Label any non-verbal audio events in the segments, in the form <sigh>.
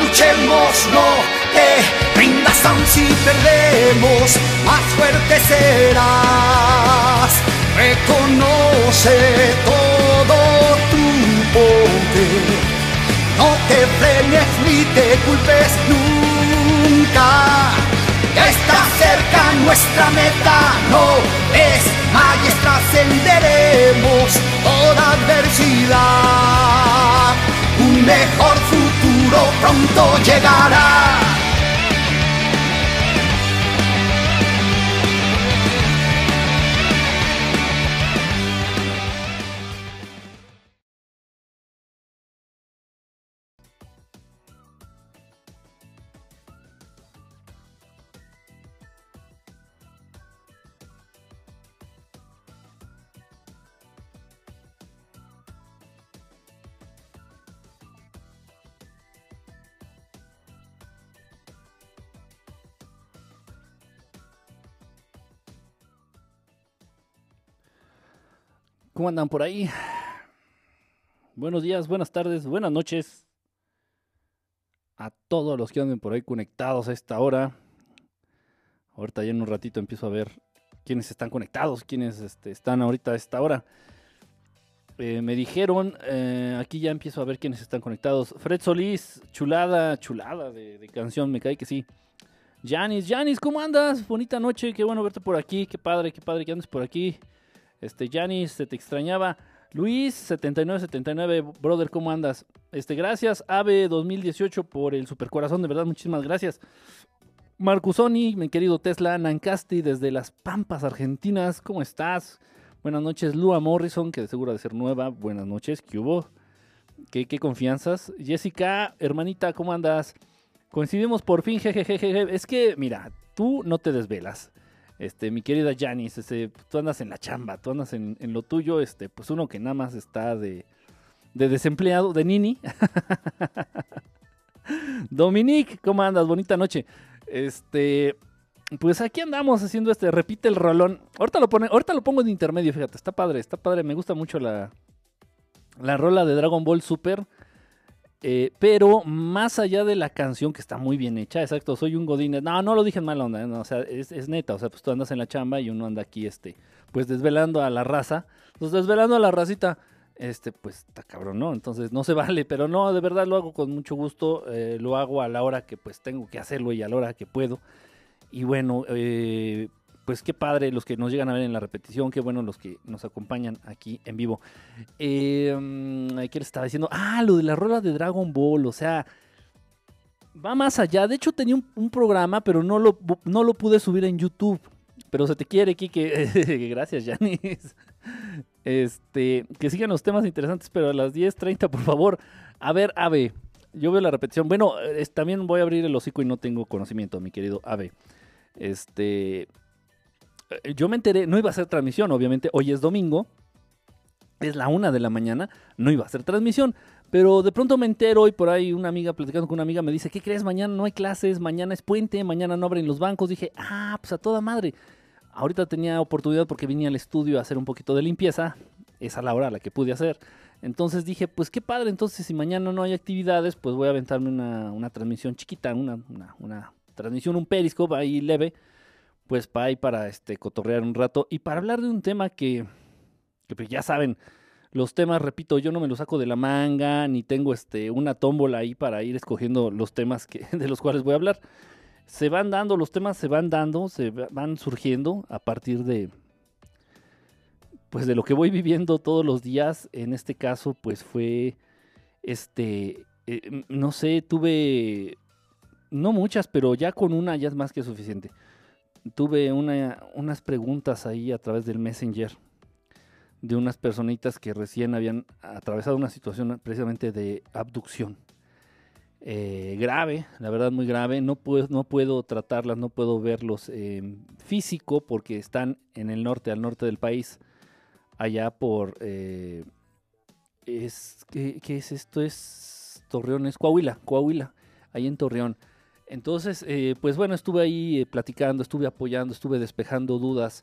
luchemos, no te rindas aun si perdemos, más fuerte serás. Reconoce todo tu poder, no te frenes ni te culpes nunca. Ya está cerca nuestra meta, no es y trascenderemos toda adversidad. Un mejor futuro pronto llegará. ¿Cómo andan por ahí? Buenos días, buenas tardes, buenas noches a todos los que anden por ahí conectados a esta hora. Ahorita ya en un ratito empiezo a ver quiénes están conectados, quiénes este, están ahorita a esta hora. Eh, me dijeron, eh, aquí ya empiezo a ver quiénes están conectados. Fred Solís, chulada, chulada de, de canción, me cae que sí. Janis, Janis, ¿cómo andas? Bonita noche, qué bueno verte por aquí, qué padre, qué padre que andes por aquí. Este, Janis, se te extrañaba. Luis, 7979, brother, ¿cómo andas? Este, gracias, Ave 2018 por el super corazón, de verdad, muchísimas gracias. Marcusoni, mi querido Tesla, Nancasti, desde las Pampas Argentinas, ¿cómo estás? Buenas noches, Lua Morrison, que de seguro de ser nueva, buenas noches, ¿qué hubo? ¿Qué, qué confianzas? Jessica, hermanita, ¿cómo andas? Coincidimos por fin, jejejeje. Es que, mira, tú no te desvelas. Este, mi querida Janice, este, tú andas en la chamba, tú andas en, lo tuyo, este, pues uno que nada más está de, de desempleado, de nini. <laughs> Dominique, ¿cómo andas? Bonita noche. Este, pues aquí andamos haciendo este, repite el rolón. Ahorita lo, pone, ahorita lo pongo en intermedio, fíjate, está padre, está padre, me gusta mucho la, la rola de Dragon Ball Super. Eh, pero más allá de la canción, que está muy bien hecha, exacto, soy un godín. No, no lo dije en mala onda, o sea, es, neta. O sea, pues tú andas en la chamba y uno anda aquí, este, pues desvelando a la raza. Pues desvelando a la racita, este, pues está cabrón, ¿no? Entonces no se <laughs> vale, pero no, de verdad lo hago con mucho gusto. Eh, lo hago a la hora que pues tengo que hacerlo y a la hora que puedo. Y bueno, eh, pues qué padre los que nos llegan a ver en la repetición, qué bueno los que nos acompañan aquí en vivo. Eh, ¿Qué les estaba diciendo? Ah, lo de la rola de Dragon Ball, o sea, va más allá. De hecho tenía un, programa, pero no lo, no lo pude subir en YouTube. Pero se te quiere, Kike. <laughs> Gracias, Janis. Este, que sigan los temas interesantes, pero a las 10.30, por favor. A ver, Ave, yo veo la repetición. Bueno, también voy a abrir el hocico y no tengo conocimiento, mi querido Ave. Este, yo me enteré, no iba a ser transmisión, obviamente, hoy es domingo, es la una de la mañana, no iba a ser transmisión, pero de pronto me entero y por ahí una amiga, platicando con una amiga, me dice, ¿qué crees? Mañana no hay clases, mañana es puente, mañana no abren los bancos. Dije, ah, pues a toda madre. Ahorita tenía oportunidad porque vine al estudio a hacer un poquito de limpieza, es la hora la que pude hacer. Entonces dije, pues qué padre, entonces si mañana no hay actividades, pues voy a aventarme una, transmisión chiquita, una, una, una transmisión, un periscope ahí leve pues para ir para este, cotorrear un rato y para hablar de un tema que, pues, ya saben, los temas, repito, yo no me los saco de la manga, ni tengo este, una tómbola ahí para ir escogiendo los temas que, <laughs> de los cuales voy a hablar. Se van dando, los temas se van dando, se van surgiendo a partir de, pues de lo que voy viviendo todos los días. En este caso, pues fue, este, eh, no sé, tuve, no muchas, pero ya con una ya es más que suficiente tuve unas preguntas ahí a través del Messenger de unas personitas que recién habían atravesado una situación precisamente de abducción. Eh, grave, la verdad muy grave. No puedo, no puedo tratarlas, no puedo verlos físico porque están en el norte, al norte del país, allá por... Eh, es, ¿qué, ¿qué, es esto? Es Torreón, es Coahuila, Coahuila, ahí en Torreón. Entonces, eh, pues bueno, estuve ahí eh, platicando, estuve apoyando, estuve despejando dudas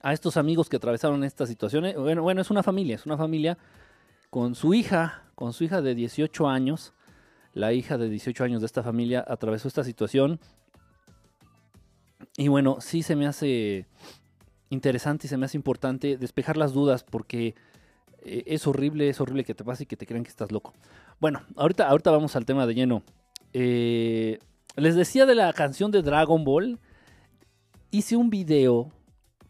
a estos amigos que atravesaron esta situación. Eh, bueno, bueno, es una familia, es una familia con su hija, con su hija de 18 años. la hija de 18 años de esta familia, atravesó esta situación. Y bueno, sí se me hace interesante y se me hace importante despejar las dudas porque eh, es horrible, es horrible que te pase y que te crean que estás loco. Bueno, ahorita, ahorita vamos al tema de lleno. Eh, les decía de la canción de Dragon Ball. Hice un video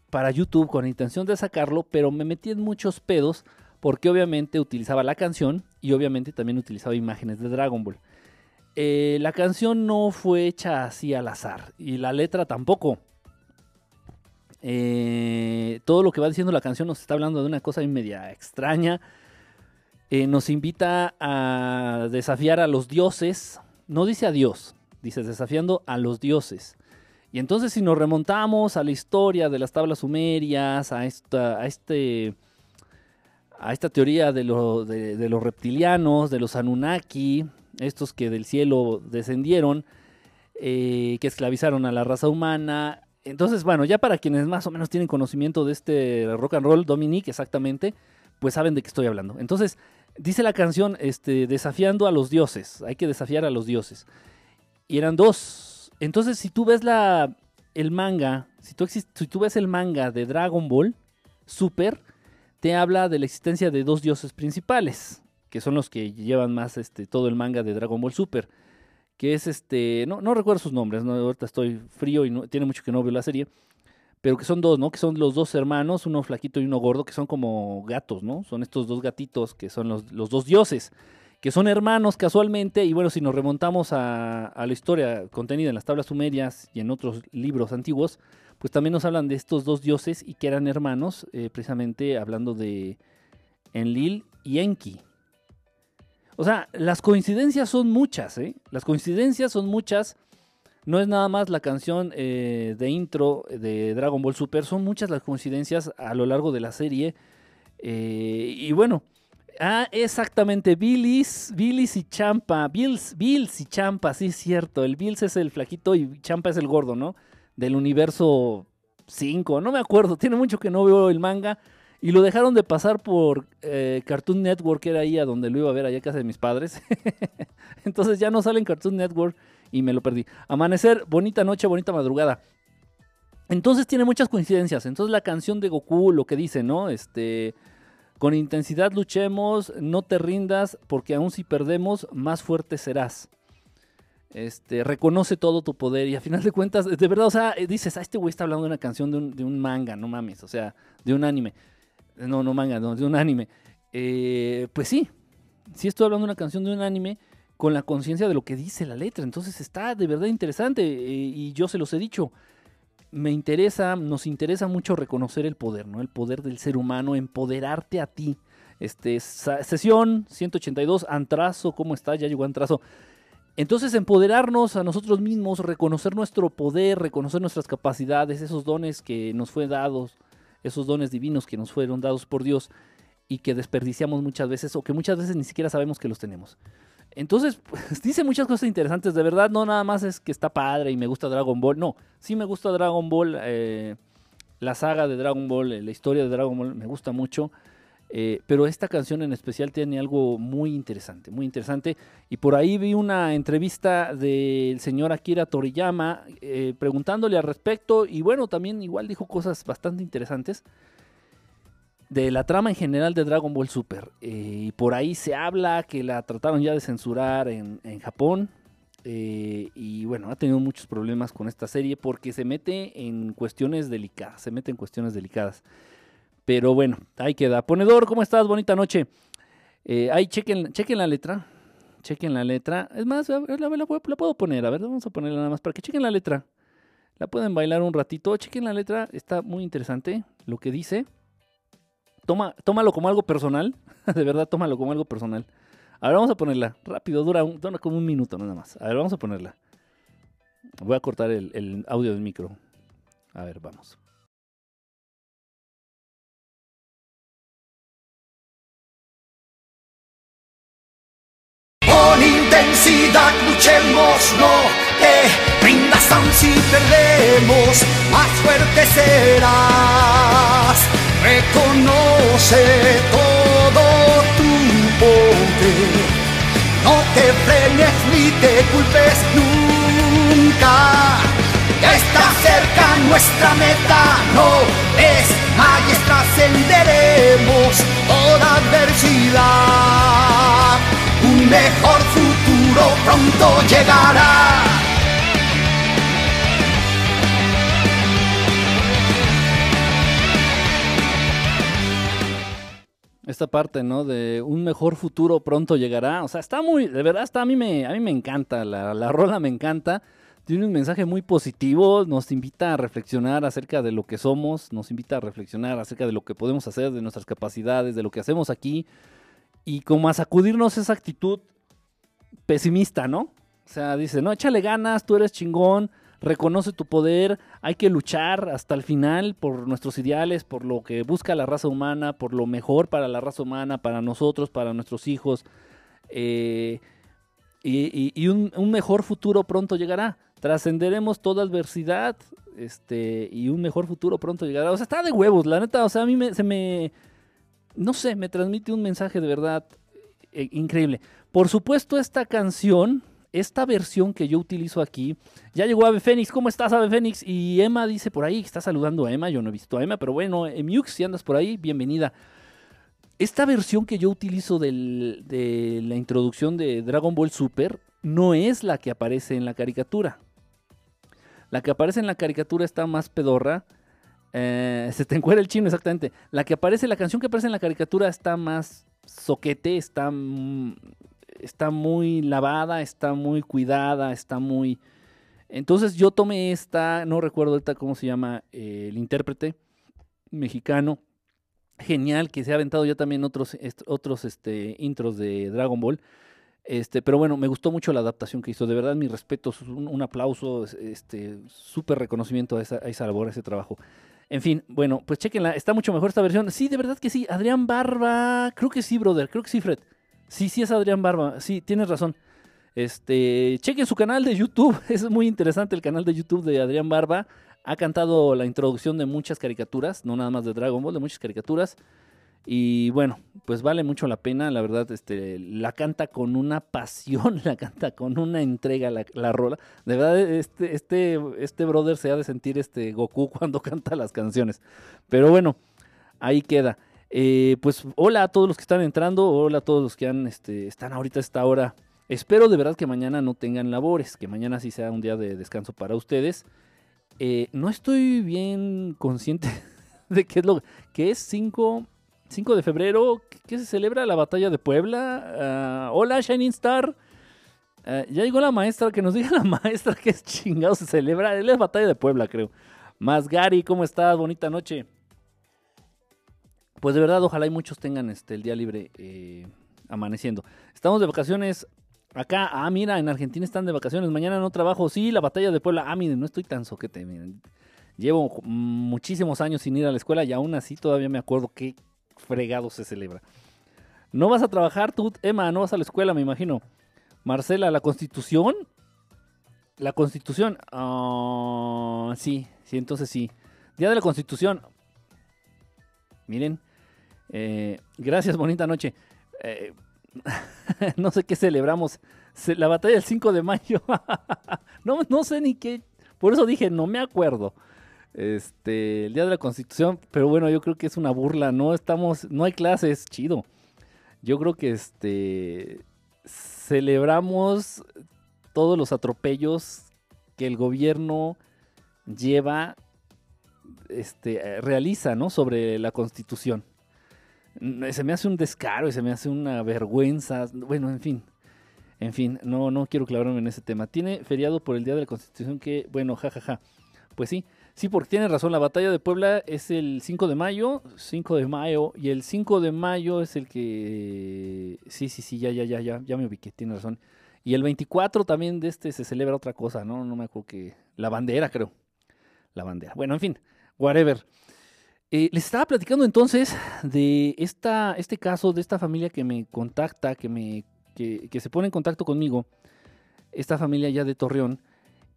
para YouTube con la intención de sacarlo, pero me metí en muchos pedos porque obviamente utilizaba la canción y obviamente también utilizaba imágenes de Dragon Ball. Eh, la canción no fue hecha así al azar y la letra tampoco. Eh, todo lo que va diciendo la canción nos está hablando de una cosa media extraña. Eh, nos invita a desafiar a los dioses. No dice a Dios, dice desafiando a los dioses. Y entonces si nos remontamos a la historia de las tablas sumerias, a, esta, a, este, a esta teoría de, de los reptilianos, de los Anunnaki, estos que del cielo descendieron, eh, que esclavizaron a la raza humana. Entonces, bueno, ya para quienes más o menos tienen conocimiento de este rock and roll, Dominique, exactamente, pues saben de qué estoy hablando. Entonces, dice la canción, este, desafiando a los dioses, hay que desafiar a los dioses. Y eran dos. Entonces, si tú ves la, el manga, si tú, si tú ves el manga de Dragon Ball Super, te habla de la existencia de dos dioses principales que son los que llevan más este, todo el manga de Dragon Ball Super, que es este, no, no recuerdo sus nombres, ¿no? ahorita estoy frío y no, tiene mucho que no veo la serie, pero que son dos, ¿no? Que son los dos hermanos, uno flaquito y uno gordo, que son como gatos, ¿no? Son estos dos gatitos que son los, dos dioses, que son hermanos casualmente, y bueno, si nos remontamos a, a la historia contenida en las tablas sumerias y en otros libros antiguos, pues también nos hablan de estos dos dioses y que eran hermanos, eh, precisamente hablando de Enlil y Enki, o sea, las coincidencias son muchas, ¿eh? Las coincidencias son muchas. No es nada más la canción eh, de intro de Dragon Ball Super, son muchas las coincidencias a lo largo de la serie. Eh, y bueno, ah, exactamente, Billis, Billis y Champa, Bills, Bills y Champa, sí es cierto, el Bills es el flaquito y Champa es el gordo, ¿no? Del universo 5, no me acuerdo, <laughs> tiene mucho que no veo el manga, y lo dejaron de pasar por eh, Cartoon Network, que era ahí a donde lo iba a ver, allá a casa de mis padres. <laughs> Entonces ya no sale en Cartoon Network y me lo perdí. Amanecer, bonita noche, bonita madrugada. Entonces tiene muchas coincidencias. Entonces la canción de Goku, lo que dice, ¿no? Este, con intensidad luchemos, no te rindas, porque aún si perdemos, más fuerte serás. Este, reconoce todo tu poder y a final de cuentas, de verdad, o sea, dices, ah, este güey está hablando de una canción de un, de un manga, no mames, o sea, de un anime. No, no manga, no, de un anime. Eh, pues sí, sí estoy hablando de una canción de un anime con la conciencia de lo que dice la letra. Entonces está de verdad interesante eh, y yo se los he dicho. Me interesa, nos interesa mucho reconocer el poder, ¿no? El poder del ser humano, empoderarte a ti. Este, sesión 182, Antrazo, ¿cómo está? Ya llegó Antrazo. Entonces, empoderarnos a nosotros mismos, reconocer nuestro poder, reconocer nuestras capacidades, esos dones que nos fue dados, esos dones divinos que nos fueron dados por Dios y que desperdiciamos muchas veces o que muchas veces ni siquiera sabemos que los tenemos. Entonces, pues, <laughs> dice muchas cosas interesantes, de verdad, no nada más es que está padre y me gusta Dragon Ball, no, sí me gusta Dragon Ball, eh, la saga de Dragon Ball, eh, la historia de Dragon Ball me gusta mucho. Eh, pero esta canción en especial tiene algo muy interesante, muy interesante. Y por ahí vi una entrevista del señor Akira Toriyama eh, preguntándole al respecto. Y bueno, también igual dijo cosas bastante interesantes de la trama en general de Dragon Ball Super. Eh, y por ahí se habla que la trataron ya de censurar en, en Japón. y bueno, ha tenido muchos problemas con esta serie porque se mete en cuestiones delicadas. Se mete en cuestiones delicadas. Pero bueno, ahí queda. Ponedor, ¿cómo estás? Bonita noche. Eh, ahí chequen, chequen la letra. Chequen la letra. Es más, la, la, puedo poner. A ver, vamos a ponerla nada más para que chequen la letra. La pueden bailar un ratito. Chequen la letra. Está muy interesante lo que dice. Toma, tómalo como algo personal. <laughs> de verdad, tómalo como algo personal. A ver, vamos a ponerla. Rápido, dura, como un minuto nada más. A ver, vamos a ponerla. Voy a cortar el, el audio del micro. A ver, vamos. intensidad luchemos, no te rindas aun si perdemos, más fuerte serás. Reconoce todo tu poder, no te frenes ni te culpes nunca. Ya está cerca nuestra meta, no es más trascenderemos toda adversidad. Un mejor futuro pronto llegará. Esta parte, ¿no? De un mejor futuro pronto llegará. O sea, está muy, de verdad, está, a mí me, a mí me encanta, la, la rola me encanta. Tiene un mensaje muy positivo, nos invita a reflexionar acerca de lo que somos, nos invita a reflexionar acerca de lo que podemos hacer, de nuestras capacidades, de lo que hacemos aquí. Y como a sacudirnos esa actitud pesimista, ¿no? O sea, dice, no, échale ganas, tú eres chingón, reconoce tu poder, hay que luchar hasta el final por nuestros ideales, por lo que busca la raza humana, por lo mejor para la raza humana, para nosotros, para nuestros hijos. Eh, y, un, mejor futuro pronto llegará. Trascenderemos toda adversidad este, y un mejor futuro pronto llegará. O sea, está de huevos, la neta. O sea, a mí me, se me... No sé, me transmite un mensaje de verdad eh, increíble. Por supuesto, esta canción esta versión que yo utilizo aquí, ya llegó Ave Fénix. ¿Cómo estás, Ave Fénix? Y Emma dice por ahí, está saludando a Emma. Yo no he visto a Emma, pero bueno, Emiux, si andas por ahí, bienvenida. Esta versión que yo utilizo de la introducción de Dragon Ball Super no es la que aparece en la caricatura. La que aparece en la caricatura está más pedorra. Eh, se te encuentra el chino, exactamente. La que aparece, la canción que aparece en la caricatura está más soquete, está está muy lavada, está muy cuidada, está muy... Entonces yo tomé esta, no recuerdo ahorita cómo se llama eh, el intérprete mexicano, genial, que se ha aventado ya también otros, otros este, intros de Dragon Ball. Este, pero bueno, me gustó mucho la adaptación que hizo. De verdad, mi respeto, un, un aplauso, este, súper reconocimiento a esa, a esa labor, a ese trabajo. En fin, bueno, pues chequenla, está mucho mejor esta versión. Sí, de verdad que sí. Adrián Barba, creo que sí, brother, creo que sí, Fred. Sí, sí es Adrián Barba, sí, tienes razón. Este, chequen su canal de YouTube, <laughs> es muy interesante el canal de YouTube de Adrián Barba. Ha cantado la introducción de muchas caricaturas, no nada más de Dragon Ball, de muchas caricaturas. Y bueno, pues vale mucho la pena, la verdad, este, la canta con una pasión, <laughs> la canta con una entrega la, la rola. De verdad, este, este, este brother se ha de sentir este Goku <laughs> cuando canta las canciones. Pero bueno, ahí queda. Eh, pues hola a todos los que están entrando, hola a todos los que han, este, están ahorita a esta hora. Espero de verdad que mañana no tengan labores, que mañana sí sea un día de descanso para ustedes. Eh, no estoy bien consciente <laughs> de qué es lo que es 5, 5 de febrero, que se celebra la batalla de Puebla. Uh, hola Shining Star. Uh, ya llegó la maestra, que nos diga <laughs> la maestra que es chingado se celebra. Es la batalla de Puebla, creo. Más Gary, ¿cómo estás? Bonita noche pues de verdad, ojalá y muchos tengan este, el día libre eh, amaneciendo. Estamos de vacaciones acá. Ah, mira, en Argentina están de vacaciones. Mañana no trabajo. Sí, la batalla de Puebla. Ah, miren, no estoy tan soquete. Miren. Llevo muchísimos años sin ir a la escuela y aún así todavía me acuerdo qué fregado se celebra. ¿No vas a trabajar tú, Emma? ¿No vas a la escuela, me imagino? Marcela, ¿la constitución? La constitución. Uh, sí, sí, entonces sí. Día de la constitución. Miren, eh, gracias, bonita noche. Eh, <laughs> no sé qué celebramos. La batalla del 5 de mayo. <laughs> no, no sé ni qué. Por eso dije, no me acuerdo. Este, el día de la Constitución, pero bueno, yo creo que es una burla, no estamos, no hay clases, chido. Yo creo que este celebramos todos los atropellos que el gobierno lleva, este, realiza, ¿no? Sobre la Constitución se me hace un descaro y se me hace una vergüenza. Bueno, en fin. En fin, no, no quiero clavarme en ese tema. Tiene feriado por el Día de la Constitución que, bueno, jajaja. Ja, ja. Pues sí, sí, porque tiene razón. La batalla de Puebla es el 5 de mayo. 5 de mayo. Y el 5 de mayo es el que... Sí, sí, sí, ya, ya, ya, ya, ya me ubiqué. Tiene razón. Y el 24 también de este se celebra otra cosa, ¿no? No me acuerdo que... La bandera, creo. La bandera. Bueno, en fin, whatever. Eh, les estaba platicando entonces de esta, este caso, de esta familia que me contacta, que, me, que, se pone en contacto conmigo, esta familia ya de Torreón.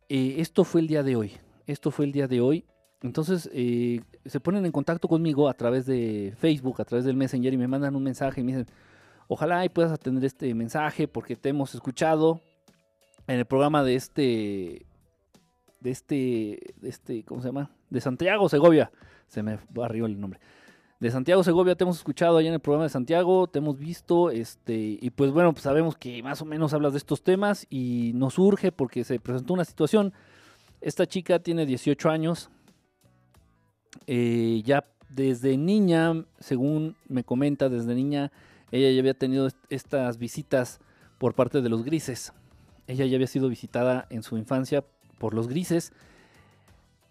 Eh, esto fue el día de hoy, esto fue el día de hoy. Entonces eh, se ponen en contacto conmigo a través de Facebook, a través del Messenger y me mandan un mensaje y me dicen, Ojalá y puedas atender este mensaje porque te hemos escuchado en el programa de este, de este, de este, ¿cómo se llama? De Santiago Segovia. Se me va arriba el nombre. De Santiago Segovia te hemos escuchado allá en el programa de Santiago, te hemos visto, este, y pues bueno, pues sabemos que más o menos hablas de estos temas y nos surge porque se presentó una situación. Esta chica tiene 18 años, eh, ya desde niña, según me comenta, desde niña ella ya había tenido estas visitas por parte de los grises. Ella ya había sido visitada en su infancia por los grises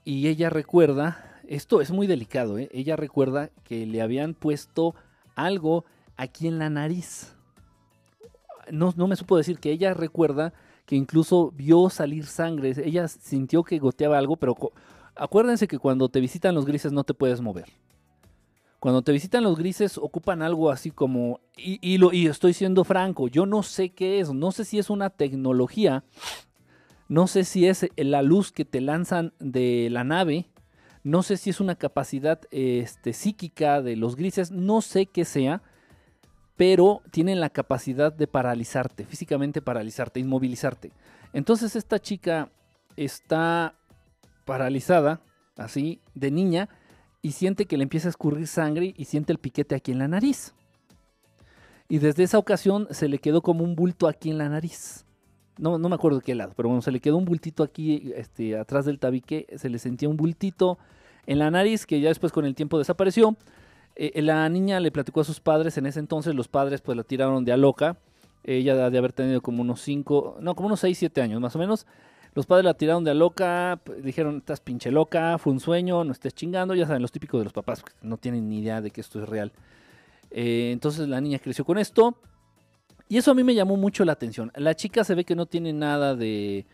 y ella recuerda, esto es muy delicado, ¿eh? ella recuerda que le habían puesto algo aquí en la nariz. No, no me supo decir que ella recuerda que incluso vio salir sangre, ella sintió que goteaba algo, pero acuérdense que cuando te visitan los grises no te puedes mover. Cuando te visitan los grises ocupan algo así como, y, lo, y estoy siendo franco, yo no sé qué es, no sé si es una tecnología, no sé si es la luz que te lanzan de la nave, no sé si es una capacidad este, psíquica de los grises, no sé qué sea, pero tienen la capacidad de paralizarte, físicamente paralizarte, inmovilizarte. Entonces esta chica está paralizada, así, de niña, y siente que le empieza a escurrir sangre y siente el piquete aquí en la nariz. Y desde esa ocasión se le quedó como un bulto aquí en la nariz. No, no me acuerdo de qué lado, pero bueno, se le quedó un bultito aquí este, atrás del tabique, se le sentía un bultito en la nariz que ya después con el tiempo desapareció. Eh, la niña le platicó a sus padres en ese entonces, los padres pues la tiraron de a loca. Ella de haber tenido como unos 5, no, como unos 6, 7 años más o menos. Los padres la tiraron de a loca, dijeron, estás pinche loca, fue un sueño, no estés chingando. Ya saben, los típicos de los papás, no tienen ni idea de que esto es real. Eh, entonces la niña creció con esto. Y eso a mí me llamó mucho la atención. La chica se ve que no tiene nada de,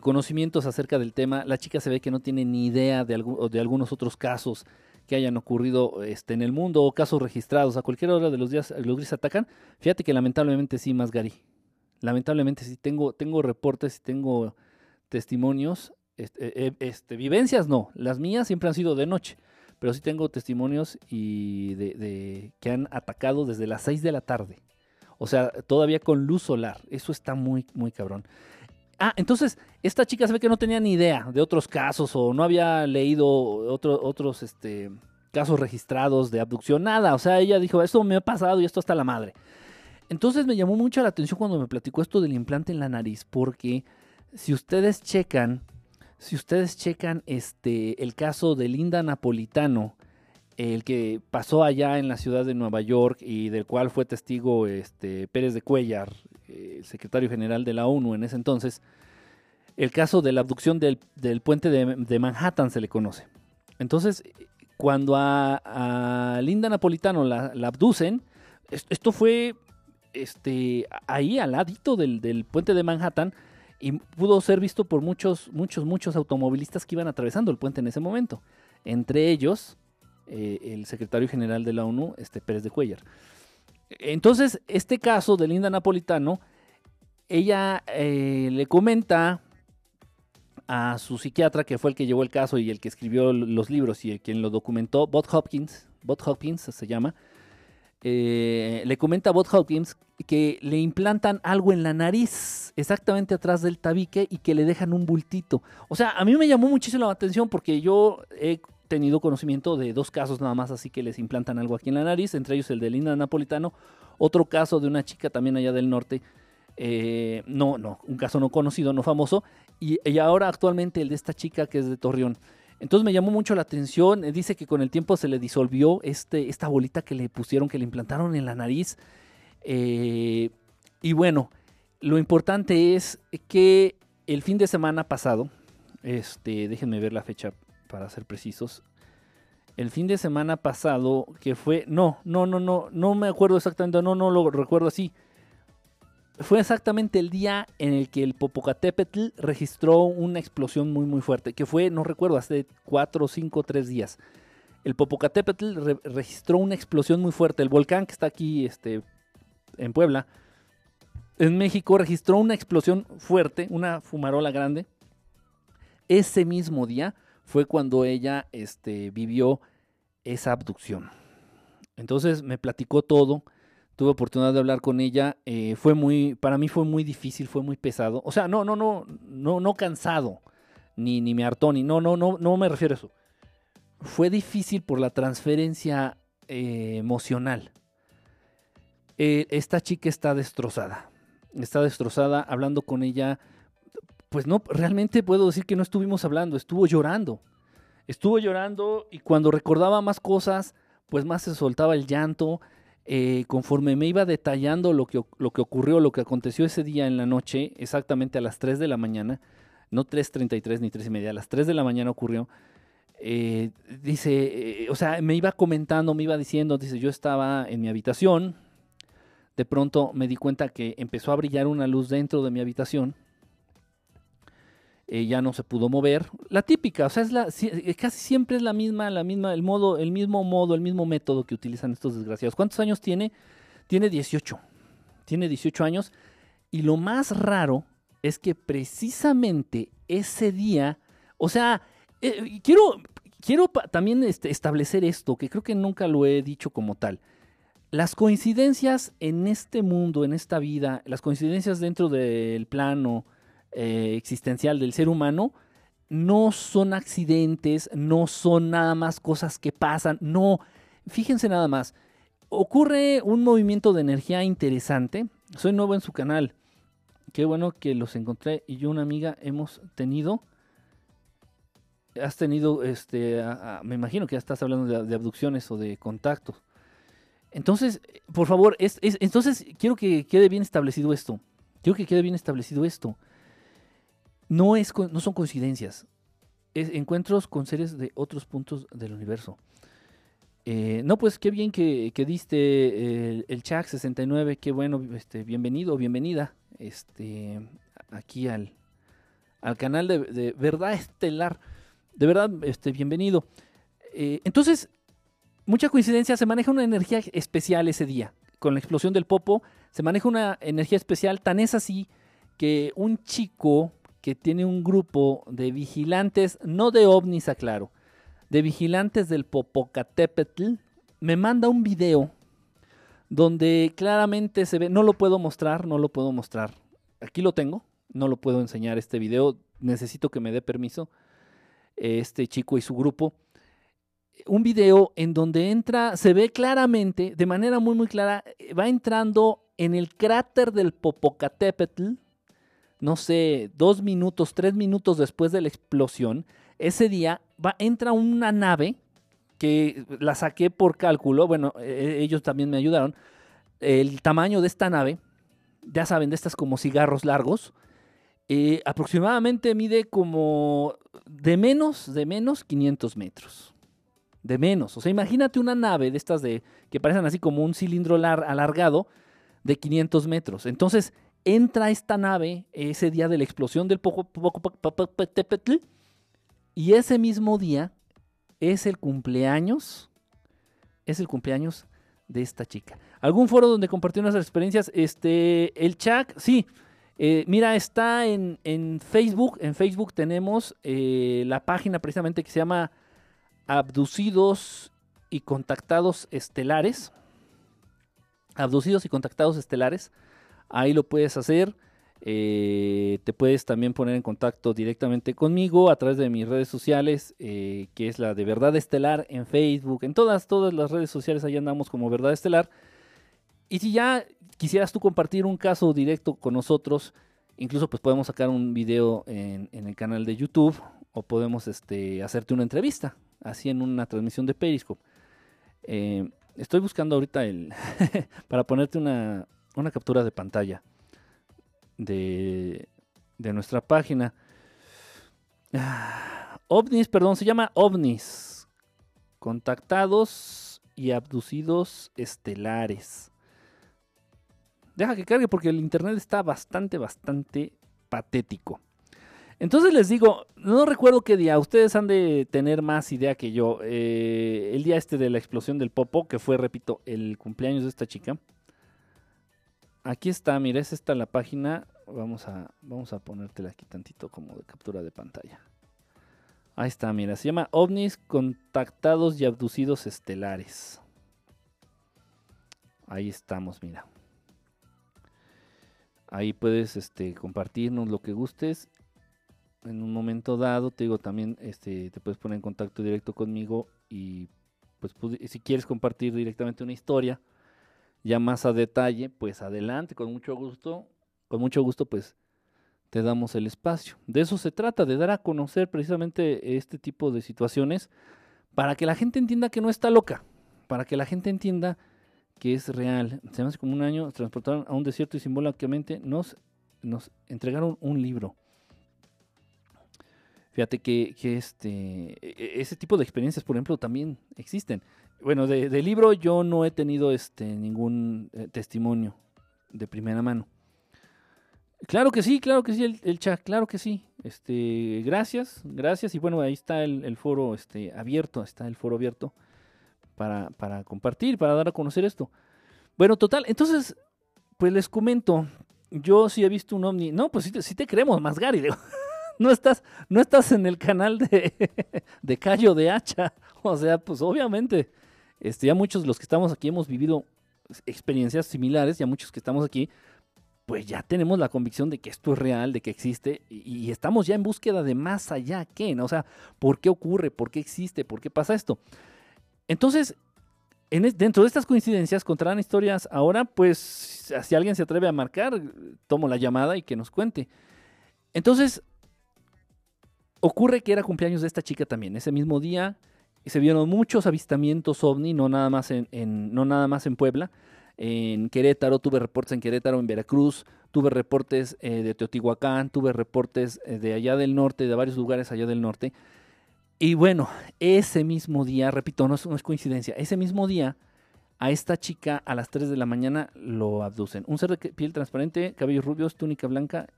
conocimientos acerca del tema. La chica se ve que no tiene ni idea de, de algunos otros casos que hayan ocurrido este, en el mundo o casos registrados. A cualquier hora de los días los grises atacan. Fíjate que lamentablemente sí, más Gary. Lamentablemente sí tengo, tengo reportes y tengo testimonios, este, eh, este, vivencias no, las mías siempre han sido de noche, pero sí tengo testimonios y de, que han atacado desde las 6 de la tarde. O sea, todavía con luz solar. Eso está muy, muy cabrón. Ah, entonces, esta chica se ve que no tenía ni idea de otros casos o no había leído otros este, casos registrados de abducción, nada. O sea, ella dijo, esto me ha pasado y esto está la madre. Entonces me llamó mucho la atención cuando me platicó esto del implante en la nariz, porque si ustedes checan, si ustedes checan este, el caso de Linda Napolitano, el que pasó allá en la ciudad de Nueva York y del cual fue testigo este, Pérez de Cuellar, el secretario general de la ONU en ese entonces, el caso de la abducción del, puente de, Manhattan se le conoce. Entonces, cuando a, Linda Napolitano la, abducen, esto fue este, ahí al ladito del puente de Manhattan, y pudo ser visto por muchos, muchos, muchos automovilistas que iban atravesando el puente en ese momento. Entre ellos, eh, el secretario general de la ONU, este Pérez de Cuellar. Entonces, este caso de Linda Napolitano, ella eh, le comenta a su psiquiatra, que fue el que llevó el caso y el que escribió los libros y el quien lo documentó, Bob Hopkins, Bob Hopkins se llama, eh, le comenta a Bob Hopkins que le implantan algo en la nariz, exactamente atrás del tabique, y que le dejan un bultito. O sea, a mí me llamó muchísimo la atención porque yo he tenido conocimiento de dos casos nada más, así que les implantan algo aquí en la nariz, entre ellos el de Linda Napolitano, otro caso de una chica también allá del norte, eh, no, no, un caso no conocido, no famoso, y, y ahora actualmente el de esta chica que es de Torreón. Entonces me llamó mucho la atención. Eh, dice que con el tiempo se le disolvió este, esta bolita que le pusieron, que le implantaron en la nariz. Eh, y bueno, lo importante es que el fin de semana pasado, este, déjenme ver la fecha para ser precisos. El fin de semana pasado, que fue, no, no, no, no, no me acuerdo exactamente, no, no lo recuerdo así fue exactamente el día en el que el Popocatépetl registró una explosión muy muy fuerte, que fue, no recuerdo, hace 4, 5, 3 días. El Popocatépetl registró una explosión muy fuerte. El volcán que está aquí este, en Puebla, en México, registró una explosión fuerte, una fumarola grande. Ese mismo día fue cuando ella este, vivió esa abducción. Entonces me platicó todo tuve oportunidad de hablar con ella. eh, fue muy, para mí fue muy difícil, fue muy pesado. O sea, no, no, no, no, no cansado, ni, ni me hartó, ni no, no, no, no me refiero a eso. Fue difícil por la transferencia eh, emocional. Eh, esta chica está destrozada. Está destrozada. Hablando con ella, pues no, realmente puedo decir que no estuvimos hablando, estuvo llorando. Estuvo llorando y cuando recordaba más cosas, pues más se soltaba el llanto. Eh, conforme me iba detallando lo que, lo que ocurrió, lo que aconteció ese día en la noche, exactamente a las 3 de la mañana, no 3.33 ni 3 y media, a las 3 de la mañana ocurrió. eh, dice, eh, o sea, me iba comentando, me iba diciendo, dice, yo estaba en mi habitación, de pronto me di cuenta que empezó a brillar una luz dentro de mi habitación, eh, ya no se pudo mover, la típica, o sea, es la, eh, casi siempre es la misma, la misma, el modo, el mismo modo, el mismo método que utilizan estos desgraciados. ¿Cuántos años tiene? Tiene 18, tiene 18 años, y lo más raro es que precisamente ese día, o sea, eh, quiero, quiero también este, establecer esto, que creo que nunca lo he dicho como tal. Las coincidencias en este mundo, en esta vida, las coincidencias dentro del plano eh, existencial del ser humano, no son accidentes, no son nada más cosas que pasan, no, fíjense nada más, ocurre un movimiento de energía interesante, soy nuevo en su canal, qué bueno que los encontré y yo una amiga hemos tenido has tenido, este, me imagino que ya estás hablando de, abducciones o de contactos. Entonces, por favor, es, es- entonces quiero que quede bien establecido esto. Quiero que quede bien establecido esto. No, es, no son coincidencias. Es encuentros con seres de otros puntos del universo. Eh, no, pues qué bien que, que diste el, el chat 69, qué bueno, este, bienvenido, bienvenida este, aquí al, al canal de, de Verdad Estelar. De verdad, este, bienvenido. Eh, entonces, mucha coincidencia, se maneja una energía especial ese día. Con la explosión del popo, se maneja una energía especial, tan es así que un chico que tiene un grupo de vigilantes, no de ovnis, aclaro, de vigilantes del Popocatépetl, me manda un video donde claramente se ve, no lo puedo mostrar, no lo puedo mostrar. Aquí lo tengo, no lo puedo enseñar este video, necesito que me dé permiso este chico y su grupo. Un video en donde entra, se ve claramente, de manera muy, muy clara, va entrando en el cráter del Popocatépetl, no sé, dos minutos, tres minutos después de la explosión. Ese día va, entra una nave que la saqué por cálculo, bueno, eh, ellos también me ayudaron. El tamaño de esta nave, ya saben, de estas como cigarros largos, eh, aproximadamente mide como de menos, de menos 500 metros. De menos. O sea, imagínate una nave de estas de que parecen así como un cilindro lar- alargado de 500 metros. Entonces, entra esta nave ese día de la explosión del Popocatépetl y ese mismo día es el cumpleaños, es el cumpleaños de esta chica. ¿Algún foro donde compartió nuestras experiencias? Este, el chat, sí. Eh, mira, está en, en Facebook. En Facebook tenemos eh, la página precisamente que se llama Abducidos y Contactados Estelares. Abducidos y Contactados Estelares. Ahí lo puedes hacer. Eh, te puedes también poner en contacto directamente conmigo a través de mis redes sociales, eh, que es la de Verdad Estelar en Facebook, en todas, todas las redes sociales, ahí andamos como Verdad Estelar. Y si ya quisieras tú compartir un caso directo con nosotros, incluso pues podemos sacar un video en, el canal de YouTube o podemos este, hacerte una entrevista, así en una transmisión de Periscope. Eh, estoy buscando ahorita el <laughs> para ponerte una, una captura de pantalla de, de nuestra página. Ah, OVNIS, perdón, se llama OVNIS. Contactados y abducidos estelares. Deja que cargue porque el internet está bastante, bastante patético. Entonces les digo, no recuerdo qué día, ustedes han de tener más idea que yo. Eh, el día este de la explosión del Popo, que fue, repito, el cumpleaños de esta chica. Aquí está, mira, es esta la página. Vamos a, vamos a ponértela aquí tantito como de captura de pantalla. Ahí está, mira, se llama OVNIs Contactados y Abducidos Estelares. Ahí estamos, mira. Ahí puedes este, compartirnos lo que gustes. En un momento dado, te digo, también este, te puedes poner en contacto directo conmigo y pues si quieres compartir directamente una historia ya más a detalle, pues adelante, con mucho gusto. Con mucho gusto, pues te damos el espacio. De eso se trata, de dar a conocer precisamente este tipo de situaciones para que la gente entienda que no está loca, para que la gente entienda que es real. Se hace como un año, transportaron a un desierto y simbólicamente nos, nos entregaron un libro. Fíjate que, este, e, e, ese tipo de experiencias, por ejemplo, también existen. Bueno, de, libro yo no he tenido este, ningún eh, testimonio de primera mano. Claro que sí, claro que sí, el, chat, claro que sí. Este, gracias, gracias. Y bueno, ahí está el, foro este, abierto, está el foro abierto para, para, compartir, para dar a conocer esto. Bueno, total, entonces, pues les comento, yo sí he visto un ovni. No, pues sí, te creemos, más Gary. no, estás, no estás en el canal de, <laughs> de Callo de Hacha. O sea, pues obviamente, este, ya muchos de los que estamos aquí hemos vivido experiencias similares, ya muchos que estamos aquí, pues ya tenemos la convicción de que esto es real, de que existe, y, estamos ya en búsqueda de más allá que, ¿no? O sea, ¿por qué ocurre? ¿Por qué existe? ¿Por qué pasa esto? Entonces, en, dentro de estas coincidencias, contarán historias ahora, pues si alguien se atreve a marcar, tomo la llamada y que nos cuente. Entonces, ocurre que era cumpleaños de esta chica también. Ese mismo día se vieron muchos avistamientos ovni, no nada más en, en no nada más en Puebla, en Querétaro, tuve reportes en Querétaro, en Veracruz, tuve reportes eh, de Teotihuacán, tuve reportes eh, de allá del norte, de varios lugares allá del norte. Y bueno, ese mismo día, repito, no es, no es coincidencia, ese mismo día a esta chica a las 3 de la mañana lo abducen. Un ser de piel transparente, cabellos rubios, túnica blanca,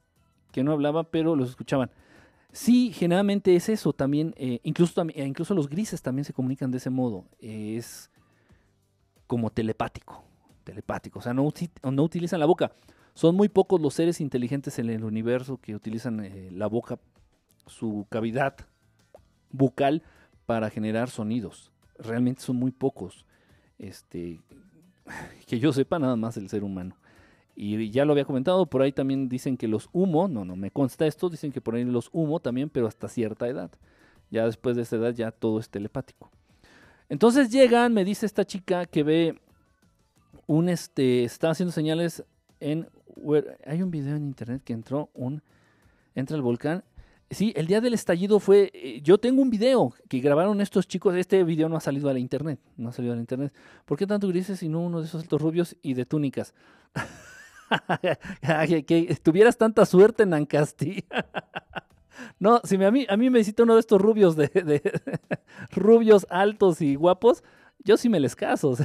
que no hablaba, pero los escuchaban. Sí, generalmente es eso también, eh, incluso, incluso los grises también se comunican de ese modo, es como telepático telepático, o sea, no, no utilizan la boca. Son muy pocos los seres inteligentes en el universo que utilizan eh, la boca, su cavidad bucal para generar sonidos. Realmente son muy pocos. Este, <laughs> que yo sepa nada más el ser humano. Y ya lo había comentado, por ahí también dicen que los humo, no, no me consta esto, dicen que por ahí los humo también, pero hasta cierta edad. Ya después de esa edad ya todo es telepático. Entonces llegan, me dice esta chica que ve un este, estaba haciendo señales en, hay un video en internet que entró un, entra el volcán. Sí, el día del estallido fue, eh, yo tengo un video que grabaron estos chicos, este video no ha salido a la internet, no ha salido a la internet. ¿Por qué tanto grises y no uno de esos altos rubios y de túnicas? <laughs> <laughs> que, tuvieras tanta suerte en Ancasti. <laughs> no, si a mí, a mí me hiciste uno de estos rubios de, <laughs> rubios altos y guapos, yo sí me les caso.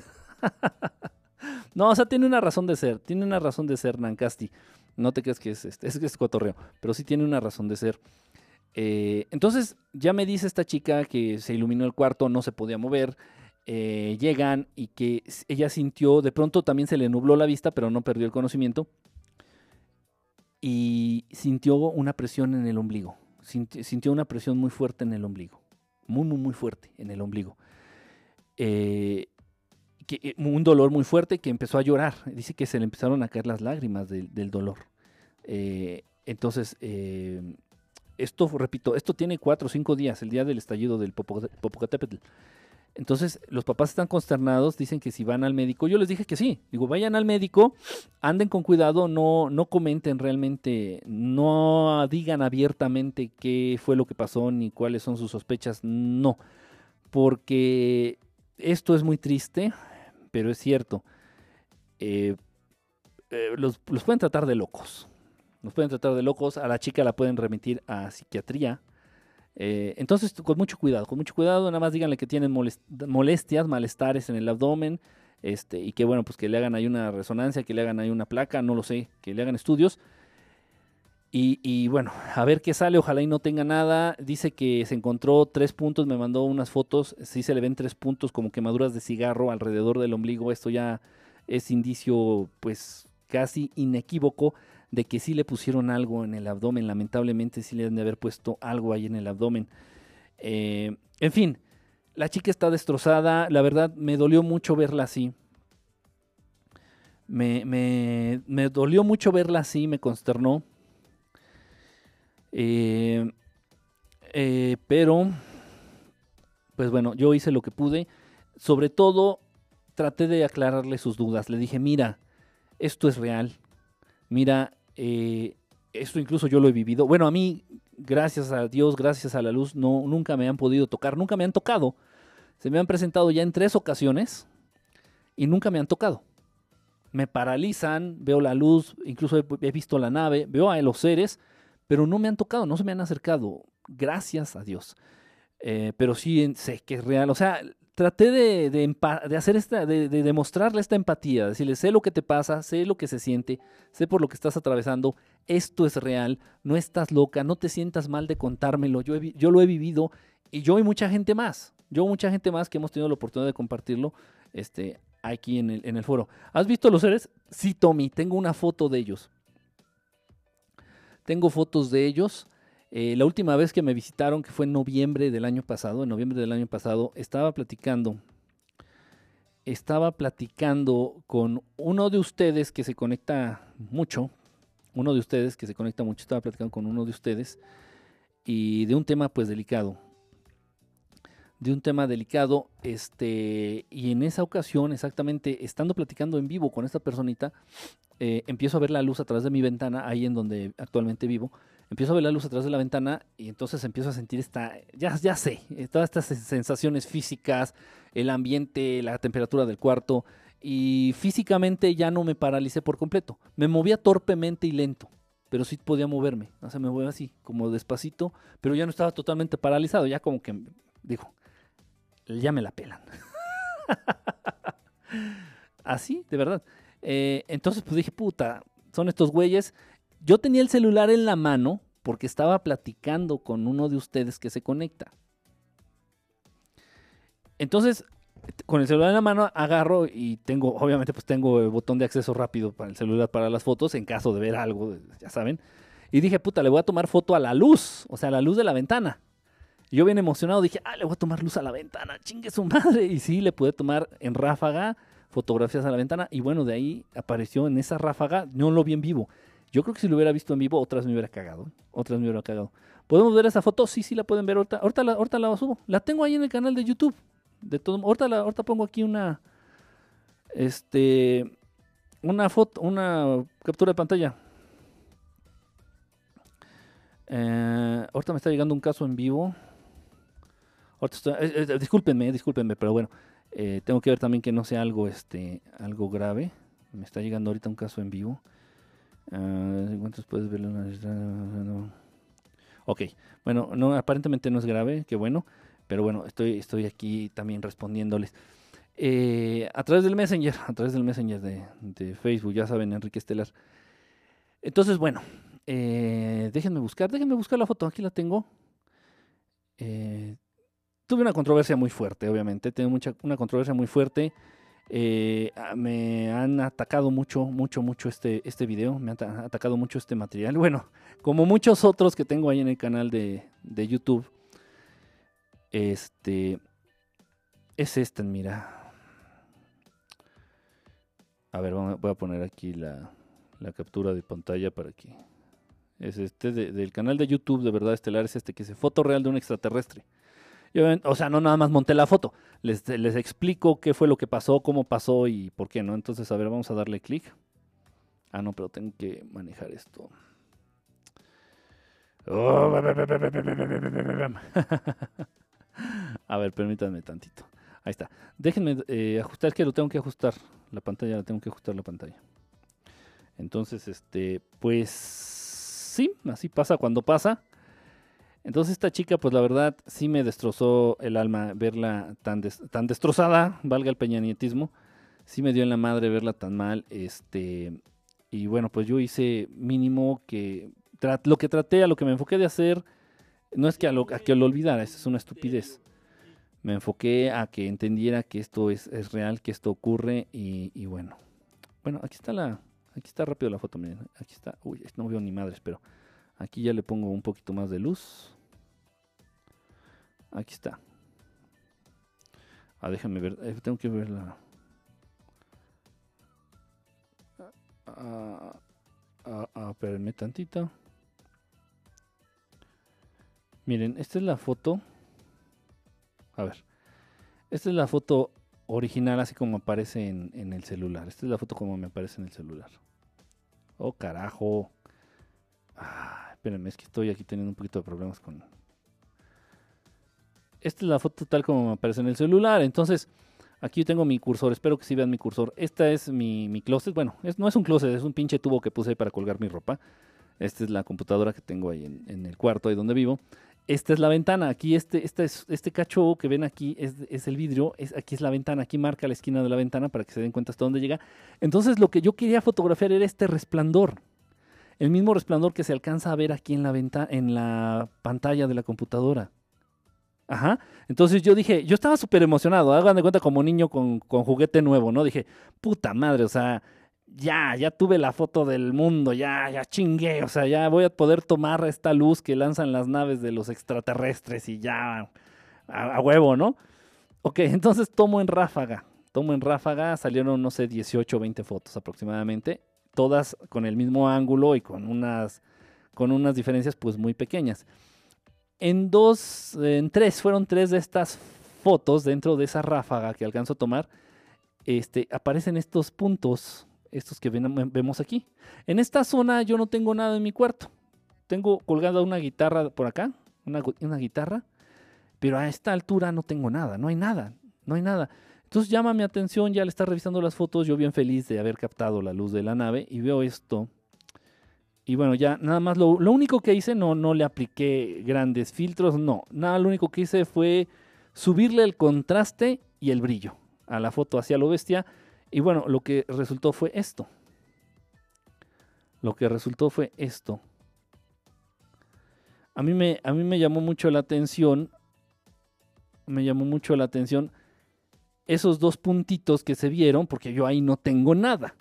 No, o sea, tiene una razón de ser, tiene una razón de ser Nancasti. No te crees que es, este, es, es cotorreo, pero sí tiene una razón de ser. Eh, entonces, ya me dice esta chica que se iluminó el cuarto, no se podía mover. Eh, llegan y que ella sintió, de pronto también se le nubló la vista, pero no perdió el conocimiento. Y sintió una presión en el ombligo. Sintió una presión muy fuerte en el ombligo. Muy, muy, muy fuerte en el ombligo. Eh, eh, un dolor muy fuerte que empezó a llorar. Dice que se le empezaron a caer las lágrimas del dolor. Entonces, esto, repito, esto tiene cuatro o cinco días, el día del estallido del Popocatépetl. Entonces, los papás están consternados, dicen que si van al médico, yo les dije que sí, digo, vayan al médico, anden con cuidado, no, no comenten realmente, no digan abiertamente qué fue lo que pasó ni cuáles son sus sospechas, no, porque esto es muy triste, pero es cierto. Eh, eh, los, pueden tratar de locos. Los pueden tratar de locos. A la chica la pueden remitir a psiquiatría. Eh, entonces, con mucho cuidado, con mucho cuidado, nada más díganle que tienen molestias, malestares en el abdomen, este, y que bueno, pues que le hagan ahí una resonancia, que le hagan ahí una placa, no lo sé, que le hagan estudios. Y, bueno, a ver qué sale, ojalá y no tenga nada. Dice que se encontró tres puntos, me mandó unas fotos, sí se le ven tres puntos como quemaduras de cigarro alrededor del ombligo. Esto ya es indicio pues casi inequívoco de que sí le pusieron algo en el abdomen. Lamentablemente sí le han de haber puesto algo ahí en el abdomen. Eh, en fin, la chica está destrozada. La verdad me dolió mucho verla así. Me, me, dolió mucho verla así, me consternó. Eh, eh, pero, pues bueno, yo hice lo que pude. Sobre todo, traté de aclararle sus dudas. Le dije, mira, esto es real. Mira, eh, esto incluso yo lo he vivido. Bueno, a mí, gracias a Dios, gracias a la luz, no, nunca me han podido tocar, nunca me han tocado. Se me han presentado ya en tres ocasiones y nunca me han tocado. Me paralizan, veo la luz, incluso he, visto la nave, veo a los seres, pero no me han tocado, no se me han acercado. Gracias a Dios. Eh, pero sí sé que es real. O sea, traté de, hacer esta, de, de, demostrarle esta empatía, decirle, sé lo que te pasa, sé lo que se siente, sé por lo que estás atravesando, esto es real, no estás loca, no te sientas mal de contármelo, yo, lo he vivido y yo y mucha gente más, yo mucha gente más que hemos tenido la oportunidad de compartirlo este, aquí en el, en el foro. ¿Has visto los seres? Sí, Tommy, tengo una foto de ellos. Tengo fotos de ellos. Eh, la última vez que me visitaron, que fue en noviembre del año pasado, en noviembre del año pasado, estaba platicando, estaba platicando con uno de ustedes que se conecta mucho, uno de ustedes que se conecta mucho, estaba platicando con uno de ustedes y de un tema pues delicado, de un tema delicado, este, y en esa ocasión, exactamente, estando platicando en vivo con esta personita, eh, empiezo a ver la luz a través de mi ventana, ahí en donde actualmente vivo, empiezo a ver la luz a través de la ventana y entonces empiezo a sentir esta, ya, ya sé, eh, todas estas sensaciones físicas, el ambiente, la temperatura del cuarto y físicamente ya no me paralicé por completo. Me movía torpemente y lento, pero sí podía moverme, o sea, me movía así, como despacito, pero ya no estaba totalmente paralizado, ya como que, dijo, ya me la pelan. <laughs> así, de verdad. Eh, entonces pues dije, puta, son estos güeyes yo tenía el celular en la mano porque estaba platicando con uno de ustedes que se conecta. Entonces, con el celular en la mano agarro y tengo, obviamente pues tengo el botón de acceso rápido para el celular para las fotos en caso de ver algo, ya saben. Y dije, puta, le voy a tomar foto a la luz, o sea, a la luz de la ventana. Yo bien emocionado dije, ah, le voy a tomar luz a la ventana, chingue su madre. Y sí, le pude tomar en ráfaga fotografías a la ventana. Y bueno, de ahí apareció en esa ráfaga, no lo vi en vivo. Yo creo que si lo hubiera visto en vivo, otras me hubiera cagado. Otras me hubiera cagado. ¿Podemos ver esa foto? Sí, sí la pueden ver ahorita. La, subo. La tengo ahí en el canal de YouTube. De todo, ahorita, la, ahorita pongo aquí una. Este. Una foto, una captura de pantalla. Eh, ahorita me está llegando un caso en vivo. Ahorita eh, eh, discúlpenme, discúlpenme, pero bueno. tengo que ver también que no sea algo, este, algo grave. Me está llegando ahorita un caso en vivo. Uh, ¿Cuántos puedes verlo? No. Ok, bueno, no, aparentemente no es grave, qué bueno, pero bueno, estoy, estoy aquí también respondiéndoles. Eh, a través del Messenger, a través del Messenger de, Facebook, ya saben, Enrique Estelar. Entonces, bueno, eh, déjenme buscar, déjenme buscar la foto, aquí la tengo. Eh, tuve una controversia muy fuerte, obviamente, tengo mucha, una controversia muy fuerte. Eh, ah, me han atacado mucho, mucho, mucho este, este video, me han atacado mucho este material. <laughs> Bueno, como muchos otros que tengo ahí en el canal de, YouTube. Este es este, mira. A ver, voy a poner aquí la, captura de pantalla para que. Es este del canal de YouTube de verdad estelar, es este que es foto real de un extraterrestre o sea, no nada más monté la foto, les, les explico qué fue lo que pasó, cómo pasó y por qué, ¿no? Entonces, a ver, vamos a darle clic. Ah, no, pero tengo que manejar esto. <laughs> a ver, permítanme tantito. Ahí está. Déjenme eh, ajustar, que lo tengo que ajustar. La pantalla, la tengo que ajustar la pantalla. Entonces, este, pues sí, así pasa cuando pasa. Entonces esta chica, pues la verdad, sí me destrozó el alma verla tan, tan destrozada, valga el peñanietismo. Sí me dio en la madre verla tan mal. Este, y bueno, pues yo hice mínimo que lo que traté, a lo que me enfoqué de hacer, no es que a, lo, que lo olvidara, eso es una estupidez. Me enfoqué a que entendiera que esto es, real, que esto ocurre y, bueno. Bueno, aquí está la, aquí está rápido la foto, miren, aquí está, uy, no veo ni madres, pero aquí ya le pongo un poquito más de luz. Aquí está. Ah, déjame ver. Eh, tengo que ver la. Ah, ah, ah, espérenme tantito. Miren, esta es la foto. A ver. Esta es la foto original, así como aparece en, en el celular. Esta es la foto como me aparece en el celular. Oh, carajo. Ah, espérenme, es que estoy aquí teniendo un poquito de problemas con... Esta es la foto tal como me aparece en el celular. Entonces, aquí yo tengo mi cursor. Espero que sí vean mi cursor. Esta es mi, mi closet. Bueno, no es un closet, es un pinche tubo que puse para colgar mi ropa. Esta es la computadora que tengo ahí en, en el cuarto, ahí donde vivo. Esta es la ventana. Aquí este, este, es, este cacho que ven aquí es, es el vidrio. Aquí es la ventana. Aquí marca la esquina de la ventana para que se den cuenta hasta dónde llega. Entonces lo que yo quería fotografiar era este resplandor. El mismo resplandor que se alcanza a ver aquí en la, venta, en la pantalla de la computadora. Ajá. Entonces yo dije, yo estaba súper emocionado, hagan de cuenta como niño con, con, juguete nuevo, ¿no? Dije, puta madre, o sea, ya, ya tuve la foto del mundo, ya, ya chingué, o sea, ya voy a poder tomar esta luz que lanzan las naves de los extraterrestres y ya, a, huevo, ¿no? Ok, entonces tomo en ráfaga, tomo en ráfaga, salieron, no sé, 18 o 20 fotos aproximadamente, todas con el mismo ángulo y con unas, con unas diferencias pues muy pequeñas en dos, en tres, fueron tres de estas fotos dentro de esa ráfaga que alcanzo a tomar, este, aparecen estos puntos, estos que vemos aquí. En esta zona yo no tengo nada en mi cuarto. Tengo colgada una guitarra por acá, una, una guitarra, pero a esta altura no tengo nada, no hay nada, no hay nada. Entonces llama mi atención, ya le está revisando las fotos, yo bien feliz de haber captado la luz de la nave y veo esto y bueno, ya nada más lo, lo, único que hice, no, no le apliqué grandes filtros, no. Nada, lo único que hice fue subirle el contraste y el brillo a la foto hacia lo bestia. Y bueno, lo que resultó fue esto. Lo que resultó fue esto. A mí me, a mí me llamó mucho la atención. Me llamó mucho la atención esos dos puntitos que se vieron, porque yo ahí no tengo nada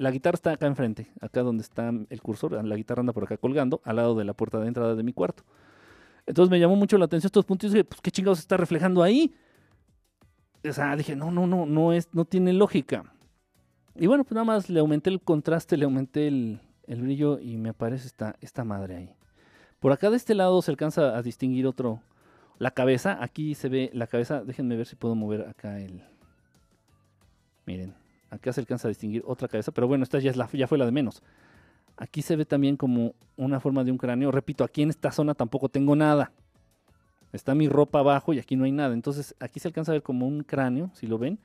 la guitarra está acá enfrente, acá donde está el cursor, la guitarra anda por acá colgando, al lado de la puerta de entrada de mi cuarto. Entonces me llamó mucho la atención estos puntos y dije, pues qué chingados está reflejando ahí. O sea, dije, no, no, no, no es, no tiene lógica. Y bueno, pues nada más le aumenté el contraste, le aumenté el, el brillo y me aparece esta, esta madre ahí. Por acá de este lado se alcanza a distinguir otro, la cabeza, aquí se ve la cabeza, déjenme ver si puedo mover acá el... Miren, Acá se alcanza a distinguir otra cabeza, pero bueno, esta ya, es la, ya fue la de menos. Aquí se ve también como una forma de un cráneo. Repito, aquí en esta zona tampoco tengo nada. Está mi ropa abajo y aquí no hay nada. Entonces aquí se alcanza a ver como un cráneo, si lo ven.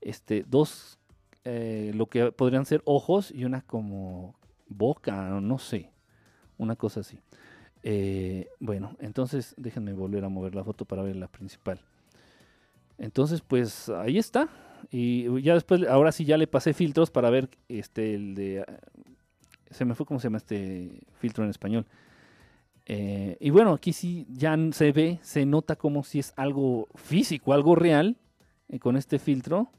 Este, dos, eh, lo que podrían ser ojos y una como boca, no sé. Una cosa así. Eh, bueno, entonces déjenme volver a mover la foto para ver la principal. Entonces, pues ahí está. Y ya después, ahora sí ya le pasé filtros para ver este, el de... Se me fue cómo se llama este filtro en español. Eh, y bueno, aquí sí ya se ve, se nota como si es algo físico, algo real. Eh, con este filtro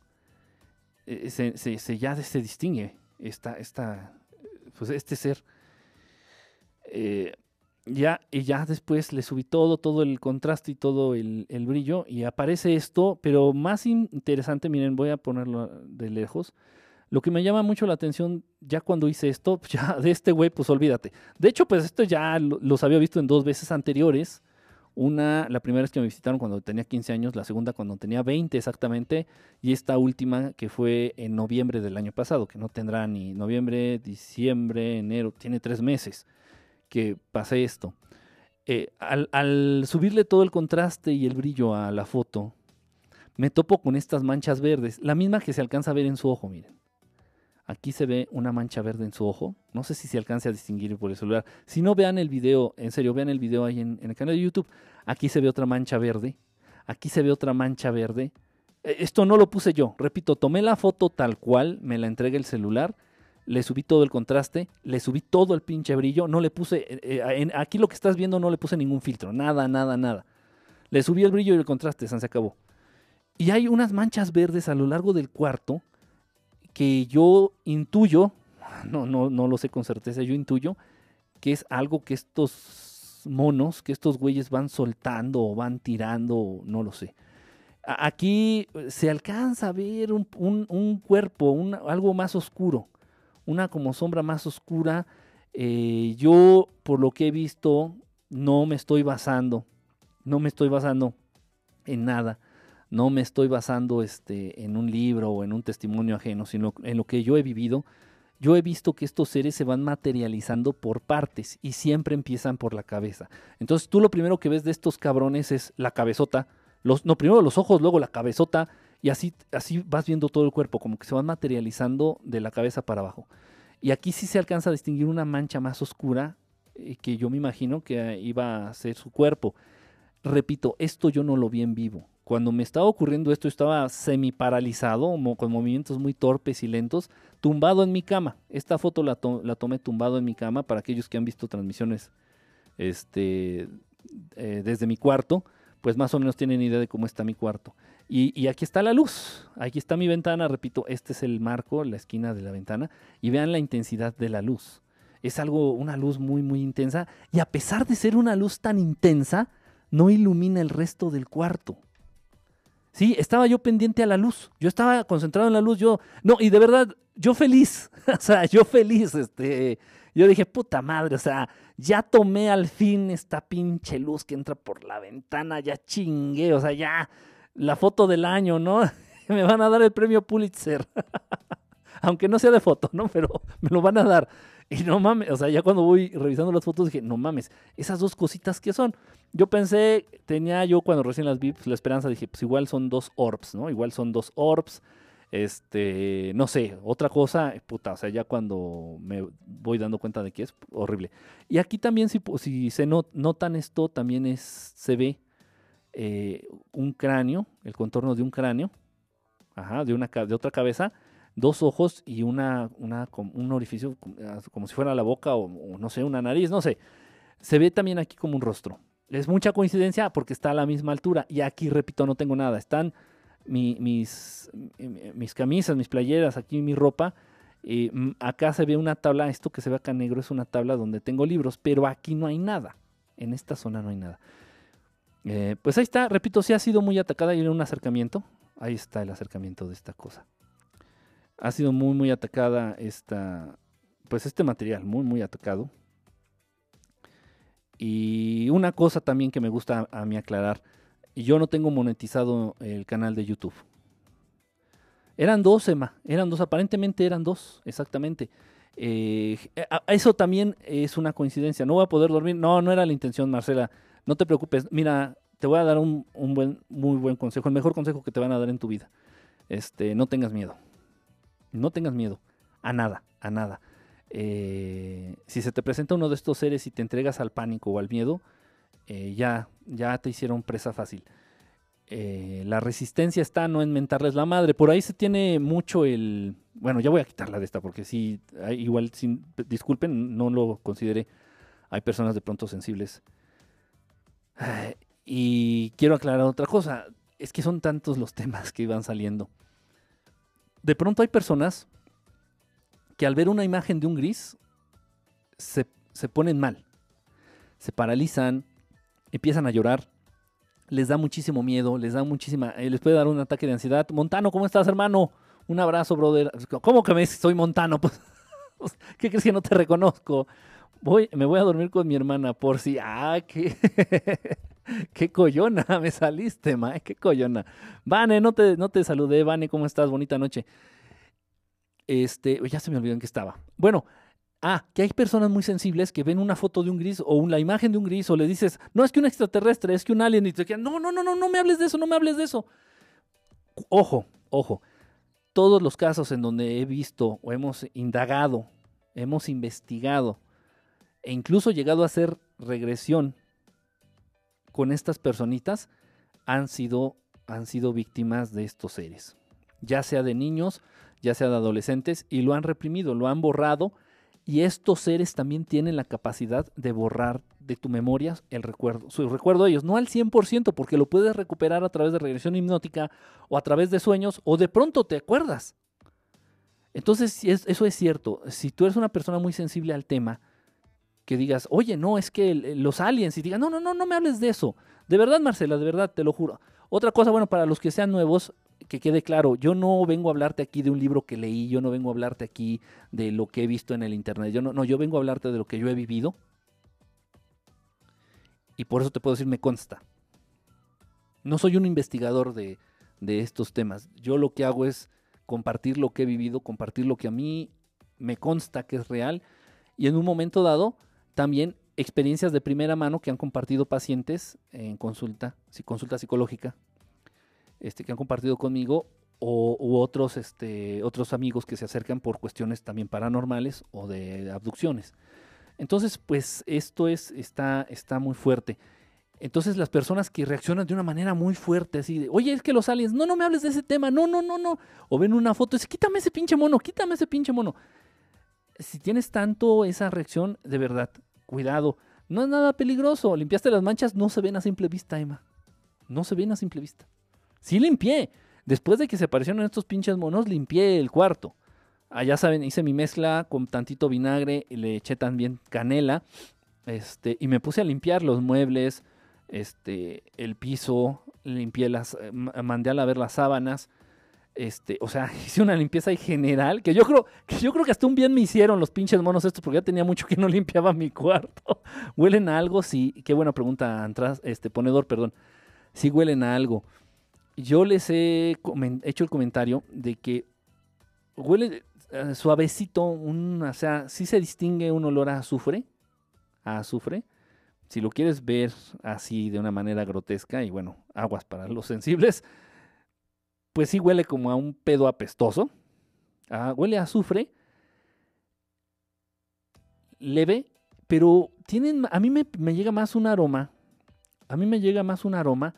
eh, se, se, ya se distingue esta, esta, pues este ser. Ya, y ya después le subí todo, todo el contraste y todo el, brillo y aparece esto, pero más interesante, miren, voy a ponerlo de lejos. Lo que me llama mucho la atención ya cuando hice esto, <laughs> ya de este güey, pues olvídate. De hecho, pues esto ya los había visto en dos veces anteriores. Una, la primera vez que me visitaron cuando tenía 15 años, la segunda cuando tenía 20 exactamente, y esta última que fue en noviembre del año pasado, que no tendrá ni noviembre, diciembre, enero, tiene tres meses que pasé esto. Eh, al, subirle todo el contraste y el brillo a la foto, me topo con estas manchas verdes, la misma que se alcanza a ver en su ojo, miren. Aquí se ve una mancha verde en su ojo. No sé si se alcance a distinguir por el celular. Si no, vean el video, en serio, vean el video ahí en, en el canal de YouTube. Aquí se ve otra mancha verde. Aquí se ve otra mancha verde. Esto no lo puse yo. Repito, tomé la foto tal cual, me la entrega el celular le subí todo el contraste, le subí todo el pinche brillo, no le puse, eh, eh, en, aquí lo que estás viendo no le puse ningún filtro, nada, nada, nada. Le subí el brillo y el contraste, se acabó. Y hay unas manchas verdes a lo largo del cuarto que yo intuyo, no, no, no lo sé con certeza, yo intuyo que es algo que estos monos, que estos güeyes van soltando o van tirando, no lo sé. Aquí se alcanza a ver un, cuerpo, algo más oscuro una como sombra más oscura. Eh, yo, por lo que he visto, no me estoy basando, no me estoy basando en nada, no me estoy basando este, en un libro o en un testimonio ajeno, sino en lo que yo he vivido. Yo he visto que estos seres se van materializando por partes y siempre empiezan por la cabeza. Entonces tú lo primero que ves de estos cabrones es la cabezota, los, no, primero los ojos, luego la cabezota, y así, así vas viendo todo el cuerpo, como que se van materializando de la cabeza para abajo. Y aquí sí se alcanza a distinguir una mancha más oscura eh, que yo me imagino que iba a ser su cuerpo. Repito, esto yo no lo vi en vivo. Cuando me estaba ocurriendo esto, estaba semi paralizado, con movimientos muy torpes y lentos, tumbado en mi cama. Esta foto la, la tomé tumbado en mi cama para aquellos que han visto transmisiones este, eh, desde mi cuarto, pues más o menos tienen idea de cómo está mi cuarto. Y, aquí está la luz, aquí está mi ventana, repito, este es el marco, la esquina de la ventana, y vean la intensidad de la luz. Es algo, una luz muy, muy intensa, y a pesar de ser una luz tan intensa, no ilumina el resto del cuarto. Sí, estaba yo pendiente a la luz, yo estaba concentrado en la luz, yo, no, y de verdad, yo feliz, <laughs> o sea, yo feliz, este, yo dije, puta madre, o sea, ya tomé al fin esta pinche luz que entra por la ventana, ya chingué, o sea, ya, la foto del año, ¿no? <laughs> me van a dar el premio Pulitzer. <laughs> Aunque no sea de foto, ¿no? Pero <laughs> me lo van a dar. Y no mames, o sea, ya cuando voy revisando las fotos dije, no mames, esas dos cositas que son. Yo pensé, tenía yo cuando recién las vi, pues la esperanza, dije, pues igual son dos orbs, ¿no? Igual son dos orbs. Este, no sé, otra cosa, puta, o sea, ya cuando me voy dando cuenta de que es horrible. Y aquí también, si, si se notan esto, también es, se ve eh, un cráneo, el contorno de un cráneo, de, una, de otra cabeza, dos ojos y una, un orificio como si fuera la boca o, no sé, una nariz, no sé. Se ve también aquí como un rostro. Es mucha coincidencia porque está a la misma altura. Y aquí, repito, no tengo nada. Están mis, mis camisas, mis playeras, aquí mi ropa. mm, acá se ve una tabla, esto que se ve acá negro es una tabla donde tengo libros, pero aquí no hay nada. En esta zona no hay nada. Eh, pues ahí está, repito, si ha sido muy atacada y en un acercamiento. Ahí está el acercamiento de esta cosa. Ha sido muy, muy atacada esta, pues este material, muy, muy atacado. Y una cosa también que me gusta a mí aclarar, yo no tengo monetizado el canal de YouTube. Eran dos, Emma, eran dos, aparentemente eran dos, exactamente. Eh, eso también es una coincidencia. No voy a poder dormir. No, no era la intención, Marcela. No te preocupes, mira, te voy a dar un, buen, muy buen consejo, el mejor consejo que te van a dar en tu vida. Este, no tengas miedo. No tengas miedo. A nada, a nada. Eh, si se te presenta uno de estos seres y te entregas al pánico o al miedo, eh, ya, ya te hicieron presa fácil. Eh, la resistencia está no en mentarles la madre. Por ahí se tiene mucho el. Bueno, ya voy a quitarla de esta porque sí, igual, sin, disculpen, no lo consideré. Hay personas de pronto sensibles y quiero aclarar otra cosa. Es que son tantos los temas que iban saliendo. De pronto hay personas que al ver una imagen de un gris se, ponen mal. Se paralizan, empiezan a llorar, les da muchísimo miedo, les da muchísima, eh, les puede dar un ataque de ansiedad. Montano, ¿cómo estás, hermano? Un abrazo, brother. ¿Cómo que me soy Montano? <laughs> Pues, ¿Qué crees que no te reconozco? Voy, me voy a dormir con mi hermana por si. Ah, qué. <laughs> qué collona <laughs> me saliste, ma. Qué collona. Vane, no te, no te saludé. Vane, ¿cómo estás? Bonita noche. Este, ya se me olvidó en qué estaba. Bueno, ah, que hay personas muy sensibles que ven una foto de un gris o la imagen de un gris o le dices, no es que un extraterrestre, es que un alien y te quedan, no, no, no, no, no me hables de eso, no me hables de eso. Ojo, ojo. Todos los casos en donde he visto o hemos indagado, hemos investigado e incluso llegado a hacer regresión con estas personitas han sido, han sido víctimas de estos seres, ya sea de niños, ya sea de adolescentes, y lo han reprimido, lo han borrado, y estos seres también tienen la capacidad de borrar de tu memoria el recuerdo, su recuerdo ellos, no al 100%, porque lo puedes recuperar a través de regresión hipnótica o a través de sueños, o de pronto te acuerdas. Entonces, eso es cierto. Si tú eres una persona muy sensible al tema, que digas, oye, no, es que los aliens, y digan, no, no, no, no me hables de eso. De verdad, Marcela, de verdad, te lo juro. Otra cosa, bueno, para los que sean nuevos, que quede claro, yo no vengo a hablarte aquí de un libro que leí, yo no vengo a hablarte aquí de lo que he visto en el internet, yo no, no, yo vengo a hablarte de lo que yo he vivido. Y por eso te puedo decir, me consta. No soy un investigador de, de estos temas. Yo lo que hago es compartir lo que he vivido, compartir lo que a mí me consta que es real y en un momento dado también experiencias de primera mano que han compartido pacientes en consulta, consulta psicológica, este, que han compartido conmigo o, otros, este, otros amigos que se acercan por cuestiones también paranormales o de abducciones. Entonces, pues esto es, está, está muy fuerte. Entonces las personas que reaccionan de una manera muy fuerte, así de, oye, es que los aliens, no, no me hables de ese tema, no, no, no, no. O ven una foto dicen, quítame ese pinche mono, quítame ese pinche mono. Si tienes tanto esa reacción, de verdad, cuidado. No es nada peligroso. Limpiaste las manchas, no se ven a simple vista, Emma. No se ven a simple vista. Sí limpié. Después de que se aparecieron estos pinches monos, limpié el cuarto. Allá saben, hice mi mezcla con tantito vinagre, le eché también canela, este, y me puse a limpiar los muebles, este, el piso, limpié las, mandé a lavar las sábanas, este, o sea, <laughs> hice una limpieza general, que yo creo, que yo creo que hasta un bien me hicieron los pinches monos estos, porque ya tenía mucho que no <laughs> limpiaba mi cuarto. <laughs> ¿Huelen a algo? Sí, qué buena pregunta, este, ponedor, perdón. Sí huelen a algo. Yo les he hecho el comentario de que huele eh, suavecito, un, o sea, sí se distingue un olor a azufre, a azufre, si lo quieres ver así de una manera grotesca, y bueno, aguas para los sensibles, pues sí huele como a un pedo apestoso. Huele a azufre. Leve, pero tienen, a mí me, llega más un aroma. A mí me llega más un aroma.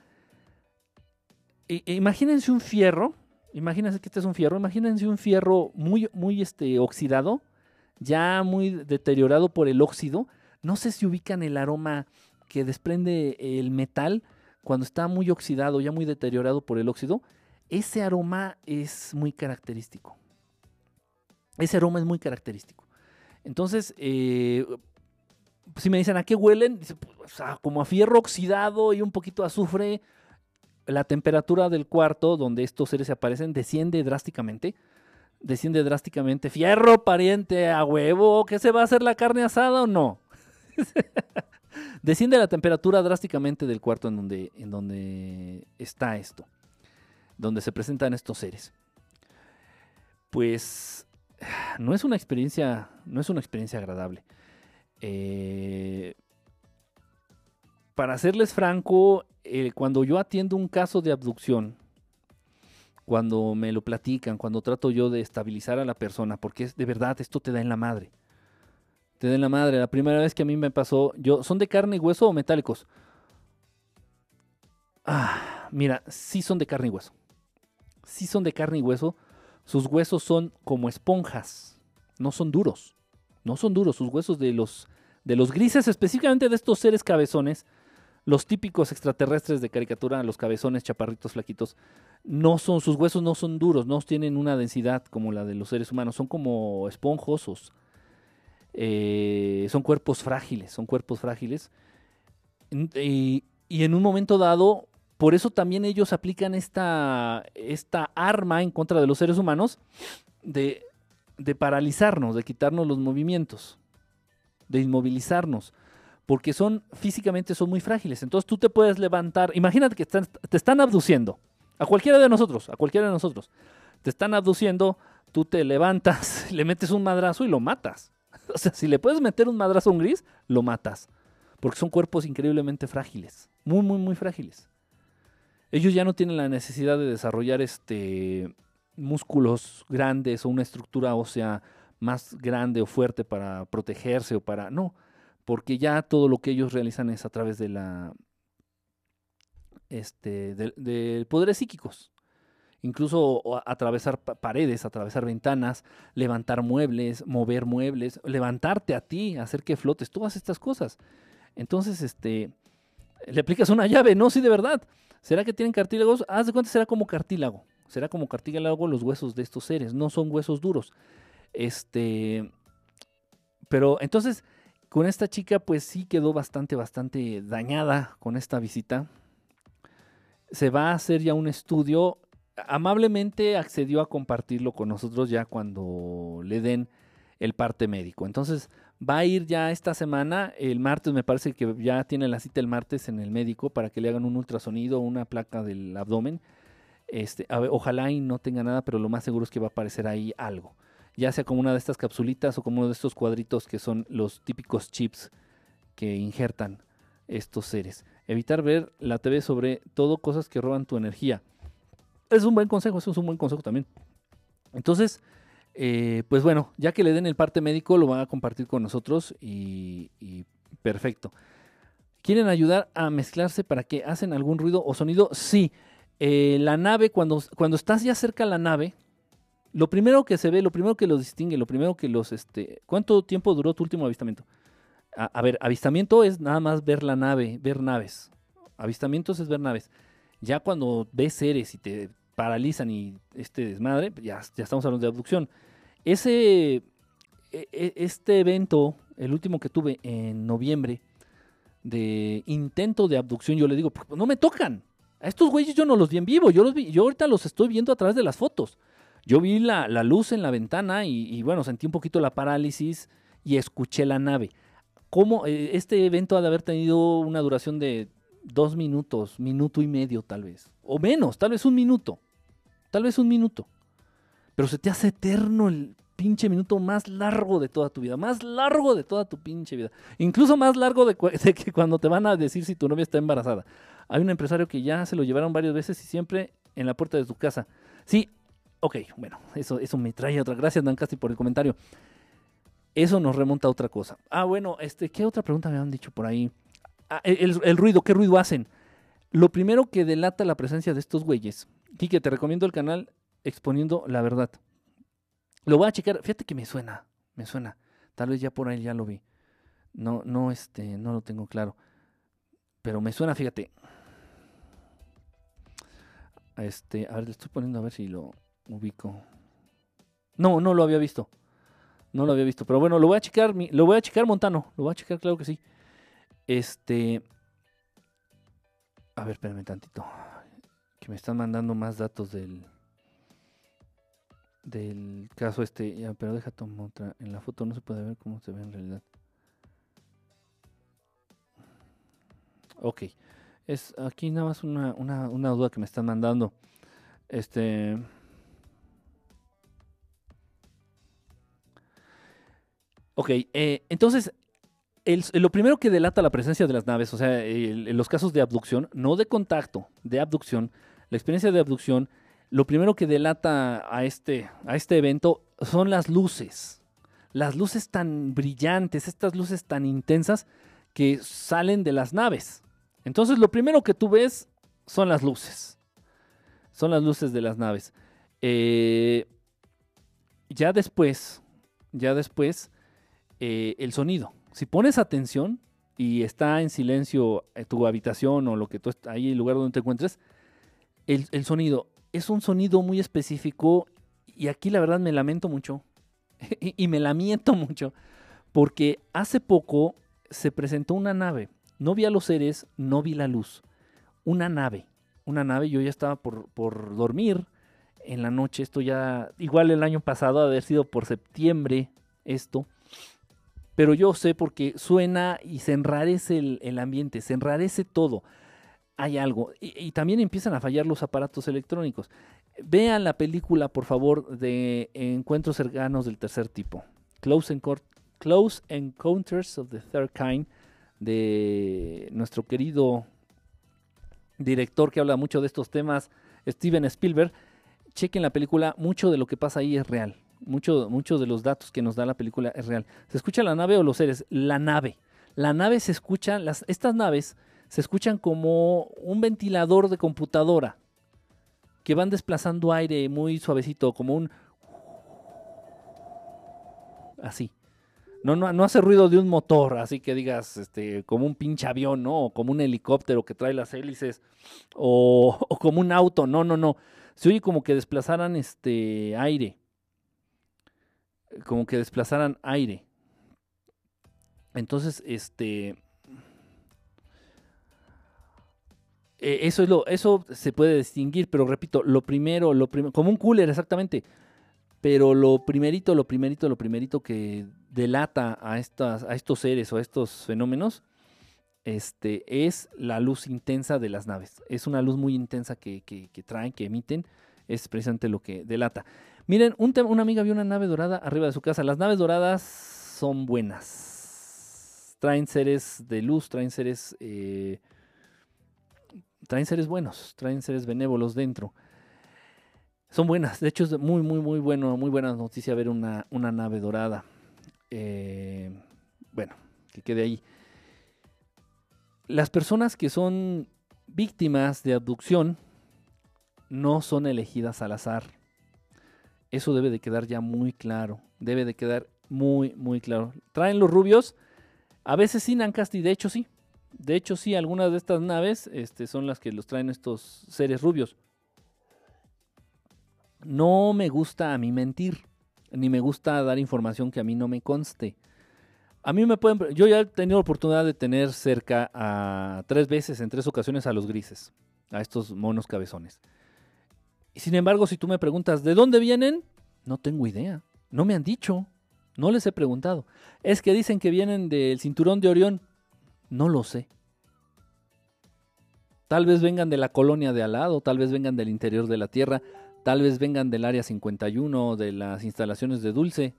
Imagínense un fierro. Imagínense que este es un fierro. Imagínense un fierro muy, muy este, oxidado. Ya muy deteriorado por el óxido no sé si ubican el aroma que desprende el metal cuando está muy oxidado, ya muy deteriorado por el óxido. Ese aroma es muy característico. Ese aroma es muy característico. Entonces, eh, si me dicen a qué huelen, pues, como a fierro oxidado y un poquito de azufre, la temperatura del cuarto donde estos seres se aparecen desciende drásticamente. Desciende drásticamente. Fierro, pariente, a huevo, ¿qué se va a hacer la carne asada o no? <laughs> Desciende la temperatura drásticamente del cuarto en donde, en donde está esto, donde se presentan estos seres. Pues <sighs> no es una experiencia, no es una experiencia agradable. Eh, para serles franco, eh, cuando yo atiendo un caso de abducción, cuando me lo platican, cuando trato yo de estabilizar a la persona, porque es de verdad, esto te da en la madre te den la madre. La primera vez que a mí me pasó, yo, ¿son de carne y hueso o metálicos? Ah, mira, sí son de carne y hueso. Sí son de carne y hueso. Sus huesos son como esponjas. No son duros. No son duros. Sus huesos de los, de los grises, específicamente de estos seres cabezones, los típicos extraterrestres de caricatura, los cabezones, chaparritos, flaquitos, no son, sus huesos no son duros, no tienen una densidad como la de los seres humanos, son como esponjosos. Eh, son cuerpos frágiles, son cuerpos frágiles. Y, en un momento dado, por eso también ellos aplican esta, esta arma en contra de los seres humanos de, paralizarnos, de quitarnos los movimientos, de inmovilizarnos porque son físicamente son muy frágiles. Entonces tú te puedes levantar, imagínate que te están abduciendo, a cualquiera de nosotros, a cualquiera de nosotros. Te están abduciendo, tú te levantas, <laughs> le metes un madrazo y lo matas. <laughs> O sea, si le puedes meter un madrazo a un gris, lo matas. Porque son cuerpos increíblemente frágiles. Muy, muy, muy frágiles. Ellos ya no tienen la necesidad de desarrollar este músculos grandes o una estructura ósea más grande o fuerte para protegerse o para. No. Porque ya todo lo que ellos realizan es a través de la. Este. de poderes psíquicos incluso atravesar paredes, atravesar ventanas, levantar muebles, mover muebles, levantarte a ti, hacer que flotes, todas estas cosas. Entonces, este, le aplicas una llave, no, sí, de verdad. ¿Será que tienen cartílagos? Haz de cuenta, será como cartílago. Será como cartílago los huesos de estos seres, no son huesos duros. Este, pero entonces, con esta chica, pues sí quedó bastante, bastante dañada con esta visita. Se va a hacer ya un estudio amablemente accedió a compartirlo con nosotros ya cuando le den el parte médico. Entonces va a ir ya esta semana, el martes me parece que ya tiene la cita el martes en el médico para que le hagan un ultrasonido, una placa del abdomen. Este, ojalá y no tenga nada, pero lo más seguro es que va a aparecer ahí algo. Ya sea como una de estas capsulitas o como uno de estos cuadritos que son los típicos chips que injertan estos seres. Evitar ver la TV sobre todo cosas que roban tu energía. Es un buen consejo, eso es un buen consejo también. Entonces, eh, pues bueno, ya que le den el parte médico, lo van a compartir con nosotros y, perfecto. ¿Quieren ayudar a mezclarse para que hacen algún ruido o sonido? Sí. Eh, la nave, cuando, cuando estás ya cerca de la nave, lo primero que se ve, lo primero que los distingue, lo primero que los... Este, ¿Cuánto tiempo duró tu último avistamiento? A, ver, avistamiento es nada más ver la nave, ver naves. Avistamientos es ver naves. Ya cuando ves seres y te paralizan y este desmadre, ya, ya estamos hablando de abducción. Ese, e, e, este evento, el último que tuve en noviembre, de intento de abducción, yo le digo, pues, no me tocan. A estos güeyes yo no los vi en vivo, yo, los vi, yo ahorita los estoy viendo a través de las fotos. Yo vi la, luz en la ventana y, bueno, sentí un poquito la parálisis y escuché la nave cómo eh, este evento ha de haber tenido una duración de dos minutos, minuto y medio tal vez, o menos, tal vez un minuto, tal vez un minuto, pero se te hace eterno el pinche minuto más largo de toda tu vida, más largo de toda tu pinche vida, incluso más largo <laughs> de, que cuando te van a decir si tu novia está embarazada. Hay un empresario que ya se lo llevaron varias veces y siempre en la puerta de su casa. Sí, ok, bueno, eso, eso me trae otra. Gracias, Dan Casti, por el comentario. Eso nos remonta a otra cosa. Ah, bueno, este, ¿qué otra pregunta me han dicho por ahí? Ah, el, ruido, ¿qué ruido hacen? Lo primero que delata la presencia de estos güeyes. Quique, te recomiendo el canal exponiendo la verdad. Lo voy a checar. Fíjate que me suena, me suena. Tal vez ya por ahí ya lo vi. No, no, este, no lo tengo claro. Pero me suena, fíjate. Este, a ver, le estoy poniendo a ver si lo ubico. No, no lo había visto. No lo había visto. Pero bueno, lo voy a checar. Lo voy a checar, Montano. Lo voy a checar, claro que sí. Este. A ver, espérame tantito. Que me están mandando más datos del. Del caso este. Pero deja tomar otra. En la foto no se puede ver cómo se ve en realidad. Ok. Es aquí nada más una, una, una duda que me están mandando. Este. Ok, eh, entonces, lo primero que delata la presencia de las naves, o sea, en los casos de abducción, no de contacto, de abducción, la experiencia de abducción, lo primero que delata a este, a este evento son las luces. Las luces tan brillantes, estas luces tan intensas que salen de las naves. Entonces, lo primero que tú ves son las luces. Son las luces de las naves. Eh, ya después, ya después, eh, el sonido. Si pones atención y está en silencio eh, tu habitación o lo que tú ahí el lugar donde te encuentres, el, sonido es un sonido muy específico y aquí la verdad me lamento mucho <laughs> y, me lamento mucho porque hace poco se presentó una nave. No vi a los seres, no vi la luz. Una nave, una nave, yo ya estaba por, por dormir en la noche, esto ya, igual el año pasado, haber sido por septiembre esto, pero yo sé porque suena y se enrarece el, ambiente, se enrarece todo. Hay algo. Y, también empiezan a fallar los aparatos electrónicos. Vean la película, por favor, de Encuentros cercanos del tercer tipo. Close, Close Encounters of the Third Kind, de nuestro querido director que habla mucho de estos temas, Steven Spielberg. Chequen la película, mucho de lo que pasa ahí es real. Muchos de los datos que nos da la película es real. ¿Se escucha la nave o los seres? La nave. La nave se escucha, las, estas naves se escuchan como un ventilador de computadora que van desplazando aire muy suavecito, como un... Así. No, no, no, hace ruido de un motor, así que digas, este, como un pinche avión, ¿no? O como un helicóptero que trae las hélices, o, <laughs> o, como un auto, no, no, no. Se oye como que desplazaran este aire como que desplazaran aire. Entonces, este... eh, eso, es lo, eso se puede distinguir, pero repito, lo primero, lo primero, como un cooler exactamente, pero lo primerito, lo primerito, lo primerito que delata a, estas, a estos seres o a estos fenómenos este, es la luz intensa de las naves. Es una luz muy intensa que, que, que traen, que emiten, es precisamente lo que delata. Miren, un una amiga vio una nave dorada arriba de su casa. Las naves doradas son buenas. Traen seres de luz, traen seres... Eh, traen seres buenos, traen seres benévolos dentro. Son buenas, de hecho es muy, muy, muy bueno, muy buena noticia ver una, una nave dorada. Eh, bueno, que quede ahí. Las personas que son víctimas de abducción no son elegidas al azar. Eso debe de quedar ya muy claro. Debe de quedar muy, muy claro. Traen los rubios, a veces sin Ancasti, de hecho sí. De hecho sí, algunas de estas naves este, son las que los traen estos seres rubios. No me gusta a mí mentir, ni me gusta dar información que a mí no me conste. A mí me pueden. Yo ya he tenido la oportunidad de tener cerca a tres veces, en tres ocasiones, a los grises, a estos monos cabezones. Y sin embargo, si tú me preguntas, ¿de dónde vienen? No tengo idea. No me han dicho. No les he preguntado. Es que dicen que vienen del cinturón de Orión. No lo sé. Tal vez vengan de la colonia de al lado, tal vez vengan del interior de la Tierra, tal vez vengan del área 51, de las instalaciones de Dulce.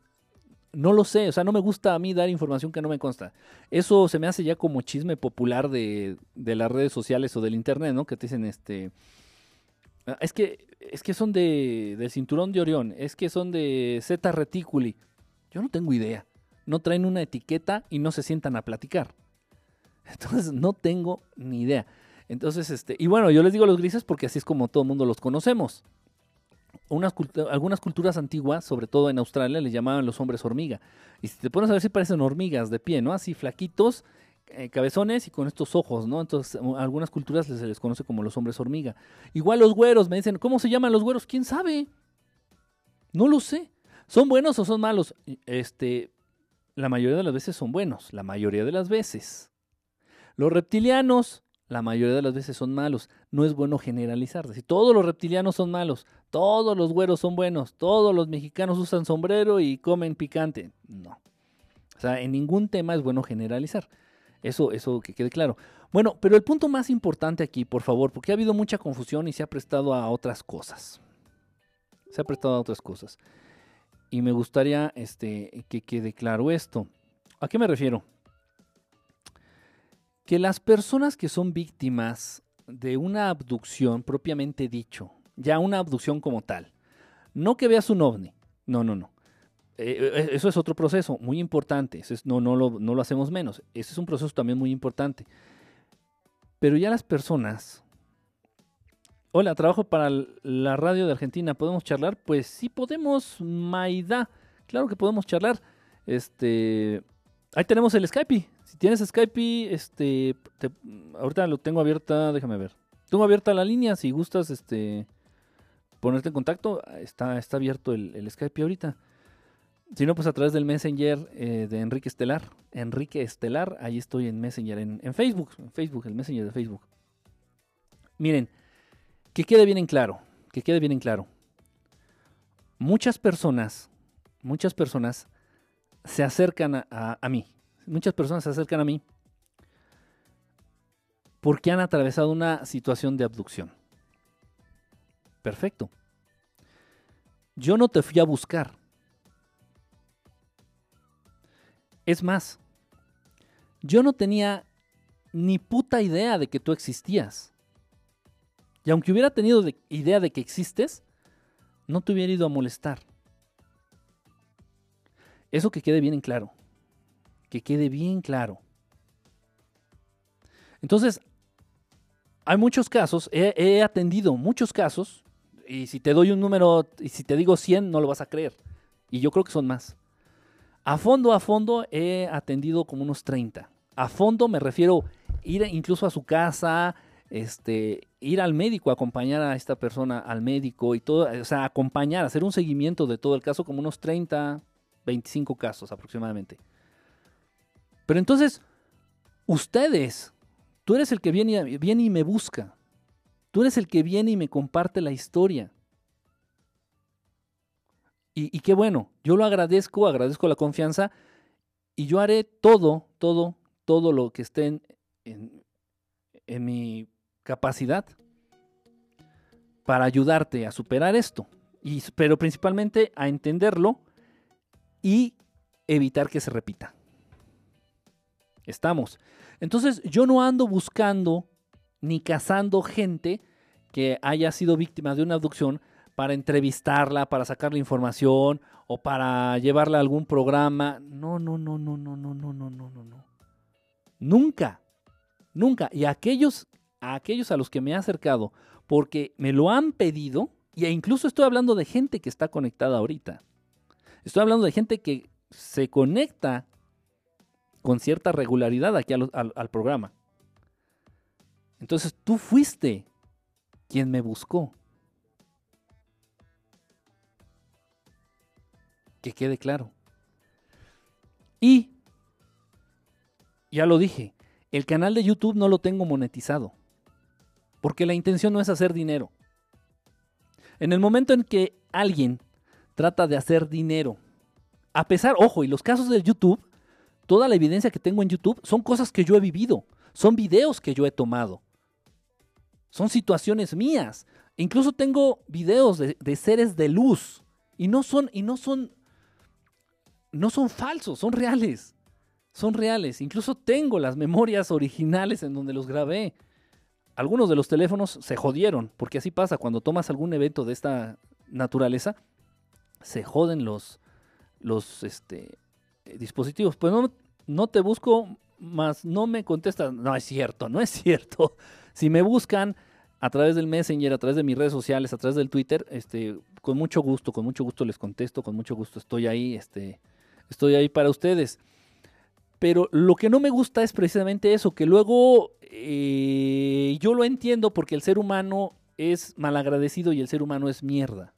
No lo sé, o sea, no me gusta a mí dar información que no me consta. Eso se me hace ya como chisme popular de, de las redes sociales o del internet, ¿no? Que te dicen, este, es que, es que son de, del cinturón de Orión, es que son de Zeta Reticuli. Yo no tengo idea. No traen una etiqueta y no se sientan a platicar. <laughs> Entonces, no tengo ni idea. Entonces, este, y bueno, yo les digo los grises porque así es como todo el mundo los conocemos algunas culturas antiguas, sobre todo en Australia, les llamaban los hombres hormiga. Y si te pones a ver si parecen hormigas de pie, ¿no? Así flaquitos, eh, cabezones y con estos ojos, ¿no? Entonces, algunas culturas se les conoce como los hombres hormiga. Igual los güeros, me dicen, ¿cómo se llaman los güeros? ¿Quién sabe? No lo sé. ¿Son buenos o son malos? Este, la mayoría de las veces son buenos, la mayoría de las veces. Los reptilianos, la mayoría de las veces son malos. No es bueno generalizar. Si todos los reptilianos son malos, todos los güeros son buenos, todos los mexicanos usan sombrero y comen picante. No. O sea, en ningún tema es bueno generalizar. Eso, eso que quede claro. Bueno, pero el punto más importante aquí, por favor, porque ha habido mucha confusión y se ha prestado a otras cosas. Se ha prestado a otras cosas. Y me gustaría este, que quede claro esto. ¿A qué me refiero? que las personas que son víctimas de una abducción propiamente dicho, ya una abducción como tal, no que veas un ovni, no, no, no. Eh, eh, eso es otro proceso muy importante, no, no, lo, no lo hacemos menos, ese es un proceso también muy importante. Pero ya las personas, hola, trabajo para la radio de Argentina, ¿podemos charlar? Pues sí podemos, Maida, claro que podemos charlar. Este, ahí tenemos el Skype, si tienes Skype, este, ahorita lo tengo abierta, déjame ver. Tengo abierta la línea, si gustas, este, ponerte en contacto, está, está abierto el, Skype ahorita. Si no, pues a través del Messenger eh, de Enrique Estelar. Enrique Estelar, ahí estoy en Messenger, en, Facebook, en Facebook, el Messenger de Facebook. Miren, que quede bien en claro, que quede bien en claro. Muchas personas, muchas personas se acercan a mí, muchas personas se acercan a mí porque han atravesado una situación de abducción. Perfecto. Yo no te fui a buscar. Es más, yo no tenía ni puta idea de que tú existías. Y aunque hubiera tenido idea de que existes, no te hubiera ido a molestar. Eso que quede bien en claro que quede bien claro. Entonces, hay muchos casos, he, atendido muchos casos, y si te doy un número, y si te digo 100, no lo vas a creer. Y yo creo que son más. A fondo, a fondo, he atendido como unos 30. A fondo me refiero ir incluso a su casa, este, ir al médico, acompañar a esta persona al médico y todo, o sea, acompañar, hacer un seguimiento de todo el caso, como unos 30, 25 casos aproximadamente. Pero entonces, ustedes, tú eres el que viene, viene y me busca. Tú eres el que viene y me comparte la historia. Y, qué bueno, yo lo agradezco, agradezco la confianza y yo haré todo, todo, todo lo que esté en, en, en mi capacidad para ayudarte a superar esto, y, pero principalmente a entenderlo y evitar que se repita. Estamos. Entonces yo no ando buscando ni cazando gente que haya sido víctima de una abducción para entrevistarla, para sacarle información o para llevarla a algún programa. No, no, no, no, no, no, no, no, no, no. Nunca, nunca. Y aquellos, a aquellos a los que me he acercado porque me lo han pedido, e incluso estoy hablando de gente que está conectada ahorita. Estoy hablando de gente que se conecta con cierta regularidad aquí al programa. Entonces tú fuiste quien me buscó. Que quede claro. Y, ya lo dije, el canal de YouTube no lo tengo monetizado. Porque la intención no es hacer dinero. En el momento en que alguien trata de hacer dinero, a pesar, ojo, y los casos del YouTube, toda la evidencia que tengo en YouTube son cosas que yo he vivido, son videos que yo he tomado, son situaciones mías. Incluso tengo videos de, de seres de luz y no son y no son no son falsos, son reales. Son reales. Incluso tengo las memorias originales en donde los grabé algunos de los teléfonos se jodieron, porque así pasa cuando tomas algún evento de esta naturaleza, se joden los, los este, dispositivos. Pues no, no te busco, más no me contestas. No es cierto, no es cierto. <laughs> Si me buscan a través del Messenger, a través de mis redes sociales, a través del Twitter, este, con mucho gusto, con mucho gusto les contesto, con mucho gusto estoy ahí, este, estoy ahí para ustedes. Pero lo que no me gusta es precisamente eso, que luego eh, yo lo entiendo porque el ser humano es malagradecido y el ser humano es mierda.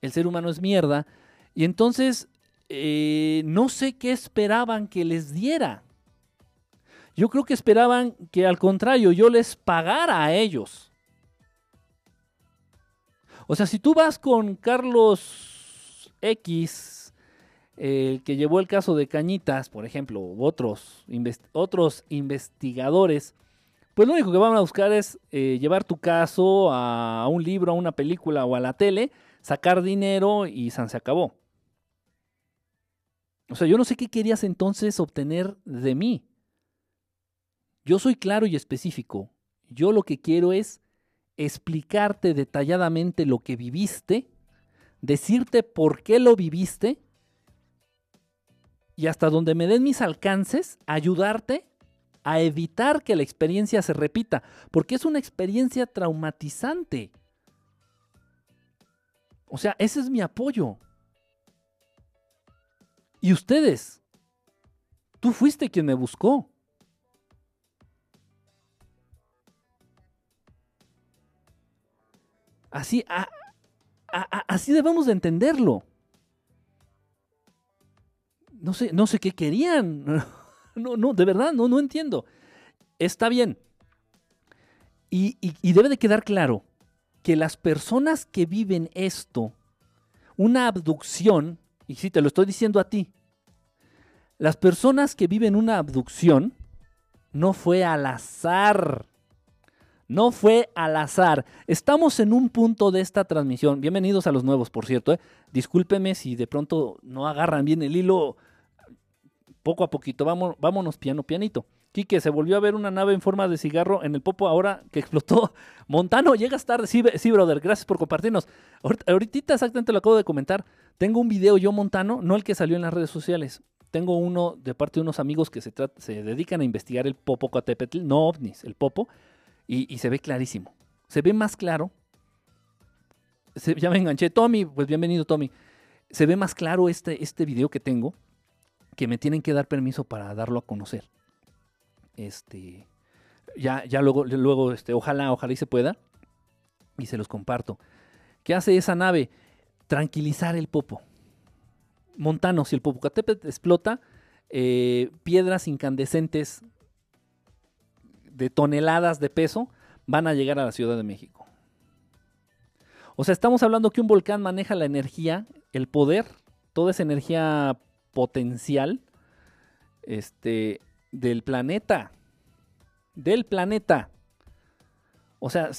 El ser humano es mierda. Y entonces eh, no sé qué esperaban que les diera. Yo creo que esperaban que al contrario yo les pagara a ellos. O sea, si tú vas con Carlos X, el que llevó el caso de Cañitas, por ejemplo, u otros, otros investigadores, pues lo único que van a buscar es eh, llevar tu caso a un libro, a una película o a la tele, sacar dinero y se acabó. O sea, yo no sé qué querías entonces obtener de mí. Yo soy claro y específico. Yo lo que quiero es explicarte detalladamente lo que viviste, decirte por qué lo viviste y hasta donde me den mis alcances, ayudarte a evitar que la experiencia se repita, porque es una experiencia traumatizante. O sea, ese es mi apoyo. Y ustedes, tú fuiste quien me buscó. Así, así debemos de entenderlo no sé, no sé qué querían. <laughs> No, no, de verdad, no, no entiendo. Está bien. Y, y, debe de quedar claro que las personas que viven esto, una abducción, y sí, te lo estoy diciendo a ti, las personas que viven una abducción no fue al azar. No fue al azar. Estamos en un punto de esta transmisión. Bienvenidos a los nuevos, por cierto. ¿eh? Discúlpeme si de pronto no agarran bien el hilo poco a poquito, vámonos, vámonos piano, pianito. Quique, se volvió a ver una nave en forma de cigarro en el popo ahora que explotó. <laughs> Montano, llegas tarde. Sí, sí, brother, gracias por compartirnos. Ahorita exactamente lo acabo de comentar. Tengo un video yo, Montano, no el que salió en las redes sociales. Tengo uno de parte de unos amigos que se, se dedican a investigar el popo Coatepetl, no ovnis, el popo, y, se ve clarísimo. Se ve más claro. ya me enganché. Tommy, pues bienvenido, Tommy. Se ve más claro este, este video que tengo que me tienen que dar permiso para darlo a conocer. Este, ya, ya luego, luego este, ojalá, ojalá y se pueda. Y se los comparto. ¿Qué hace esa nave? Tranquilizar el popo. Montano, si el Popocatépetl explota, eh, piedras incandescentes de toneladas de peso van a llegar a la Ciudad de México. O sea, estamos hablando que un volcán maneja la energía, el poder, toda esa energía potencial este, del planeta. Del planeta. O sea,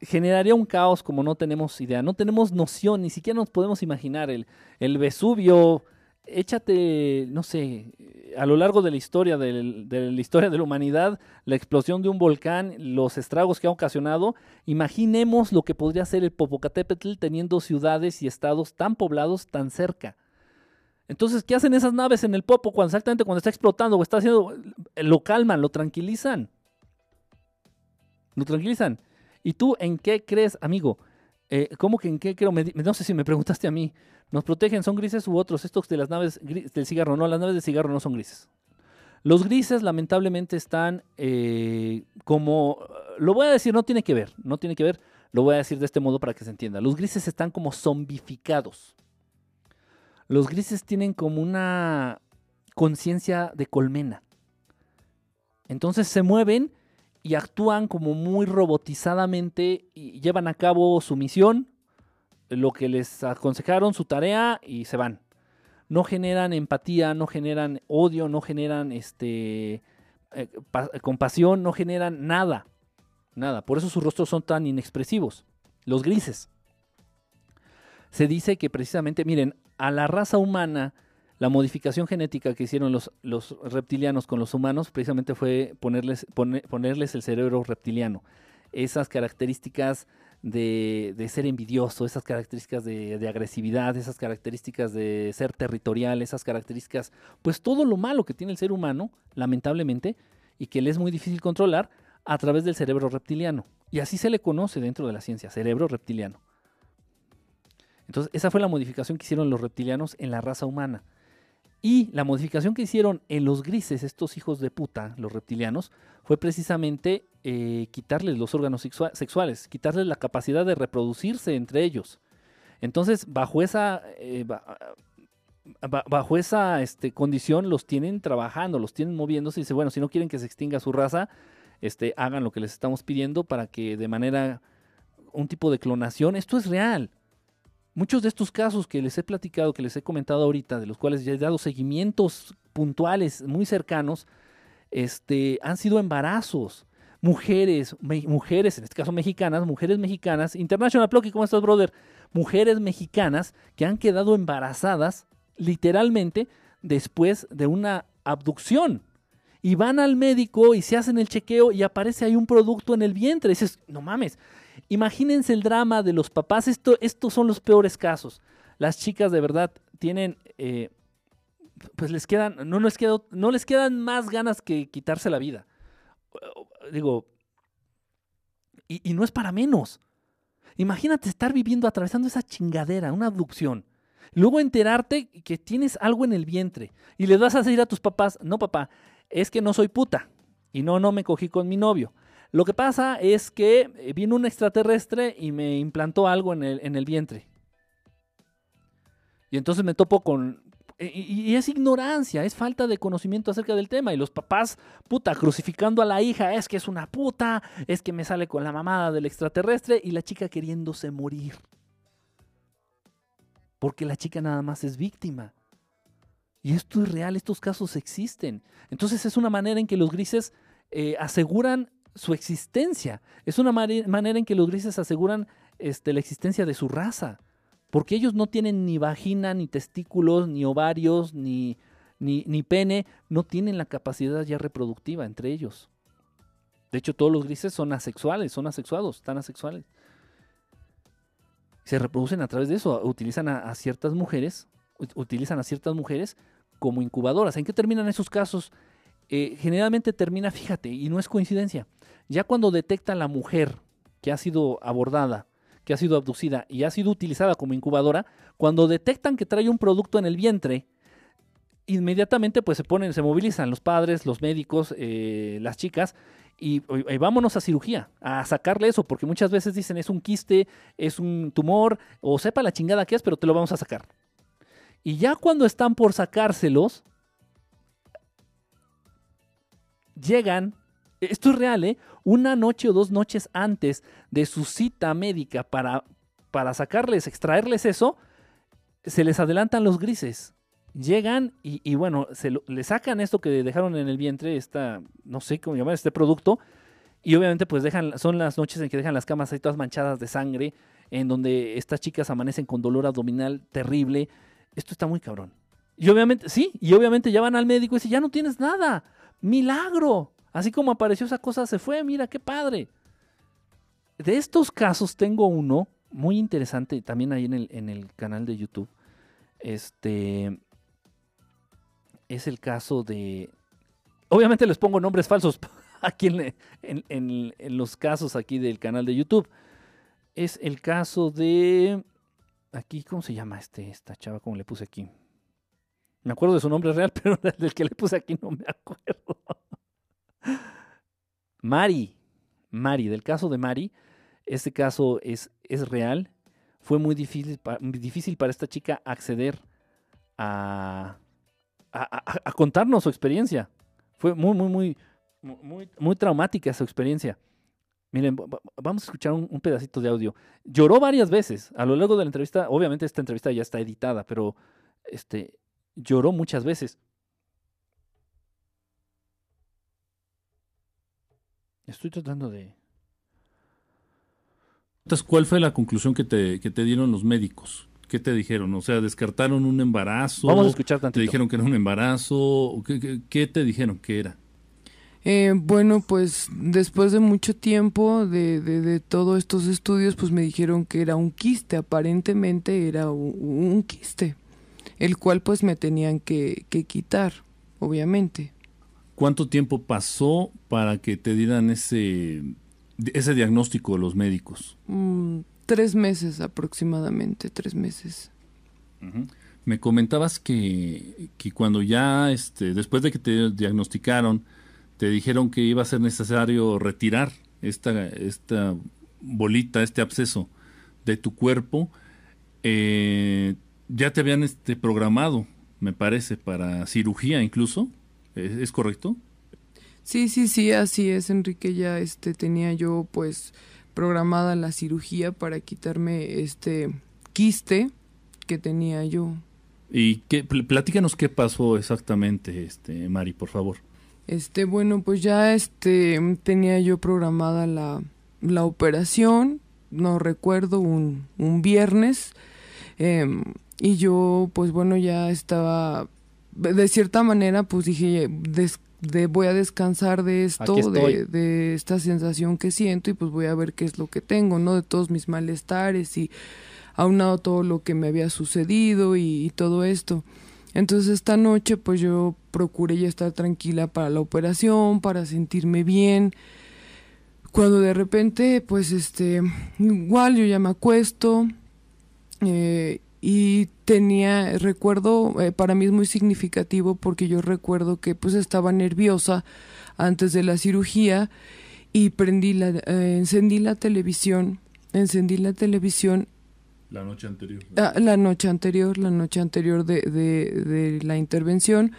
generaría un caos como no tenemos idea. No tenemos noción, ni siquiera nos podemos imaginar. El, el Vesubio, échate, no sé, a lo largo de la historia, de la historia de la humanidad, la explosión de un volcán, los estragos que ha ocasionado, imaginemos lo que podría ser el Popocatépetl teniendo ciudades y estados tan poblados tan cerca. Entonces, ¿qué hacen esas naves en el Popo cuando exactamente cuando está explotando o está haciendo? Lo calman, lo tranquilizan. Lo tranquilizan. ¿Y tú en qué crees, amigo? Eh, ¿Cómo que en qué creo? no sé si me preguntaste a mí. ¿Nos protegen? ¿Son grises u otros? Estos de las naves del cigarro. No, las naves del cigarro no son grises. Los grises lamentablemente están eh, como... Lo voy a decir, no tiene que ver, no tiene que ver. Lo voy a decir de este modo para que se entienda. Los grises están como zombificados. Los grises tienen como una conciencia de colmena. Entonces se mueven y actúan como muy robotizadamente y llevan a cabo su misión, lo que les aconsejaron, su tarea y se van. No generan empatía, no generan odio, no generan este, eh, compasión, no generan nada. Nada. Por eso sus rostros son tan inexpresivos. Los grises. Se dice que precisamente, miren, a la raza humana la modificación genética que hicieron los, reptilianos con los humanos precisamente fue ponerles, el cerebro reptiliano. Esas características de, ser envidioso, esas características de, agresividad, esas características de ser territorial, esas características, pues todo lo malo que tiene el ser humano, lamentablemente, y que le es muy difícil controlar a través del cerebro reptiliano. Y así se le conoce dentro de la ciencia, cerebro reptiliano. Entonces, esa fue la modificación que hicieron los reptilianos en la raza humana. Y la modificación que hicieron en los grises, estos hijos de puta, los reptilianos, fue precisamente eh, quitarles los órganos sexuales, quitarles la capacidad de reproducirse entre ellos. Entonces, bajo esa, eh, bajo esa este, condición, los tienen trabajando, los tienen moviéndose y dice, bueno, si no quieren que se extinga su raza, este, hagan lo que les estamos pidiendo para que de manera, un tipo de clonación, esto es real. Muchos de estos casos que les he platicado, que les he comentado ahorita, de los cuales ya he dado seguimientos puntuales muy cercanos, este, han sido embarazos. Mujeres, mujeres, en este caso mexicanas, mujeres mexicanas, International Plucky, ¿cómo estás, brother? Mujeres mexicanas que han quedado embarazadas literalmente después de una abducción. Y van al médico y se hacen el chequeo y aparece ahí un producto en el vientre. Dices, no mames, Imagínense el drama de los papás. Esto, estos son los peores casos. Las chicas de verdad tienen, eh, pues les quedan, no les, no les quedan más ganas que quitarse la vida. Digo, y, y no es para menos. Imagínate estar viviendo, atravesando esa chingadera, una abducción. Luego enterarte que tienes algo en el vientre y les vas a decir a tus papás, no papá, es que no soy puta y no, no me cogí con mi novio. Lo que pasa es que eh, vino un extraterrestre y me implantó algo en el, en el vientre. Y entonces me topo con... Y, es ignorancia, es falta de conocimiento acerca del tema. Y los papás, puta, crucificando a la hija, es que es una puta, es que me sale con la mamada del extraterrestre y la chica queriéndose morir. Porque la chica nada más es víctima. Y esto es real, estos casos existen. Entonces es una manera en que los grises eh, aseguran su existencia. Es una manera en que los grises aseguran este, la existencia de su raza. Porque ellos no tienen ni vagina, ni testículos, ni ovarios, ni, ni, pene. No tienen la capacidad ya reproductiva entre ellos. De hecho, todos los grises son asexuales, son asexuados, están asexuales. Se reproducen a través de eso. Utilizan a, ciertas mujeres, utilizan a ciertas mujeres como incubadoras. ¿En qué terminan esos casos? Eh, generalmente termina, fíjate, y no es coincidencia, ya cuando detecta la mujer que ha sido abordada, que ha sido abducida y ha sido utilizada como incubadora, cuando detectan que trae un producto en el vientre, inmediatamente pues se ponen, se movilizan los padres, los médicos, eh, las chicas y, vámonos a cirugía, a sacarle eso, porque muchas veces dicen es un quiste, es un tumor, o sepa la chingada que es, pero te lo vamos a sacar. Y ya cuando están por sacárselos, llegan esto es real, ¿eh? Una noche o dos noches antes de su cita médica para, para sacarles, extraerles eso, se les adelantan los grises. Llegan y, bueno, se lo- le sacan esto que dejaron en el vientre, esta, no sé cómo llamar, este producto, y obviamente pues dejan, son las noches en que dejan las camas ahí todas manchadas de sangre, en donde estas chicas amanecen con dolor abdominal terrible. Esto está muy cabrón. Y obviamente, sí, y obviamente ya van al médico y dicen, ya no tienes nada. Milagro. Así como apareció esa cosa, se fue, mira, qué padre. De estos casos tengo uno muy interesante también ahí en el, en el canal de YouTube. Este es el caso de. Obviamente les pongo nombres falsos <laughs> aquí en, en- en- los casos aquí del canal de YouTube. Es el caso de. Aquí, ¿cómo se llama este, esta chava? ¿Cómo le puse aquí? Me acuerdo de su nombre real, <laughs> pero del que le puse aquí no me acuerdo. Mari. Mari, del caso de Mari. Este caso es, es real. Fue muy difícil, difícil para esta chica acceder a, a, contarnos su experiencia. Fue muy, muy, muy, mu- muy, muy traumática su experiencia. Miren, va- va- vamos a escuchar un, un pedacito de audio. Lloró varias veces a lo largo de la entrevista. Obviamente esta entrevista ya está editada, pero este, lloró muchas veces. Estoy tratando de... Entonces, ¿cuál fue la conclusión que te, que te dieron los médicos? ¿Qué te dijeron? O sea, ¿descartaron un embarazo? Vamos a escuchar ¿Te tantito. dijeron que era un embarazo? ¿O ¿Qué, qué, qué te dijeron que era? Eh, bueno, pues después de mucho tiempo de, de, de todos estos estudios, pues me dijeron que era un quiste, aparentemente era un, un quiste, el cual pues me tenían que, que quitar, obviamente. ¿Cuánto tiempo pasó para que te dieran ese, ese diagnóstico los médicos? Mm, tres meses aproximadamente, tres meses. Me comentabas que, que cuando ya, este, después de que te diagnosticaron, te dijeron que iba a ser necesario retirar esta, esta bolita, este absceso de tu cuerpo, eh, ya te habían este, programado, me parece, para cirugía incluso. ¿Es, es correcto? Sí, sí, sí, así es, Enrique. Ya este tenía yo pues programada la cirugía para quitarme este quiste que tenía yo. Y qué, pl- platícanos qué pasó exactamente, este, Mari, por favor. Este, bueno, pues ya este tenía yo programada la, la operación, no recuerdo, un, un viernes. em, y yo, pues bueno, ya estaba, de cierta manera, pues dije, des- de, voy a descansar de esto, de esta sensación que siento y pues voy a ver qué es lo que tengo, ¿no? De todos mis malestares y aunado todo lo que me había sucedido y, y todo esto. Entonces esta noche pues yo procuré ya estar tranquila para la operación, para sentirme bien. Cuando de repente pues este igual yo ya me acuesto eh, y tenía recuerdo eh, para mí es muy significativo porque yo recuerdo que pues estaba nerviosa antes de la cirugía y prendí la eh, encendí la televisión encendí la televisión. La noche anterior. Ah, la noche anterior, la noche anterior de, de, de la intervención.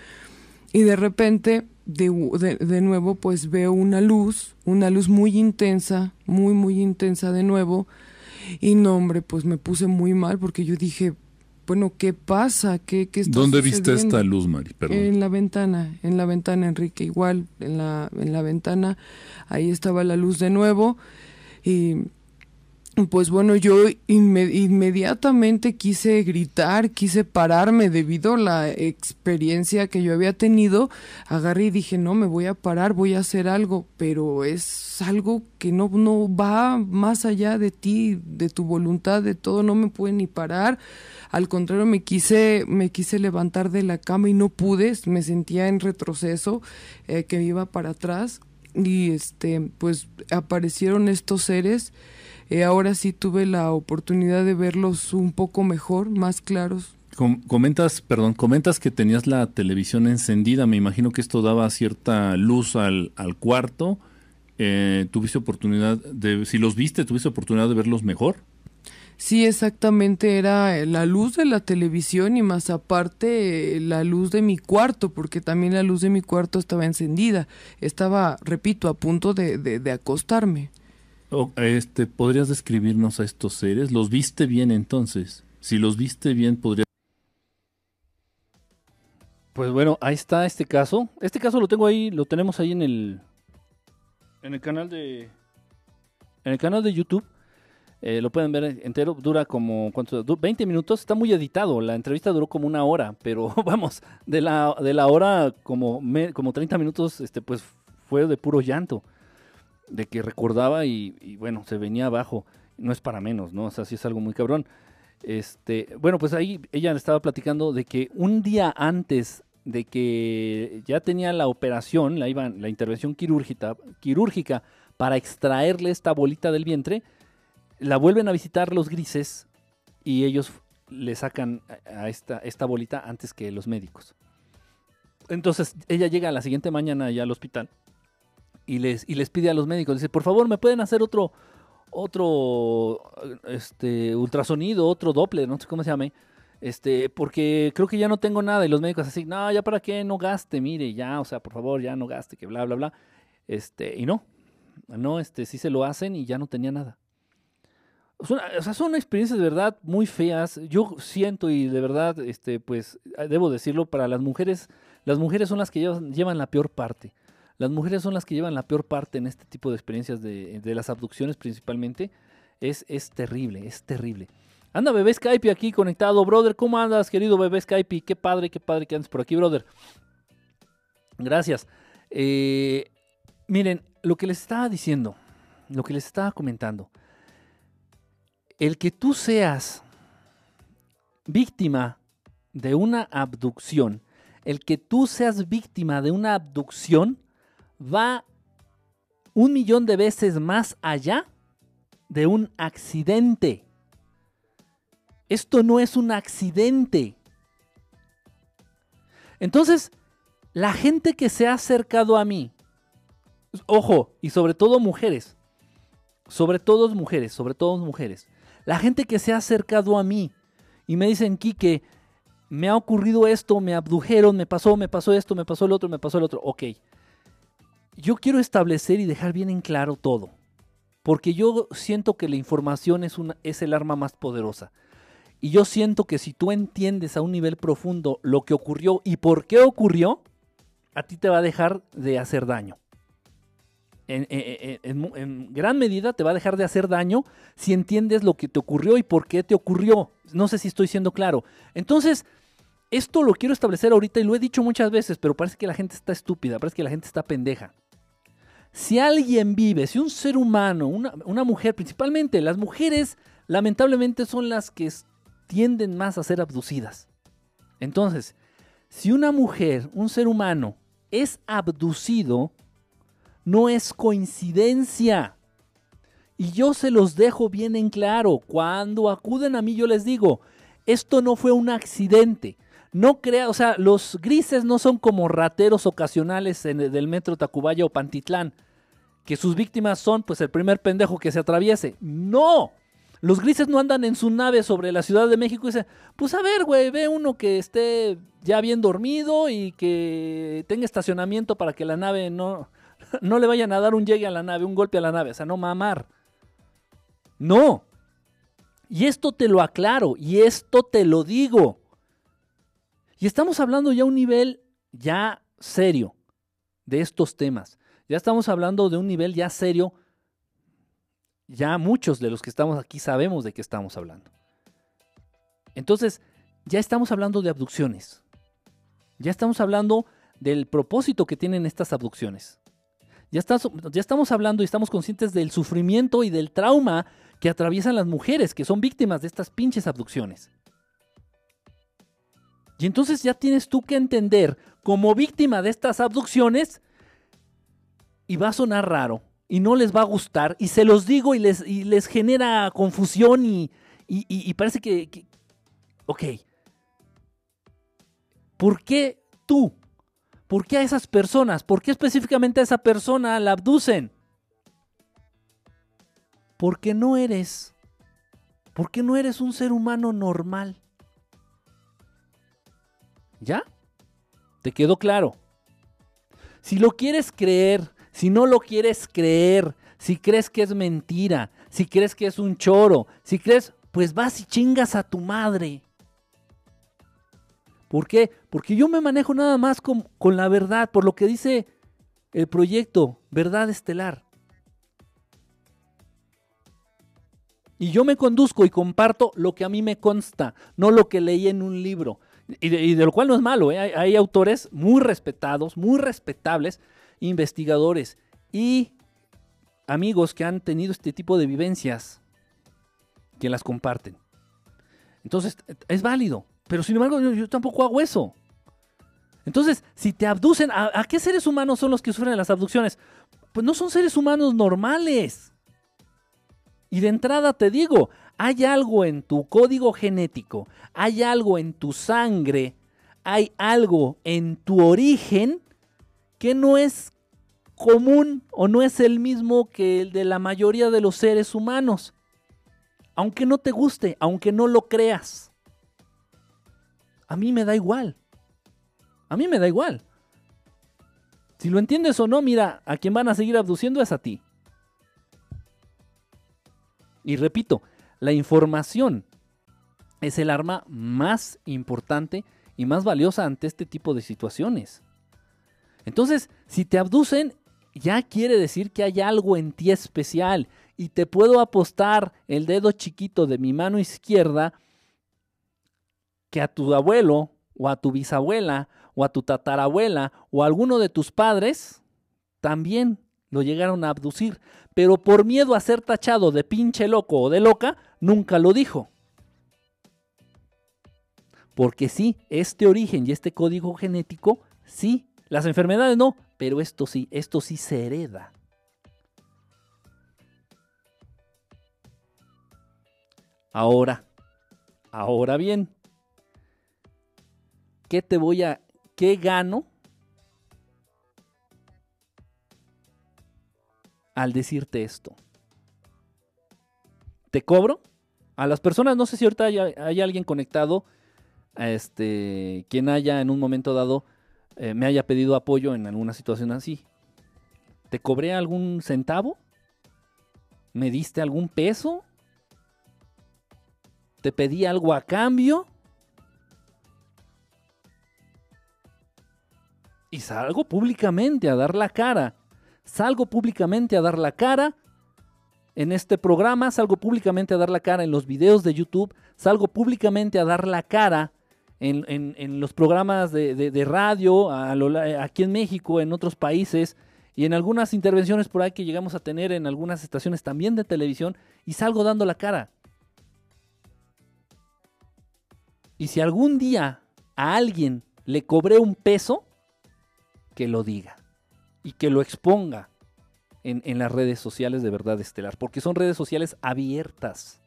Y de repente de, de, de nuevo pues veo una luz, una luz muy intensa, muy muy intensa de nuevo y no hombre pues me puse muy mal porque yo dije bueno qué pasa qué, qué está ¿Dónde viste esta luz, Mari? Perdón. En la ventana, en la ventana, Enrique, igual, en la, en la ventana, ahí estaba la luz de nuevo. Y pues bueno, yo inme- inmediatamente quise gritar, quise pararme debido a la experiencia que yo había tenido. Agarré y dije, no, me voy a parar, voy a hacer algo, pero es algo que no, no va más allá de ti, de tu voluntad, de todo, no me puede ni parar. Al contrario, me quise, me quise levantar de la cama y no pude, me sentía en retroceso, eh, que iba para atrás. Y este, pues aparecieron estos seres. Eh, ahora sí tuve la oportunidad de verlos un poco mejor, más claros. Com- comentas, perdón, comentas que tenías la televisión encendida. Me imagino que esto daba cierta luz al, al cuarto. Eh, ¿Tuviste oportunidad de, si los viste, tuviste oportunidad de verlos mejor? Sí, exactamente, era la luz de la televisión y más aparte la luz de mi cuarto, porque también la luz de mi cuarto estaba encendida. Estaba, repito, a punto de, de, acostarme. Este, ¿Podrías describirnos a estos seres? ¿Los viste bien entonces? Si los viste bien, podría... Pues bueno, ahí está este caso. Este caso lo tengo ahí, lo tenemos ahí en el en el canal de en el canal de YouTube. Eh, lo pueden ver entero, dura como ¿cuánto? 20 minutos, está muy editado, la entrevista duró como una hora, pero <laughs> vamos, de la, de la hora como, como 30 minutos, este, pues fue de puro llanto, de que recordaba y, bueno, se venía abajo, no es para menos, ¿no? O sea, sí es algo muy cabrón. Este, bueno, pues ahí ella estaba platicando de que un día antes de que ya tenía la operación, la, iba, la intervención quirúrgica, quirúrgica para extraerle esta bolita del vientre, la vuelven a visitar los grises y ellos le sacan a esta, esta bolita antes que los médicos. Entonces ella llega la siguiente mañana ya al hospital y les, y les pide a los médicos, dice, por favor, ¿me pueden hacer otro, otro este, ultrasonido, otro Doppler, no sé cómo se llame, este, porque creo que ya no tengo nada. Y los médicos así, no, ya para qué, no gaste, mire, ya, o sea, por favor, ya no gaste, que bla, bla, bla. Este, y no, no, este, sí se lo hacen y ya no tenía nada. o sea, son experiencias de verdad muy feas. Yo siento y de verdad, este, pues, debo decirlo, para las mujeres, las mujeres son las que llevan la peor parte. Las mujeres son las que llevan la peor parte en este tipo de experiencias de, las abducciones principalmente. Es, es terrible, es terrible. Anda bebé Skype aquí conectado, brother. ¿Cómo andas, querido bebé Skype? Qué padre, qué padre que andes por aquí, brother. Gracias. Eh, miren, lo que les estaba diciendo, lo que les estaba comentando, el que tú seas víctima de una abducción, el que tú seas víctima de una abducción va un millón de veces más allá de un accidente. Esto no es un accidente. Entonces, la gente que se ha acercado a mí, ojo, y sobre todo mujeres, sobre todo mujeres, sobre todo mujeres, la gente que se ha acercado a mí y me dicen, Quique, me ha ocurrido esto, me abdujeron, me pasó, me pasó esto, me pasó el otro, me pasó el otro. Ok. Yo quiero establecer y dejar bien en claro todo. Porque yo siento que la información es, el arma más poderosa. Y yo siento que si tú entiendes a un nivel profundo lo que ocurrió y por qué ocurrió, a ti te va a dejar de hacer daño. En, gran medida te va a dejar de hacer daño si entiendes lo que te ocurrió y por qué te ocurrió. No sé si estoy siendo claro. Entonces, esto lo quiero establecer ahorita y lo he dicho muchas veces, pero parece que la gente está estúpida, parece que la gente está pendeja. Si alguien vive, si un ser humano, una, mujer, principalmente las mujeres, lamentablemente son las que tienden más a ser abducidas. Entonces, si una mujer, un ser humano, es abducido, no es coincidencia. Y yo se los dejo bien en claro. Cuando acuden a mí yo les digo, esto no fue un accidente. No crea, o sea, los grises no son como rateros ocasionales en, del metro Tacubaya o Pantitlán, que sus víctimas son pues el primer pendejo que se atraviese. No, los grises no andan en su nave sobre la Ciudad de México y dicen, pues a ver, güey, ve uno que esté ya bien dormido y que tenga estacionamiento para que la nave no, <laughs> no le vayan a dar un llegue a la nave, un golpe a la nave, o sea, no mamar. No. Y esto te lo aclaro y esto te lo digo. Y estamos hablando ya a un nivel ya serio de estos temas. Ya estamos hablando de un nivel ya serio ya muchos de los que estamos aquí sabemos de qué estamos hablando. Entonces, ya estamos hablando de abducciones. Ya estamos hablando del propósito que tienen estas abducciones. Ya, ya estamos hablando y estamos conscientes del sufrimiento y del trauma que atraviesan las mujeres que son víctimas de estas pinches abducciones. Y entonces ya tienes tú que entender como víctima de estas abducciones, y va a sonar raro, y no les va a gustar y se los digo y les, les genera confusión y, parece que, ok, ¿por qué tú? ¿Por qué a esas personas? ¿Por qué específicamente a esa persona la abducen? Porque no eres ¿Por qué no eres un ser humano normal? ¿Ya? ¿Te quedó claro? Si lo quieres creer, si no lo quieres creer, si crees que es mentira, si crees que es un choro, si crees, pues vas y chingas a tu madre. ¿Por qué? Porque yo me manejo nada más con, con la verdad, por lo que dice el proyecto Verdad Estelar. Y yo me conduzco y comparto lo que a mí me consta, no lo que leí en un libro. Y de, lo cual no es malo, ¿eh? hay, hay, autores muy respetados, muy respetables, investigadores y amigos que han tenido este tipo de vivencias que las comparten. Entonces, es válido. Pero sin embargo, yo, tampoco hago eso. Entonces, si te abducen, ¿a, qué seres humanos son los que sufren las abducciones? Pues no son seres humanos normales. Y de entrada te digo, hay algo en tu código genético, hay algo en tu sangre, hay algo en tu origen que no es común o no es el mismo que el de la mayoría de los seres humanos. Aunque no te guste, aunque no lo creas. A mí me da igual. A mí me da igual. Si lo entiendes o no, mira, a quien van a seguir abduciendo es a ti. Y repito, la información es el arma más importante y más valiosa ante este tipo de situaciones. Entonces, si te abducen, ya quiere decir que hay algo en ti especial y te puedo apostar el dedo chiquito de mi mano izquierda que a tu abuelo o a tu bisabuela o a tu tatarabuela o a alguno de tus padres también lo llegaron a abducir, pero por miedo a ser tachado de pinche loco o de loca, nunca lo dijo. Porque sí, este origen y este código genético, sí, las enfermedades no, pero esto sí, esto sí se hereda. Ahora, ahora bien, ¿qué te voy a, qué gano al decirte esto? ¿Te cobro? A las personas, no sé si ahorita hay, alguien conectado, este, quien haya en un momento dado eh, me haya pedido apoyo en alguna situación así. ¿Te cobré algún centavo? ¿Me diste algún peso? ¿Te pedí algo a cambio? y salgo públicamente a dar la cara. Salgo públicamente a dar la cara en este programa, salgo públicamente a dar la cara en los videos de YouTube, salgo públicamente a dar la cara en, los programas de, radio aquí en México, en otros países y en algunas intervenciones por ahí que llegamos a tener en algunas estaciones también de televisión y salgo dando la cara. Y si algún día a alguien le cobré un peso, que lo diga y que lo exponga en, las redes sociales de Verdad Estelar, porque son redes sociales abiertas.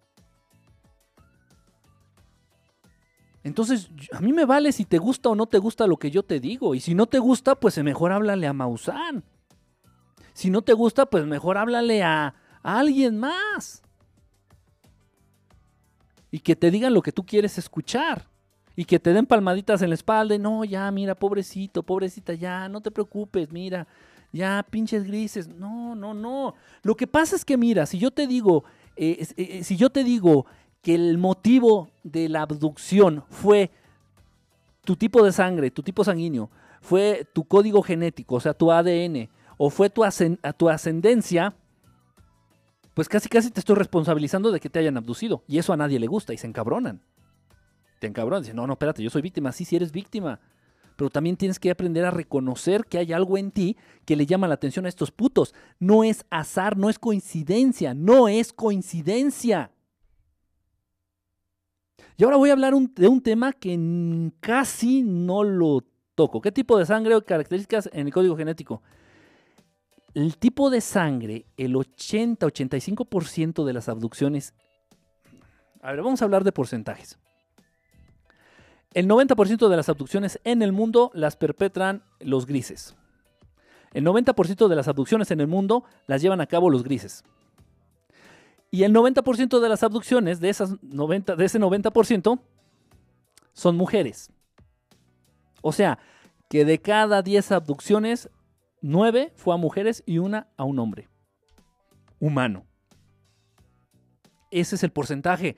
Entonces, a mí me vale si te gusta o no te gusta lo que yo te digo. Y si no te gusta, pues mejor háblale a Maussan. Si no te gusta, pues mejor háblale a, a alguien más. Y que te digan lo que tú quieres escuchar y que te den palmaditas en la espalda y no, ya, mira, pobrecito, pobrecita, ya, no te preocupes, mira, ya, pinches grises. No, no, no. Lo que pasa es que, mira, si yo te digo, eh, eh, eh, si yo te digo que el motivo de la abducción fue tu tipo de sangre, tu tipo sanguíneo, fue tu código genético, o sea, tu ADN, o fue tu, tu ascendencia, pues casi casi te estoy responsabilizando de que te hayan abducido. Y eso a nadie le gusta y se encabronan te encabronan. Dicen, no, no, espérate, yo soy víctima. Sí, sí eres víctima. Pero también tienes que aprender a reconocer que hay algo en ti que le llama la atención a estos putos. No es azar, no es coincidencia, no es coincidencia. Y ahora voy a hablar de un tema que casi no lo toco. ¿Qué tipo de sangre o características en el código genético? El tipo de sangre, el 80-85% de las abducciones. A ver, vamos a hablar de porcentajes. El 90% de las abducciones en el mundo las perpetran los grises. El 90% de las abducciones en el mundo las llevan a cabo los grises. Y el 90% de las abducciones, de, esas 90, de ese 90%, son mujeres. O sea, que de cada 10 abducciones, 9 fue a mujeres y una a un hombre. Humano. Ese es el porcentaje.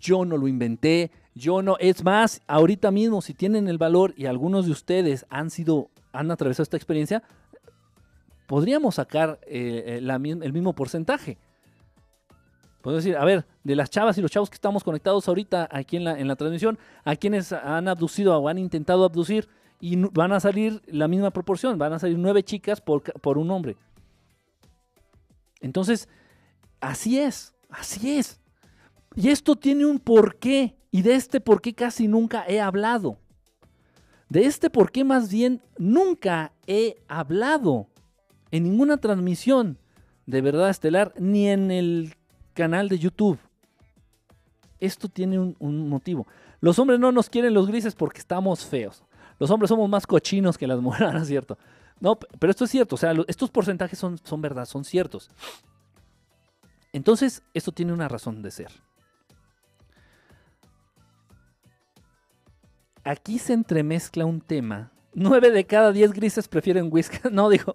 Yo no lo inventé, yo no. Es más, ahorita mismo, si tienen el valor y algunos de ustedes han sido, han atravesado esta experiencia, podríamos sacar eh, eh, el mismo porcentaje. Podemos decir, a ver, de las chavas y los chavos que estamos conectados ahorita aquí en la, en la transmisión, a quienes han abducido o han intentado abducir, y van a salir la misma proporción, van a salir nueve chicas por, por un hombre. Entonces, así es, así es. Y esto tiene un porqué, y de este porqué casi nunca he hablado. De este porqué más bien nunca he hablado en ninguna transmisión de verdad estelar, ni en el canal de YouTube. Esto tiene un, motivo. Los hombres no nos quieren los grises porque estamos feos. Los hombres somos más cochinos que las mujeres, <laughs> ¿no es cierto? No, pero esto es cierto. O sea, estos porcentajes son, son verdad, son ciertos. Entonces, esto tiene una razón de ser. Aquí se entremezcla un tema. Nueve de cada diez grises prefieren whisky. <laughs> No, digo.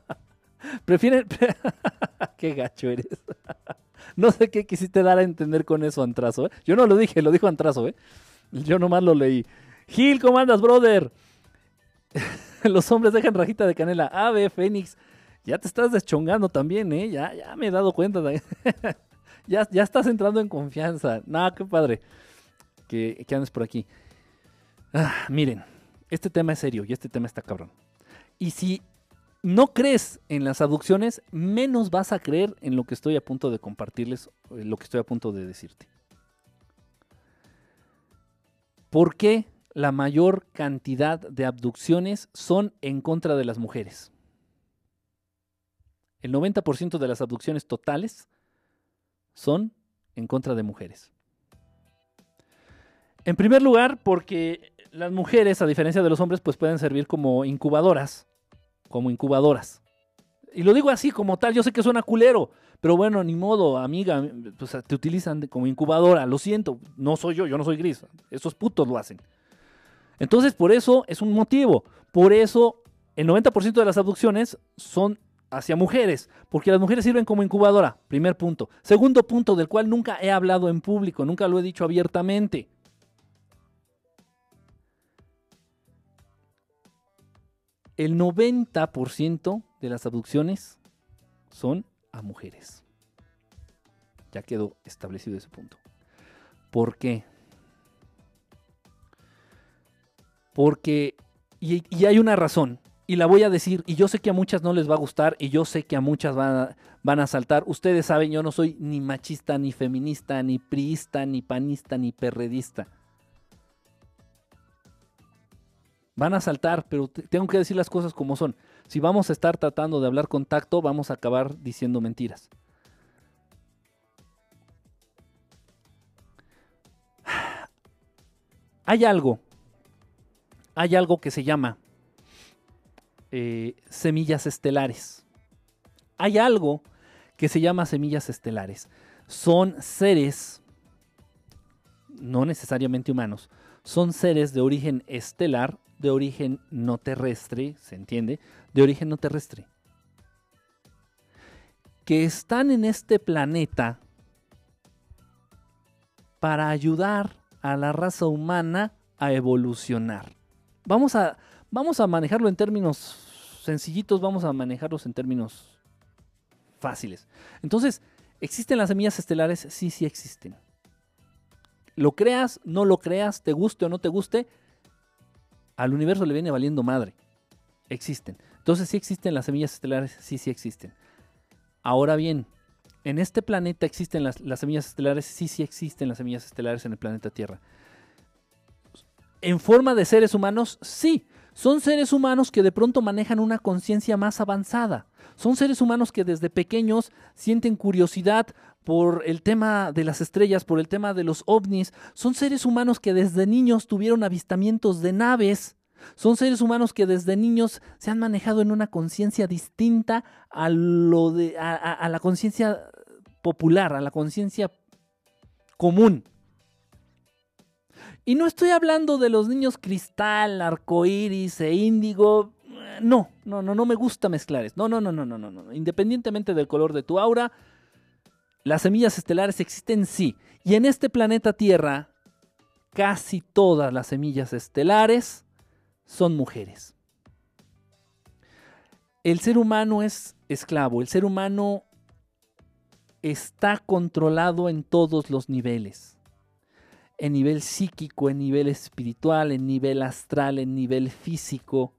<laughs> prefieren. <laughs> qué gacho eres. no sé qué quisiste dar a entender con eso, Antrazo. ¿eh? Yo no lo dije, lo dijo Antrazo. ¿eh? Yo nomás lo leí. Gil, ¿cómo andas, brother? Los hombres dejan rajita de canela. Ave, Fénix. Ya te estás deschongando también, ¿eh? Ya, ya me he dado cuenta. ya, ya estás entrando en confianza. No, qué padre que, que andes por aquí. Ah, miren, este tema es serio y este tema está cabrón. Y si no crees en las abducciones, menos vas a creer en lo que estoy a punto de compartirles, eh, lo que estoy a punto de decirte. ¿Por qué la mayor cantidad de abducciones son en contra de las mujeres? El 90% de las abducciones totales son en contra de mujeres. En primer lugar, porque las mujeres, a diferencia de los hombres, pues pueden servir como incubadoras como incubadoras. Y lo digo así como tal, yo sé que suena culero, pero bueno, ni modo, amiga, pues te utilizan como incubadora, lo siento, no soy yo, yo no soy gris, esos putos lo hacen. Entonces, por eso es un motivo, por eso el 90% de las abducciones son hacia mujeres, porque las mujeres sirven como incubadora, primer punto. Segundo punto, del cual nunca he hablado en público, nunca lo he dicho abiertamente. El 90% de las abducciones son a mujeres. Ya quedó establecido ese punto. ¿Por qué? Porque, y, hay una razón, y la voy a decir, y yo sé que a muchas no les va a gustar, y yo sé que a muchas van a, van a saltar. Ustedes saben, yo no soy ni machista, ni feminista, ni priista, ni panista, ni perredista. Van a saltar, pero tengo que decir las cosas como son. Si vamos a estar tratando de hablar con tacto, vamos a acabar diciendo mentiras. <sighs> Hay algo, hay algo que se llama eh, semillas estelares. Hay algo que se llama semillas estelares. Son seres, no necesariamente humanos, son seres de origen estelar de origen no terrestre, ¿se entiende? De origen no terrestre. Que están en este planeta para ayudar a la raza humana a evolucionar. Vamos a, vamos a manejarlo en términos sencillitos, vamos a manejarlos en términos fáciles. Entonces, ¿existen las semillas estelares? Sí, sí existen. Lo creas, no lo creas, te guste o no te guste, al universo le viene valiendo madre. Existen. Entonces, sí existen las semillas estelares, sí, sí existen. Ahora bien, en este planeta existen las, semillas estelares, sí, sí existen las semillas estelares en el planeta Tierra. En forma de seres humanos, sí. Son seres humanos que de pronto manejan una conciencia más avanzada. Son seres humanos que desde pequeños sienten curiosidad por el tema de las estrellas, por el tema de los ovnis. Son seres humanos que desde niños tuvieron avistamientos de naves. Son seres humanos que desde niños se han manejado en una conciencia distinta a, la conciencia popular, a la conciencia común. Y no estoy hablando de los niños cristal, arcoíris e índigo. No, no, no, no me gusta mezclar eso. No, no, no, no, no, no, no. Independientemente del color de tu aura, las semillas estelares existen sí. Y en este planeta Tierra, casi todas las semillas estelares son mujeres. El ser humano es esclavo, el ser humano está controlado en todos los niveles. En nivel psíquico, en nivel espiritual, en nivel astral, en nivel físico.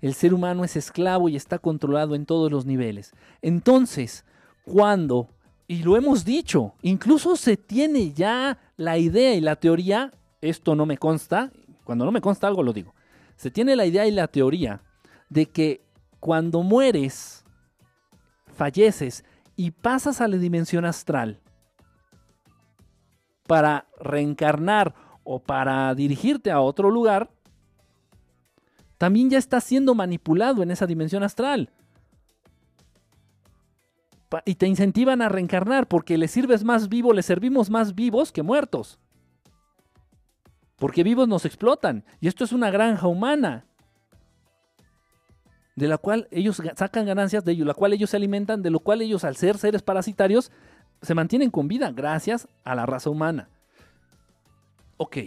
El ser humano es esclavo y está controlado en todos los niveles. Entonces, cuando, y lo hemos dicho, incluso se tiene ya la idea y la teoría, esto no me consta, cuando no me consta algo lo digo, se tiene la idea y la teoría de que cuando mueres, falleces y pasas a la dimensión astral para reencarnar o para dirigirte a otro lugar, también ya estás siendo manipulado en esa dimensión astral. Y te incentivan a reencarnar porque le sirves más vivo, le servimos más vivos que muertos. Porque vivos nos explotan. Y esto es una granja humana de la cual ellos sacan ganancias de ello, la cual ellos se alimentan, de lo cual ellos al ser seres parasitarios se mantienen con vida gracias a la raza humana. Ok.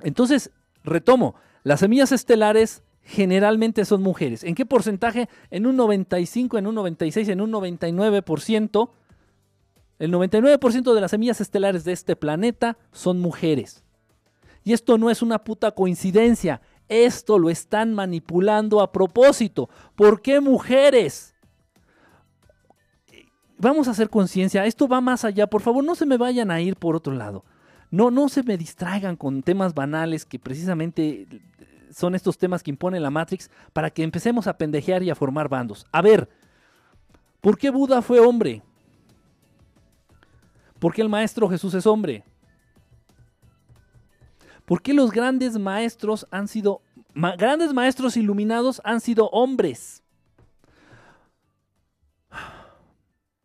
Entonces, retomo, las semillas estelares generalmente son mujeres. ¿En qué porcentaje? En un 95, en un 96, en un 99%. El 99% de las semillas estelares de este planeta son mujeres. Y esto no es una puta coincidencia. Esto lo están manipulando a propósito. ¿Por qué mujeres? Vamos a hacer conciencia. Esto va más allá. Por favor, no se me vayan a ir por otro lado. No, no se me distraigan con temas banales que precisamente son estos temas que impone la Matrix para que empecemos a pendejear y a formar bandos. A ver, ¿por qué Buda fue hombre? ¿Por qué el Maestro Jesús es hombre? ¿Por qué los grandes maestros han sido, grandes maestros iluminados han sido hombres?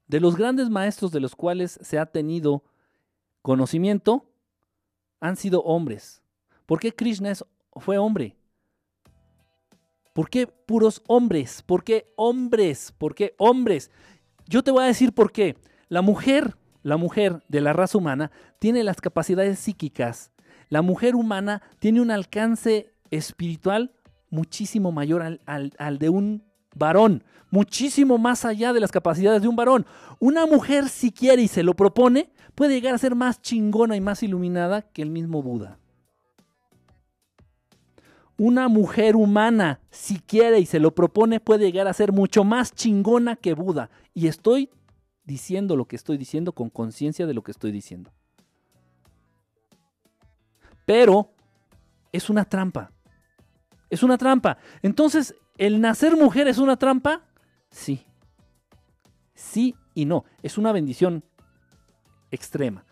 De los grandes maestros de los cuales se ha tenido conocimiento, han sido hombres. ¿Por qué Krishna fue hombre? ¿Por qué puros hombres? ¿Por qué hombres? ¿Por qué hombres? Yo te voy a decir por qué. La mujer, la mujer de la raza humana, tiene las capacidades psíquicas la mujer humana tiene un alcance espiritual muchísimo mayor al, de un varón, muchísimo más allá de las capacidades de un varón. Una mujer, si quiere y se lo propone, puede llegar a ser más chingona y más iluminada que el mismo Buda. Una mujer humana, si quiere y se lo propone, puede llegar a ser mucho más chingona que Buda. Y estoy diciendo lo que estoy diciendo con conciencia de lo que estoy diciendo. Pero es una trampa. Es una trampa. Entonces, ¿el nacer mujer es una trampa? Sí. Sí y no. Es una bendición extrema.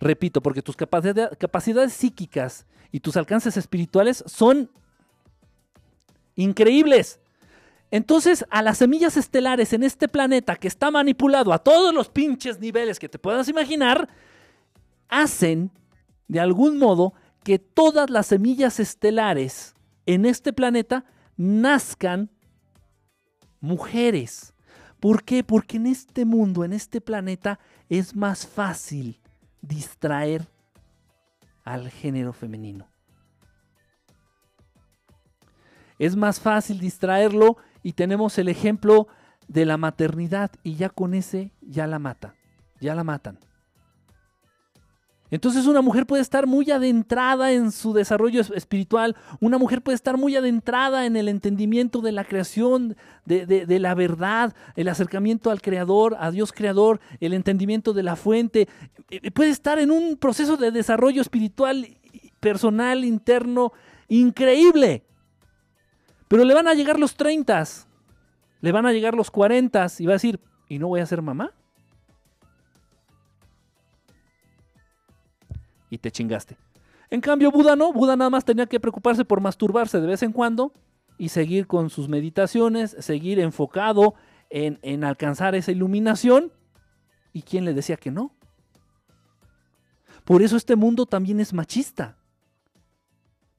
Repito, porque tus capacidades psíquicas y tus alcances espirituales son increíbles. Entonces, a las semillas estelares en este planeta que está manipulado a todos los pinches niveles que te puedas imaginar, hacen de algún modo que todas las semillas estelares en este planeta nazcan mujeres. ¿Por qué? Porque en este mundo, en este planeta, es más fácil distraer al género femenino. Es más fácil distraerlo y tenemos el ejemplo de la maternidad y ya con ese ya la mata, ya la matan. Entonces una mujer puede estar muy adentrada en su desarrollo espiritual, una mujer puede estar muy adentrada en el entendimiento de la creación, de, la verdad, el acercamiento al creador, a Dios creador, el entendimiento de la fuente. Eh, eh, puede estar en un proceso de desarrollo espiritual, personal, interno, increíble. Pero le van a llegar los 30, le van a llegar los 40 y va a decir, ¿y no voy a ser mamá? Y te chingaste. En cambio, Buda no, Buda nada más tenía que preocuparse por masturbarse de vez en cuando y seguir con sus meditaciones, seguir enfocado en, alcanzar esa iluminación y quién le decía que no. Por eso este mundo también es machista,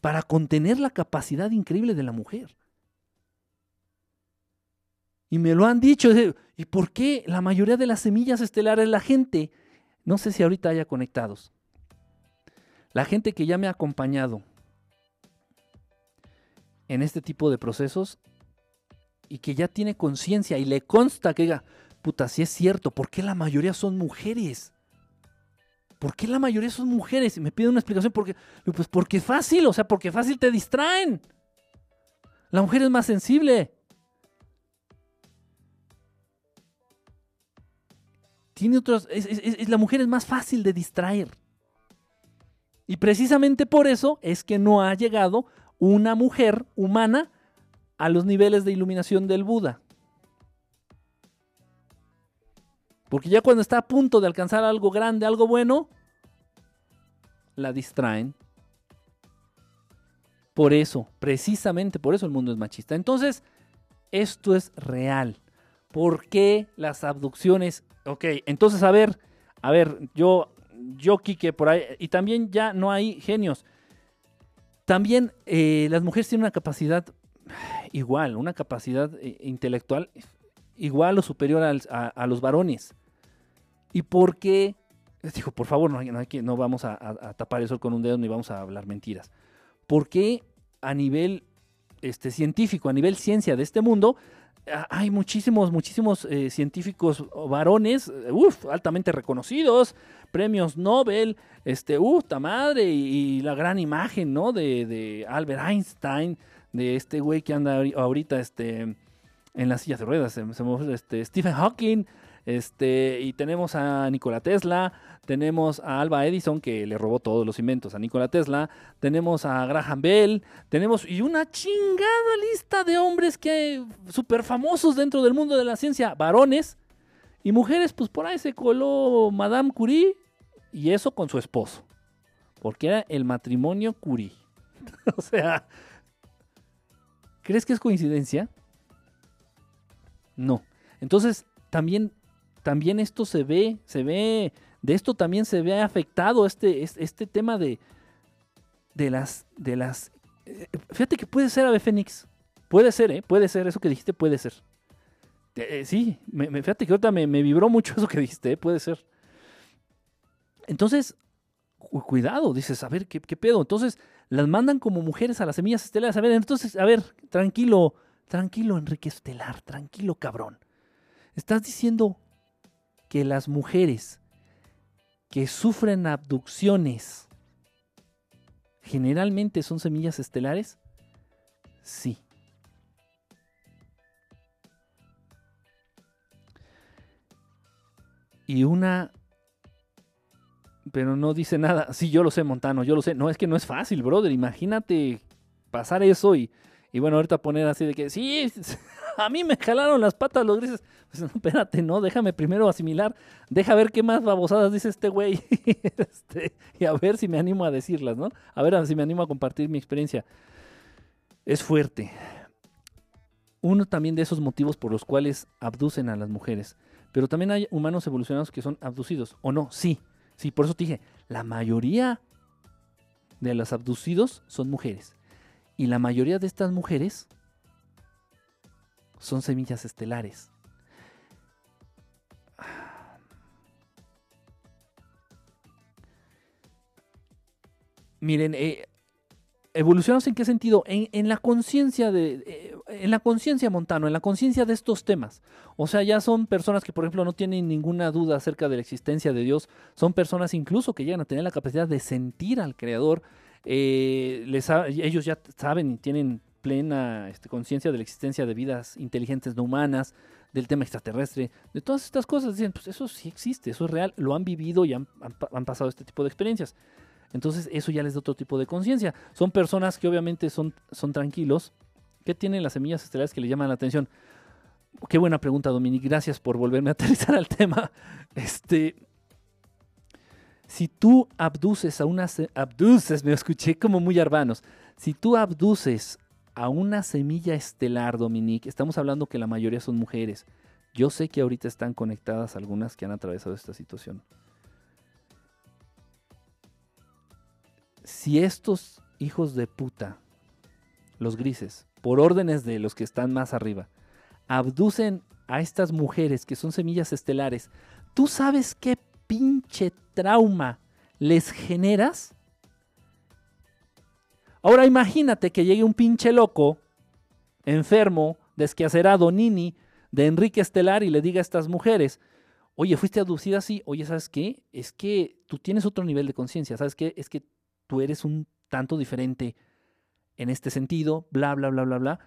para contener la capacidad increíble de la mujer. Y me lo han dicho, ¿y por qué la mayoría de las semillas estelares, la gente, no sé si ahorita haya conectados, la gente que ya me ha acompañado en este tipo de procesos y que ya tiene conciencia y le consta que diga, puta, si es cierto, ¿por qué la mayoría son mujeres? ¿Por qué la mayoría son mujeres? Y me piden una explicación porque, pues porque es fácil, o sea, porque fácil te distraen. La mujer es más sensible. Tiene otros, es, la mujer es más fácil de distraer. Y precisamente por eso es que no ha llegado una mujer humana a los niveles de iluminación del Buda. Porque ya cuando está a punto de alcanzar algo grande, algo bueno, la distraen. Por eso, precisamente por eso el mundo es machista. Entonces, esto es real. ¿Por qué las abducciones? Ok, entonces a ver, a ver, yo, yo, Kike, por ahí, y también ya no hay genios. También eh, las mujeres tienen una capacidad <sighs> igual, una capacidad eh, intelectual igual o superior a los varones. ¿Y por qué? Dijo, por favor, no, que, no vamos a, tapar eso con un dedo ni vamos a hablar mentiras. ¿Por qué a nivel este, científico, a nivel ciencia de este mundo, hay muchísimos, muchísimos eh, científicos varones, uf, altamente reconocidos, premios Nobel, este, uf, madre, y, la gran imagen, ¿no? De, de, Albert Einstein, de este güey que anda ahorita, este, en las sillas de ruedas, este, Stephen Hawking, este, y tenemos a Nikola Tesla, tenemos a Alba Edison, que le robó todos los inventos a Nikola Tesla, tenemos a Graham Bell, tenemos y una chingada lista de hombres que súper famosos dentro del mundo de la ciencia, varones y mujeres, pues por ahí se coló Madame Curie y eso con su esposo, porque era el matrimonio Curie. <laughs> o sea, ¿crees que es coincidencia? No. Entonces, también también esto se ve, se ve, de esto también se ve afectado este, este tema de, de las, de las, eh, fíjate que puede ser Ave Fénix, puede ser, ¿eh? puede ser, eso que dijiste puede ser. Eh, sí, me, fíjate que ahorita me, vibró mucho <laughs> eso que dijiste, puede ser. Entonces, cuidado, dices, a ver, ¿qué, ¿qué, pedo? Entonces, las mandan como mujeres a las semillas estelares. A ver, entonces, a ver, tranquilo, tranquilo, Enrique Estelar, tranquilo, cabrón. Estás diciendo que las mujeres que sufren abducciones generalmente son semillas estelares? Sí. Y una... Pero no dice nada. Sí, yo lo sé, Montano, yo lo sé. No, es que no es fácil, brother. Imagínate pasar eso y, y bueno, ahorita poner así de que, sí, <laughs> a mí me jalaron las patas los grises. Pues no, espérate, no, déjame primero asimilar, deja ver qué más babosadas dice este güey. <laughs> Este, y a ver si me animo a decirlas, ¿no? A ver si me animo a compartir mi experiencia. Es fuerte. Uno también de esos motivos por los cuales abducen a las mujeres. Pero también hay humanos evolucionados que son abducidos. ¿O no? Sí. Sí, por eso te dije, la mayoría de los abducidos son mujeres. Y la mayoría de estas mujeres son semillas estelares. Miren, eh, evolucionamos en qué sentido? En, la conciencia de, eh, en la conciencia montano, en la conciencia de estos temas. O sea, ya son personas que, por ejemplo, no tienen ninguna duda acerca de la existencia de Dios. Son personas incluso que llegan a tener la capacidad de sentir al Creador. Eh, ellos ya saben y tienen plena este, conciencia de la existencia de vidas inteligentes no humanas, del tema extraterrestre, de todas estas cosas. Dicen, pues eso sí existe, eso es real, lo han vivido y han, pasado este tipo de experiencias. Entonces eso ya les da otro tipo de conciencia. Son personas que obviamente son, son tranquilos. ¿Qué tienen las semillas estelares que le llaman la atención? Qué buena pregunta, Dominique. Gracias por volverme a aterrizar al <laughs> tema. Este, si tú abduces a una... Abduces, me escuché como muy. Si tú abduces a una semilla estelar, Dominique, estamos hablando que la mayoría son mujeres, Yo sé que ahorita están conectadas algunas que han atravesado esta situación. Si estos hijos de puta, los grises, por órdenes de los que están más arriba, abducen a estas mujeres que son semillas estelares, ¿tú sabes qué pinche trauma les generas? Ahora imagínate que llegue un pinche loco, enfermo, desquacerado, nini, de Enrique Estelar y le diga a estas mujeres, oye, fuiste abducida así, oye, ¿sabes qué? Es que tú tienes otro nivel de conciencia, ¿sabes qué? Es que tú eres un tanto diferente en este sentido, bla, bla, bla, bla, bla.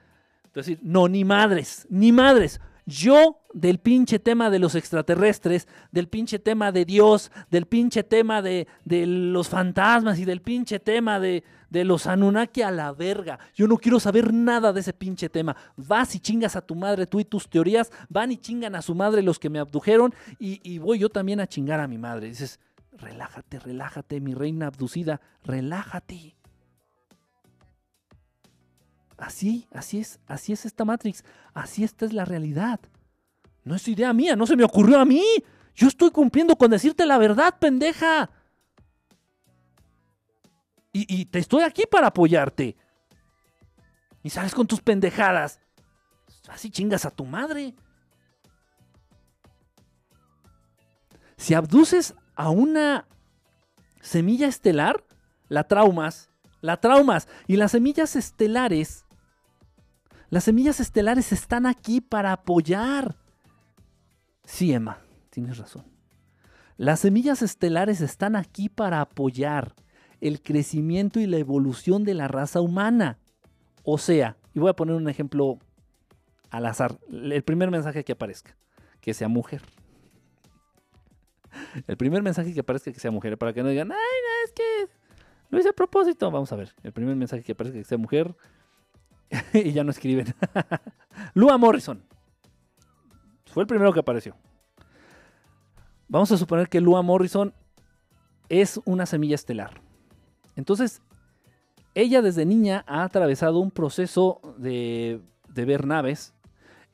Entonces, no, ni madres, ni madres. Yo del pinche tema de los extraterrestres, del pinche tema de Dios, del pinche tema de, de los fantasmas y del pinche tema de, de los Anunnaki a la verga. Yo no quiero saber nada de ese pinche tema. Vas y chingas a tu madre tú y tus teorías, van y chingan a su madre los que me abdujeron y, y voy yo también a chingar a mi madre. Dices, relájate, relájate, mi reina abducida, relájate. Así, así es, así es esta Matrix, así esta es la realidad. No es idea mía, no se me ocurrió a mí. Yo estoy cumpliendo con decirte la verdad, pendeja. Y, te estoy aquí para apoyarte. Y sales con tus pendejadas. Así chingas a tu madre. Si abduces a una semilla estelar, la traumas, la traumas. Y las semillas estelares las semillas estelares están aquí para apoyar. Sí, Emma, tienes razón. Las semillas estelares están aquí para apoyar el crecimiento y la evolución de la raza humana. O sea, y voy a poner un ejemplo al azar, el primer mensaje que aparezca, que sea mujer. <laughs> El primer mensaje que aparezca que sea mujer, para que no digan, ay, no, es que lo hice a propósito. Vamos a ver, el primer mensaje que aparezca que sea mujer, <laughs> y ya no escriben. <laughs> Lua Morrison. Fue el primero que apareció. Vamos a suponer que Lua Morrison es una semilla estelar. Entonces, ella desde niña ha atravesado un proceso de, ver naves.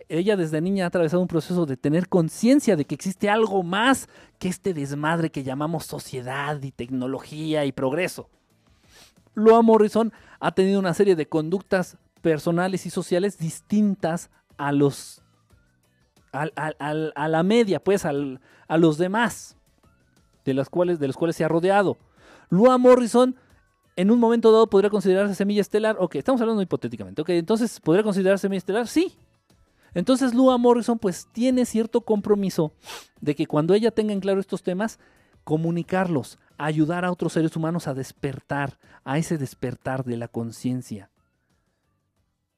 Ella desde niña ha atravesado un proceso de tener conciencia de que existe algo más que este desmadre que llamamos sociedad y tecnología y progreso. Lua Morrison ha tenido una serie de conductas personales y sociales distintas a los a la media, pues a los demás de, las cuales, de los cuales se ha rodeado. Lua Morrison en un momento dado podría considerarse semilla estelar. Ok, estamos hablando hipotéticamente. Ok, entonces, ¿podría considerarse semilla estelar? Sí. Entonces Lua Morrison pues tiene cierto compromiso de que cuando ella tenga en claro estos temas, comunicarlos, ayudar a otros seres humanos a despertar, a ese despertar de la conciencia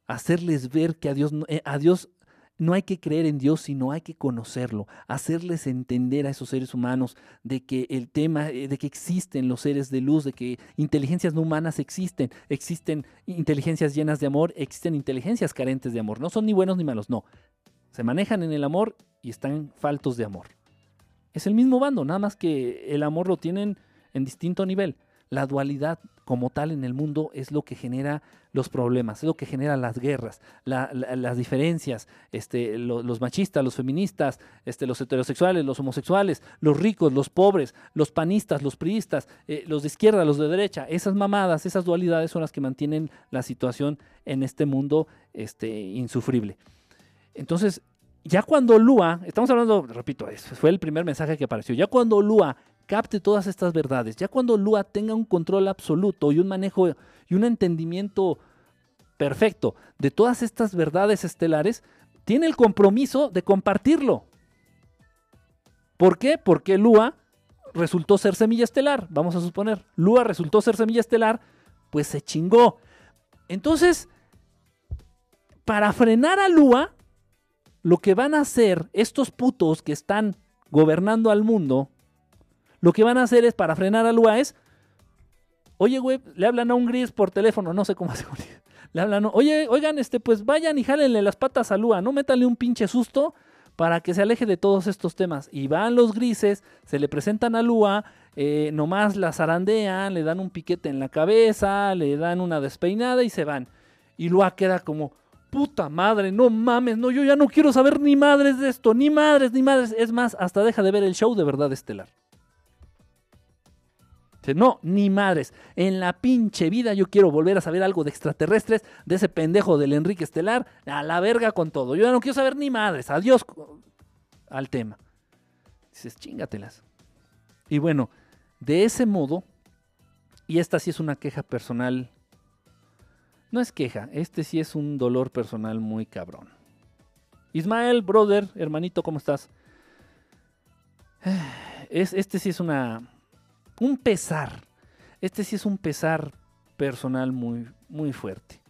hacerles ver que a Dios, eh, a Dios no hay que creer en Dios, sino hay que conocerlo, hacerles entender a esos seres humanos de que el tema, eh, de que existen los seres de luz, de que inteligencias no humanas existen, existen inteligencias llenas de amor, existen inteligencias carentes de amor, no son ni buenos ni malos, no, se manejan en el amor y están faltos de amor. Es el mismo bando, nada más que el amor lo tienen en distinto nivel. La dualidad como tal en el mundo es lo que genera los problemas, es lo que genera las guerras, las diferencias, este, los machistas, los feministas, este, los heterosexuales, los homosexuales, los ricos, los pobres, los panistas, los priistas, eh, los de izquierda, los de derecha, esas mamadas, esas dualidades son las que mantienen la situación en este mundo este, insufrible. Entonces, ya cuando Lua, estamos hablando, repito, fue el primer mensaje que apareció, ya cuando Lua capte todas estas verdades, ya cuando Lua tenga un control absoluto y un manejo y un entendimiento perfecto de todas estas verdades estelares, tiene el compromiso de compartirlo. ¿Por qué? Porque Lua resultó ser semilla estelar, vamos a suponer. Lua resultó ser semilla estelar, pues se chingó. Entonces, para frenar a Lua, lo que van a hacer estos putos que están gobernando al mundo, lo que van a hacer es para frenar a Lua es, oye, güey, le hablan a un gris por teléfono, no sé cómo <laughs> hace. Le hablan, oye, oigan, este, pues vayan y jálenle las patas a Lua, no métanle un pinche susto para que se aleje de todos estos temas. Y van los grises, se le presentan a Lua, eh, nomás la zarandean, le dan un piquete en la cabeza, le dan una despeinada y se van. Y Lua queda como, puta madre, no mames, no, yo ya no quiero saber ni madres de esto, ni madres, ni madres. Es más, hasta deja de ver el show de verdad estelar. No, ni madres. En la pinche vida yo quiero volver a saber algo de extraterrestres, de ese pendejo del Enrique Estelar, a la verga con todo. Yo ya no quiero saber ni madres. Adiós al tema. Dices, chingatelas. Y bueno, de ese modo, y esta sí es una queja personal. No es queja, este sí es un dolor personal muy cabrón. Ismael, brother, hermanito, ¿cómo estás? <sighs> Es, este sí es una. Un pesar. Este sí es un pesar personal muy, muy fuerte.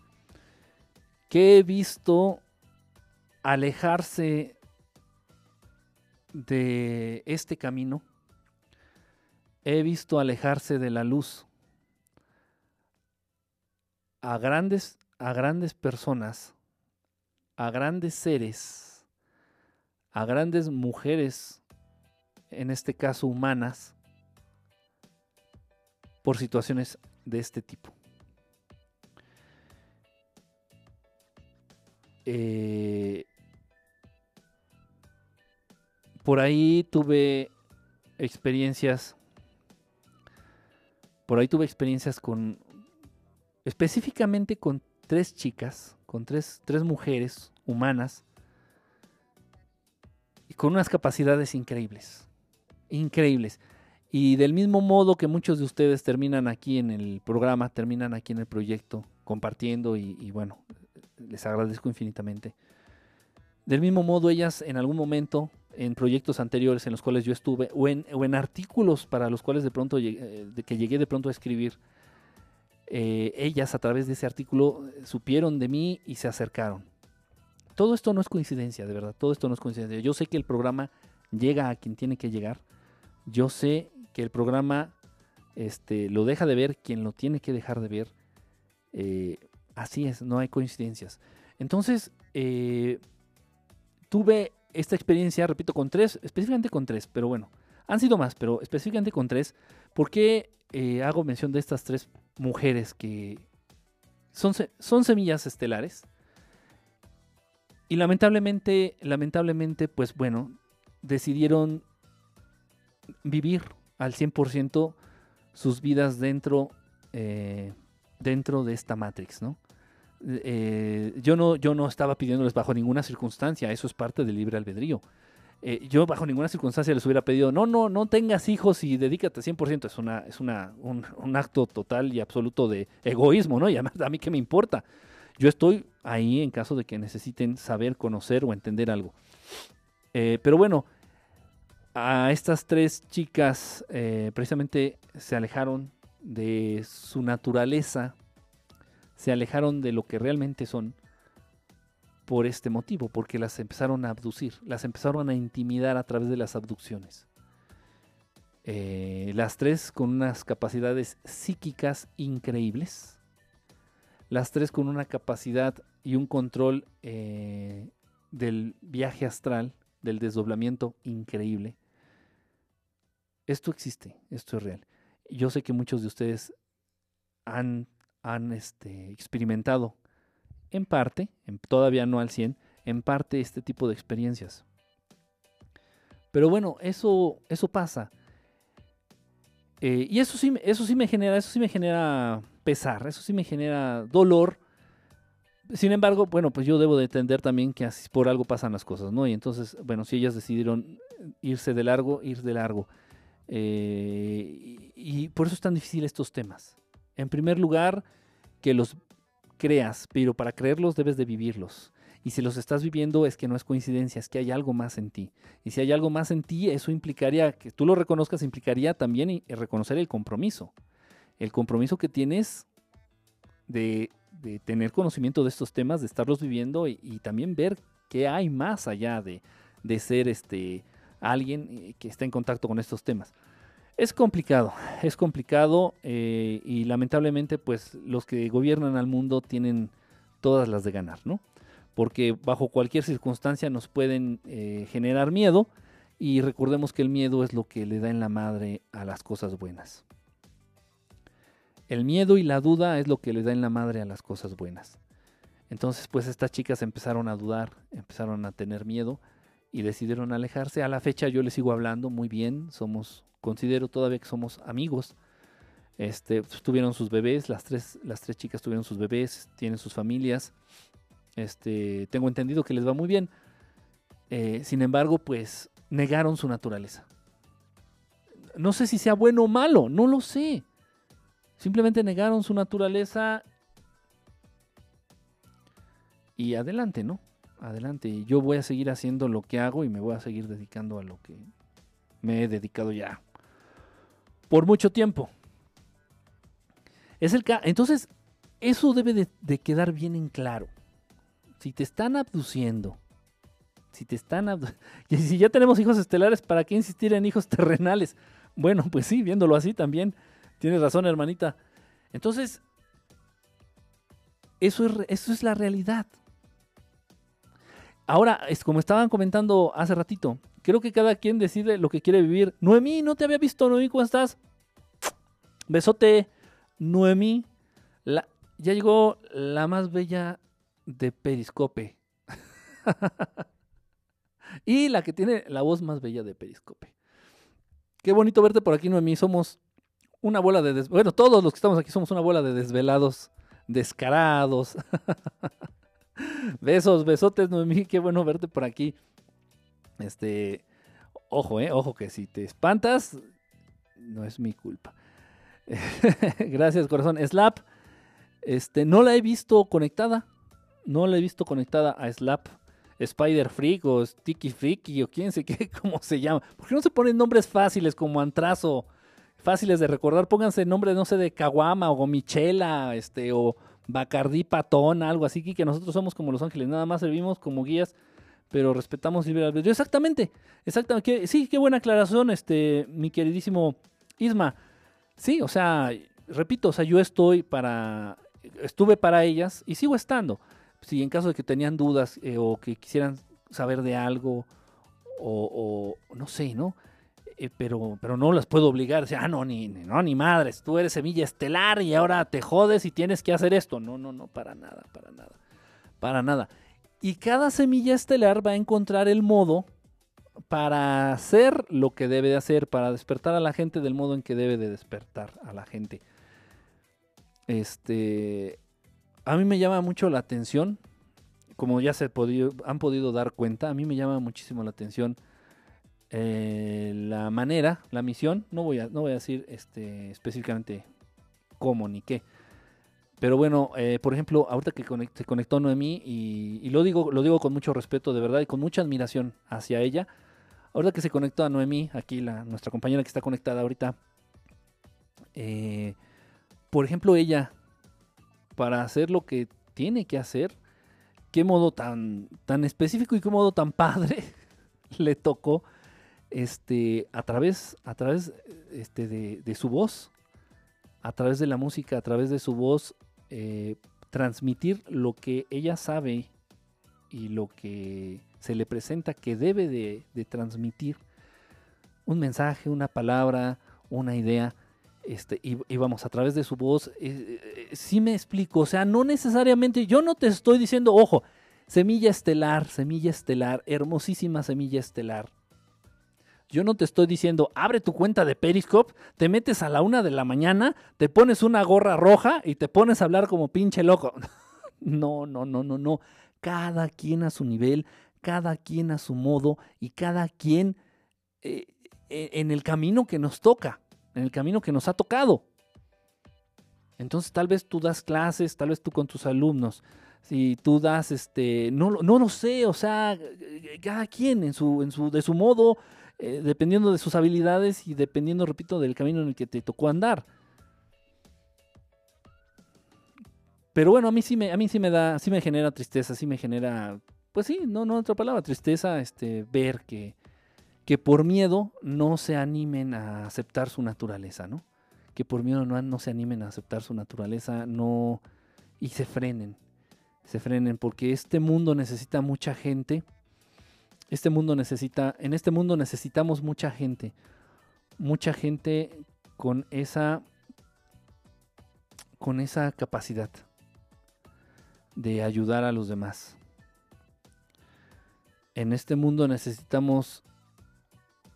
Que he visto alejarse de este camino. He visto alejarse de la luz a grandes, a grandes personas, a grandes seres, a grandes mujeres, en este caso humanas, por situaciones de este tipo. Eh, por ahí tuve experiencias, por ahí tuve experiencias con, específicamente con tres chicas, con tres, tres mujeres humanas, y con unas capacidades increíbles, increíbles. Y del mismo modo que muchos de ustedes terminan aquí en el programa, terminan aquí en el proyecto, compartiendo y, y bueno, les agradezco infinitamente. Del mismo modo, ellas en algún momento, en proyectos anteriores en los cuales yo estuve, o en, o en artículos para los cuales de pronto llegué- eh, de que llegué de pronto a escribir, eh, ellas a través de ese artículo eh, supieron de mí y se acercaron. Todo esto no es coincidencia, de verdad, todo esto no es coincidencia. Yo sé que el programa llega a quien tiene que llegar. Yo sé que el programa este, lo deja de ver quien lo tiene que dejar de ver. Eh, así es, no hay coincidencias. Entonces, eh, tuve esta experiencia, repito, con tres, específicamente con tres, pero bueno, han sido más, pero específicamente con tres. ¿Por qué eh, hago mención de estas tres mujeres que son, son semillas estelares? Y lamentablemente, lamentablemente, pues bueno, decidieron vivir al 100% sus vidas dentro, eh, dentro de esta Matrix, ¿no? Eh, yo no, yo no estaba pidiéndoles bajo ninguna circunstancia, eso es parte del libre albedrío. Eh, yo bajo ninguna circunstancia les hubiera pedido, no, no, no tengas hijos y dedícate 100%, es, una, es una, un, acto total y absoluto de egoísmo, ¿no? Y además, a mí qué me importa. Yo estoy ahí en caso de que necesiten saber, conocer o entender algo. Pero bueno, a estas tres chicas eh, precisamente se alejaron de su naturaleza, se alejaron de lo que realmente son por este motivo, porque las empezaron a abducir, las empezaron a intimidar a través de las abducciones. Eh, las tres con unas capacidades psíquicas increíbles, las tres con una capacidad y un control eh, del viaje astral, del desdoblamiento increíble. Esto existe, esto es real. Yo sé que muchos de ustedes han, han este, experimentado en parte, en- todavía no al 100, en parte este tipo de experiencias. Pero bueno, eso, eso pasa. Eh, y eso sí, eso sí me genera, eso sí me genera pesar, eso sí me genera dolor. Sin embargo, bueno, pues yo debo de entender también que así por algo pasan las cosas, ¿no? Y entonces, bueno, si ellas decidieron irse de largo, ir de largo. Eh, y, por eso es tan difícil estos temas. En primer lugar, que los creas, pero para creerlos debes de vivirlos. Y si los estás viviendo es que no es coincidencia, es que hay algo más en ti. Y si hay algo más en ti, eso implicaría que tú lo reconozcas, implicaría también y- reconocer el compromiso. El compromiso que tienes de, tener conocimiento de estos temas, de estarlos viviendo y, también ver qué hay más allá de ser este alguien eh, que está en contacto con estos temas. Es complicado, es complicado eh, y lamentablemente pues los que gobiernan al mundo tienen todas las de ganar, ¿no? Porque bajo cualquier circunstancia nos pueden eh, generar miedo y recordemos que el miedo es lo que le da en la madre a las cosas buenas. El miedo y la duda es lo que le da en la madre a las cosas buenas. Entonces, pues estas chicas empezaron a dudar, empezaron a tener miedo y decidieron alejarse. A la fecha yo les sigo hablando muy bien, somos, considero todavía que somos amigos. Este, pues, tuvieron sus bebés, las tres, las tres chicas tuvieron sus bebés, tienen sus familias. Este, tengo entendido que les va muy bien. Eh, sin embargo, pues negaron su naturaleza. No sé si sea bueno o malo, no lo sé. Simplemente negaron su naturaleza y adelante, ¿no? Adelante. Yo voy a seguir haciendo lo que hago y me voy a seguir dedicando a lo que me he dedicado ya por mucho tiempo. Es el Entonces, eso debe de, de, quedar bien en claro. Si te están abduciendo, si te están <laughs> y si ya tenemos hijos estelares, ¿para qué insistir en hijos <laughs> terrenales? Bueno, pues sí, viéndolo así también. Tienes razón, hermanita. Entonces, eso es, eso es la realidad. Ahora, es como estaban comentando hace ratito, creo que cada quien decide lo que quiere vivir. Noemí, no te había visto, Noemí, ¿cómo estás? Besote, Noemí. Ya llegó la más bella de Periscope. <laughs> y la que tiene la voz más bella de Periscope. Qué bonito verte por aquí, Noemí. Somos una bola de... Des... Bueno, todos los que estamos aquí somos una bola de desvelados, descarados. <laughs> Besos, besotes, Noemí, qué bueno verte por aquí. Este, ojo, eh, ojo que si te espantas, no es mi culpa. <laughs> Gracias, corazón. Slap, este, no la he visto conectada. No la he visto conectada a Slap. Spider Freak o Sticky Freaky o quién sé qué, <laughs> cómo se llama. ¿Por qué no se ponen nombres fáciles como Antrazo? Fáciles de recordar. Pónganse nombres, no sé, de Kawama o Gomichela, este, o Bacardí Patón, algo así, que nosotros somos como Los Ángeles, nada más servimos como guías, pero respetamos libre albedrío. Exactamente, exactamente. Sí, qué buena aclaración, este, mi queridísimo Isma. Sí, o sea, repito, o sea, yo estoy para, estuve para ellas y sigo estando. Si en caso de que tenían dudas eh, o que quisieran saber de algo o, o no sé, ¿no? Eh, pero, pero no las puedo obligar. ah, no, ni, no, ni madres, tú eres semilla estelar y ahora te jodes y tienes que hacer esto. No, no, no, para nada, para nada, para nada. Y cada semilla estelar va a encontrar el modo para hacer lo que debe de hacer, para despertar a la gente del modo en que debe de despertar a la gente. Este, a mí me llama mucho la atención, como ya se han podido dar cuenta, a mí me llama muchísimo la atención eh, la manera, la misión, no voy a, no voy a decir este, específicamente cómo ni qué. Pero bueno, eh, por ejemplo, ahorita que se conectó Noemí, y, lo, digo, lo digo con mucho respeto de verdad y con mucha admiración hacia ella. Ahorita que se conectó a Noemí, aquí la, nuestra compañera que está conectada ahorita, eh, por ejemplo, ella, para hacer lo que tiene que hacer, qué modo tan, tan específico y qué modo tan padre <laughs> le tocó este, a través, a través este, de, su voz, a través de la música, a través de su voz, eh, transmitir lo que ella sabe y lo que se le presenta que debe de, transmitir. Un mensaje, una palabra, una idea. Este, y, vamos, a través de su voz, eh, eh, sí me explico, o sea, no necesariamente, yo no te estoy diciendo, ojo, semilla estelar, semilla estelar, hermosísima semilla estelar, yo no te estoy diciendo, abre tu cuenta de Periscope, te metes a la una de la mañana, te pones una gorra roja y te pones a hablar como pinche loco. <laughs> No, no, no, no, no. Cada quien a su nivel, cada quien a su modo y cada quien eh, e, en el camino que nos toca, en el camino que nos ha tocado. Entonces tal vez tú das clases, tal vez tú con tus alumnos, si tú das, este, no, no lo sé, o sea, cada quien en su, en su, de su modo, eh, dependiendo de sus habilidades y dependiendo, repito, del camino en el que te tocó andar. Pero bueno, a mí sí me, a mí sí me da, sí me genera tristeza, sí me genera, pues sí, no, no otra palabra, tristeza, este, ver que, que por miedo no se animen a aceptar su naturaleza, ¿no? Que por miedo no, no se animen a aceptar su naturaleza, no, y se frenen, se frenen, porque este mundo necesita mucha gente este mundo necesita, en este mundo necesitamos mucha gente, mucha gente con esa, con esa capacidad, de ayudar a los demás. En este mundo necesitamos...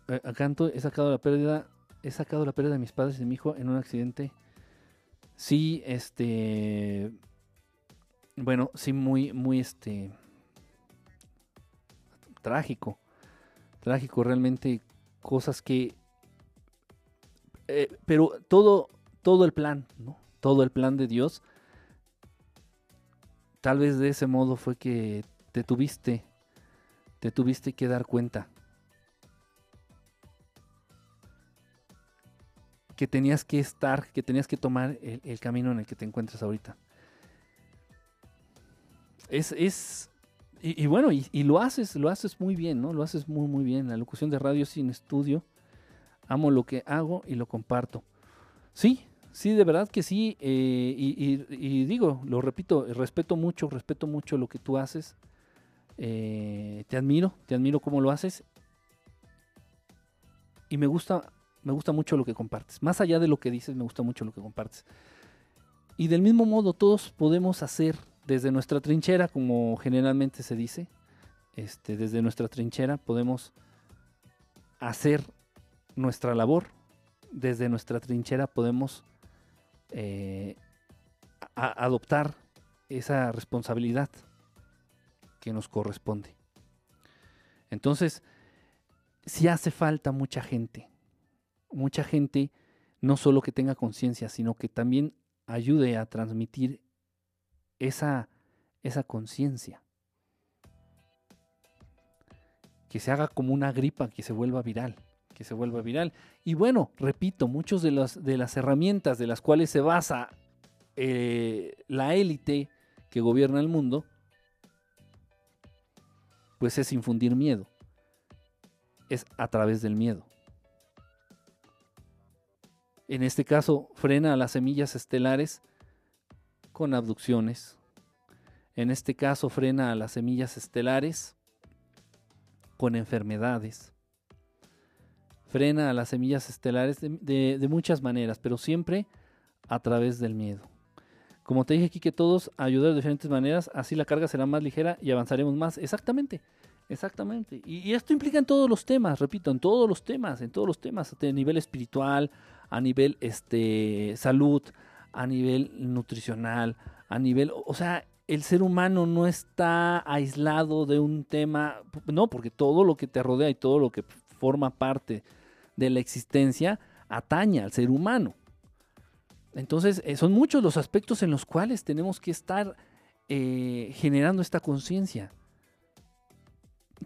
eh, Canto, he sacado la pérdida, he sacado la pérdida de mis padres y de mi hijo en un accidente. Sí, este... Bueno, sí, muy, muy, este... Trágico. Trágico, realmente cosas que... eh, pero todo, todo el plan, ¿no? Todo el plan de Dios. Tal vez de ese modo fue que te tuviste, te tuviste que dar cuenta. Que tenías que estar, que tenías que tomar el, el camino en el que te encuentras ahorita. Es, es, y, bueno, y, lo haces, lo haces muy bien, ¿no? Lo haces muy, muy bien. La locución de radio sin estudio. Amo lo que hago y lo comparto. Sí, sí, de verdad que sí. eh, y digo, lo repito, respeto mucho, respeto mucho lo que tú haces. eh, te admiro, te admiro cómo lo haces. Y me gusta, me gusta mucho lo que compartes. Más allá de lo que dices, me gusta mucho lo que compartes. Y del mismo modo, todos podemos hacer desde nuestra trinchera, como generalmente se dice, este, desde nuestra trinchera podemos hacer nuestra labor. Desde nuestra trinchera podemos eh, adoptar esa responsabilidad que nos corresponde. Entonces, si hace falta mucha gente, mucha gente no solo que tenga conciencia, sino que también ayude a transmitir esa, esa conciencia. Que se haga como una gripa, que se vuelva viral, que se vuelva viral. Y bueno, repito, muchos de, las de las herramientas de las cuales se basa eh, la élite que gobierna el mundo, pues es infundir miedo. Es a través del miedo. En este caso, frena a las semillas estelares con abducciones. En este caso, frena a las semillas estelares con enfermedades. Frena a las semillas estelares de, de- muchas maneras, pero siempre a través del miedo. Como te dije aquí que todos ayudar de diferentes maneras, así la carga será más ligera y avanzaremos más. Exactamente, exactamente. Y, y esto implica en todos los temas, repito, en todos los temas, en todos los temas, a nivel espiritual, a nivel este, salud, a nivel nutricional, a nivel, o sea, el ser humano no está aislado de un tema, no, porque todo lo que te rodea y todo lo que forma parte de la existencia atañe al ser humano. Entonces, eh, son muchos los aspectos en los cuales tenemos que estar eh, generando esta conciencia.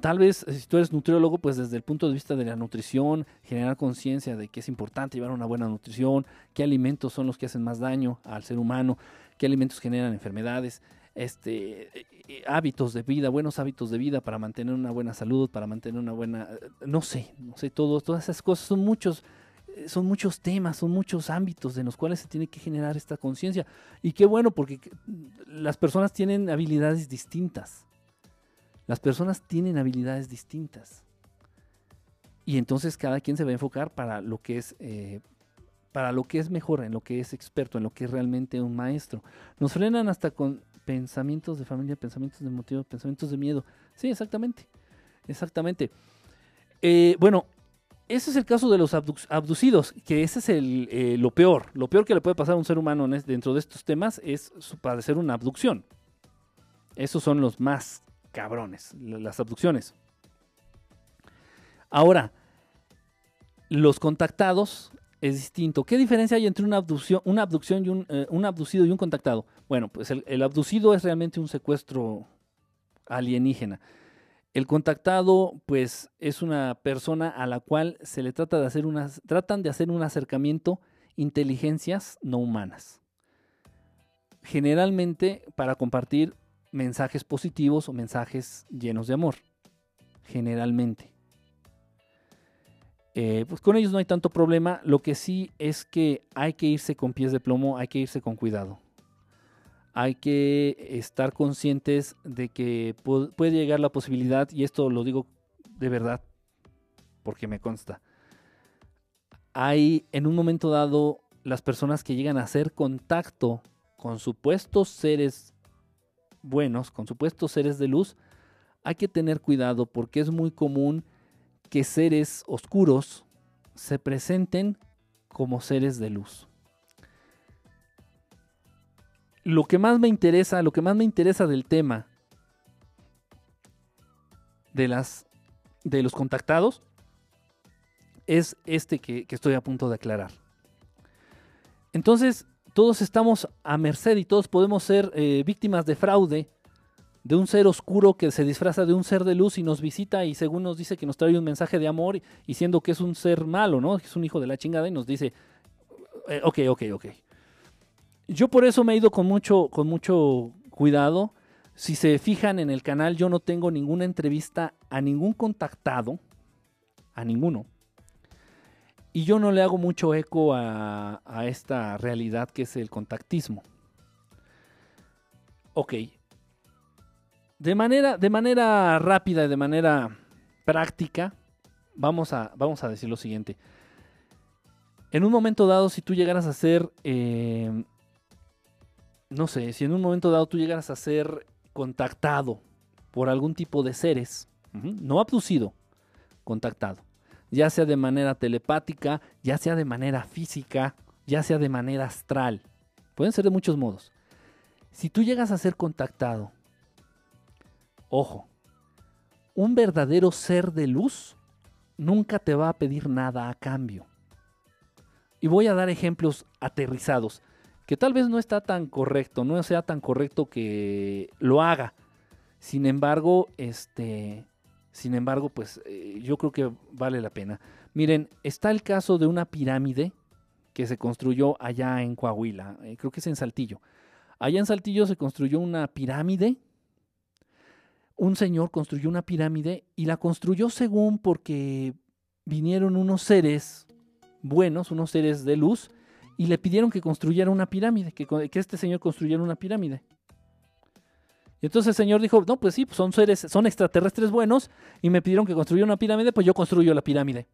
Tal vez, eh, si tú eres nutriólogo, pues desde el punto de vista de la nutrición, generar conciencia de que es importante llevar una buena nutrición, qué alimentos son los que hacen más daño al ser humano, qué alimentos generan enfermedades, este, eh, eh, hábitos de vida, buenos hábitos de vida para mantener una buena salud, para mantener una buena, no sé, no sé, todo, todas esas cosas son muchos, son muchos temas, son muchos ámbitos en los cuales se tiene que generar esta conciencia. Y qué bueno, porque que- las personas tienen habilidades distintas. Las personas tienen habilidades distintas. Y entonces cada quien se va a enfocar para lo que es, eh, para lo que es mejor, en lo que es experto, en lo que es realmente un maestro. Nos frenan hasta con pensamientos de familia, pensamientos de motivo, pensamientos de miedo. Sí, exactamente. Exactamente. Eh, bueno, ese es el caso de los abduc- abducidos, que ese es eh, lo peor. Lo peor que le puede pasar a un ser humano dentro de estos temas es padecer una abducción. Esos son los más cabrones, la- las abducciones. Ahora, los contactados es distinto. ¿Qué diferencia hay entre una abducción, una abducción y un, eh, un abducido y un contactado? Bueno, pues el, el abducido es realmente un secuestro alienígena. El contactado, pues, es una persona a la cual se le trata de hacer unas, tratan de hacer un acercamiento inteligencias no humanas. Generalmente para compartir mensajes positivos o mensajes llenos de amor. Generalmente. Eh, pues con ellos no hay tanto problema. Lo que sí es que hay que irse con pies de plomo, hay que irse con cuidado. Hay que estar conscientes de que pu- puede llegar la posibilidad, y esto lo digo de verdad, porque me consta. Hay en un momento dado las personas que llegan a hacer contacto con supuestos seres buenos, con supuestos seres de luz, hay que tener cuidado porque es muy común que seres oscuros se presenten como seres de luz. Lo que más me interesa, lo que más me interesa del tema de las de los contactados es este que, que estoy a punto de aclarar. Entonces, todos estamos a merced y todos podemos ser eh, víctimas de fraude de un ser oscuro que se disfraza de un ser de luz y nos visita y según nos dice que nos trae un mensaje de amor y siendo que es un ser malo, ¿no? Que es un hijo de la chingada y nos dice, eh, ok, ok, ok. Yo por eso me he ido con mucho, con mucho cuidado. Si se fijan en el canal, yo no tengo ninguna entrevista a ningún contactado, a ninguno. Y yo no le hago mucho eco a, a esta realidad que es el contactismo. Ok. De manera, de manera rápida, de manera práctica, vamos a, vamos a decir lo siguiente. En un momento dado, si tú llegaras a ser, eh, no sé, si en un momento dado tú llegaras a ser contactado por algún tipo de seres, no abducido, contactado, ya sea de manera telepática, ya sea de manera física, ya sea de manera astral, pueden ser de muchos modos. Si tú llegas a ser contactado, ojo, un verdadero ser de luz nunca te va a pedir nada a cambio. Y voy a dar ejemplos aterrizados, que tal vez no está tan correcto, no sea tan correcto que lo haga. Sin embargo, este, sin embargo, pues eh, yo creo que vale la pena. Miren, está el caso de una pirámide que se construyó allá en Coahuila, eh, creo que es en Saltillo. Allá en Saltillo se construyó una pirámide. Un señor construyó una pirámide y la construyó según porque vinieron unos seres buenos, unos seres de luz, y le pidieron que construyera una pirámide, que, este señor construyera una pirámide. Y entonces el señor dijo, no, pues sí, pues son seres, son extraterrestres buenos, y me pidieron que construyera una pirámide, pues yo construyo la pirámide.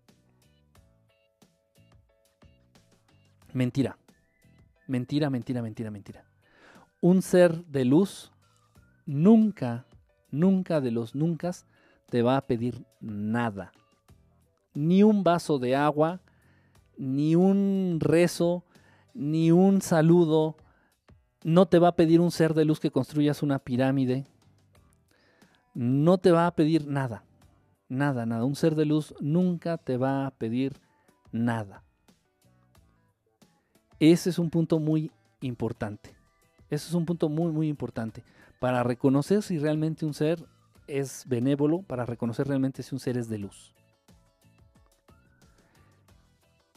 Mentira. Mentira, mentira, mentira, mentira. Un ser de luz nunca, nunca de los nunca te va a pedir nada. Ni un vaso de agua, ni un rezo, ni un saludo. No te va a pedir un ser de luz que construyas una pirámide. No te va a pedir nada. Nada, nada. Un ser de luz nunca te va a pedir nada. Ese es un punto muy importante. Ese es un punto muy, muy importante. Para reconocer si realmente un ser es benévolo, para reconocer realmente si un ser es de luz.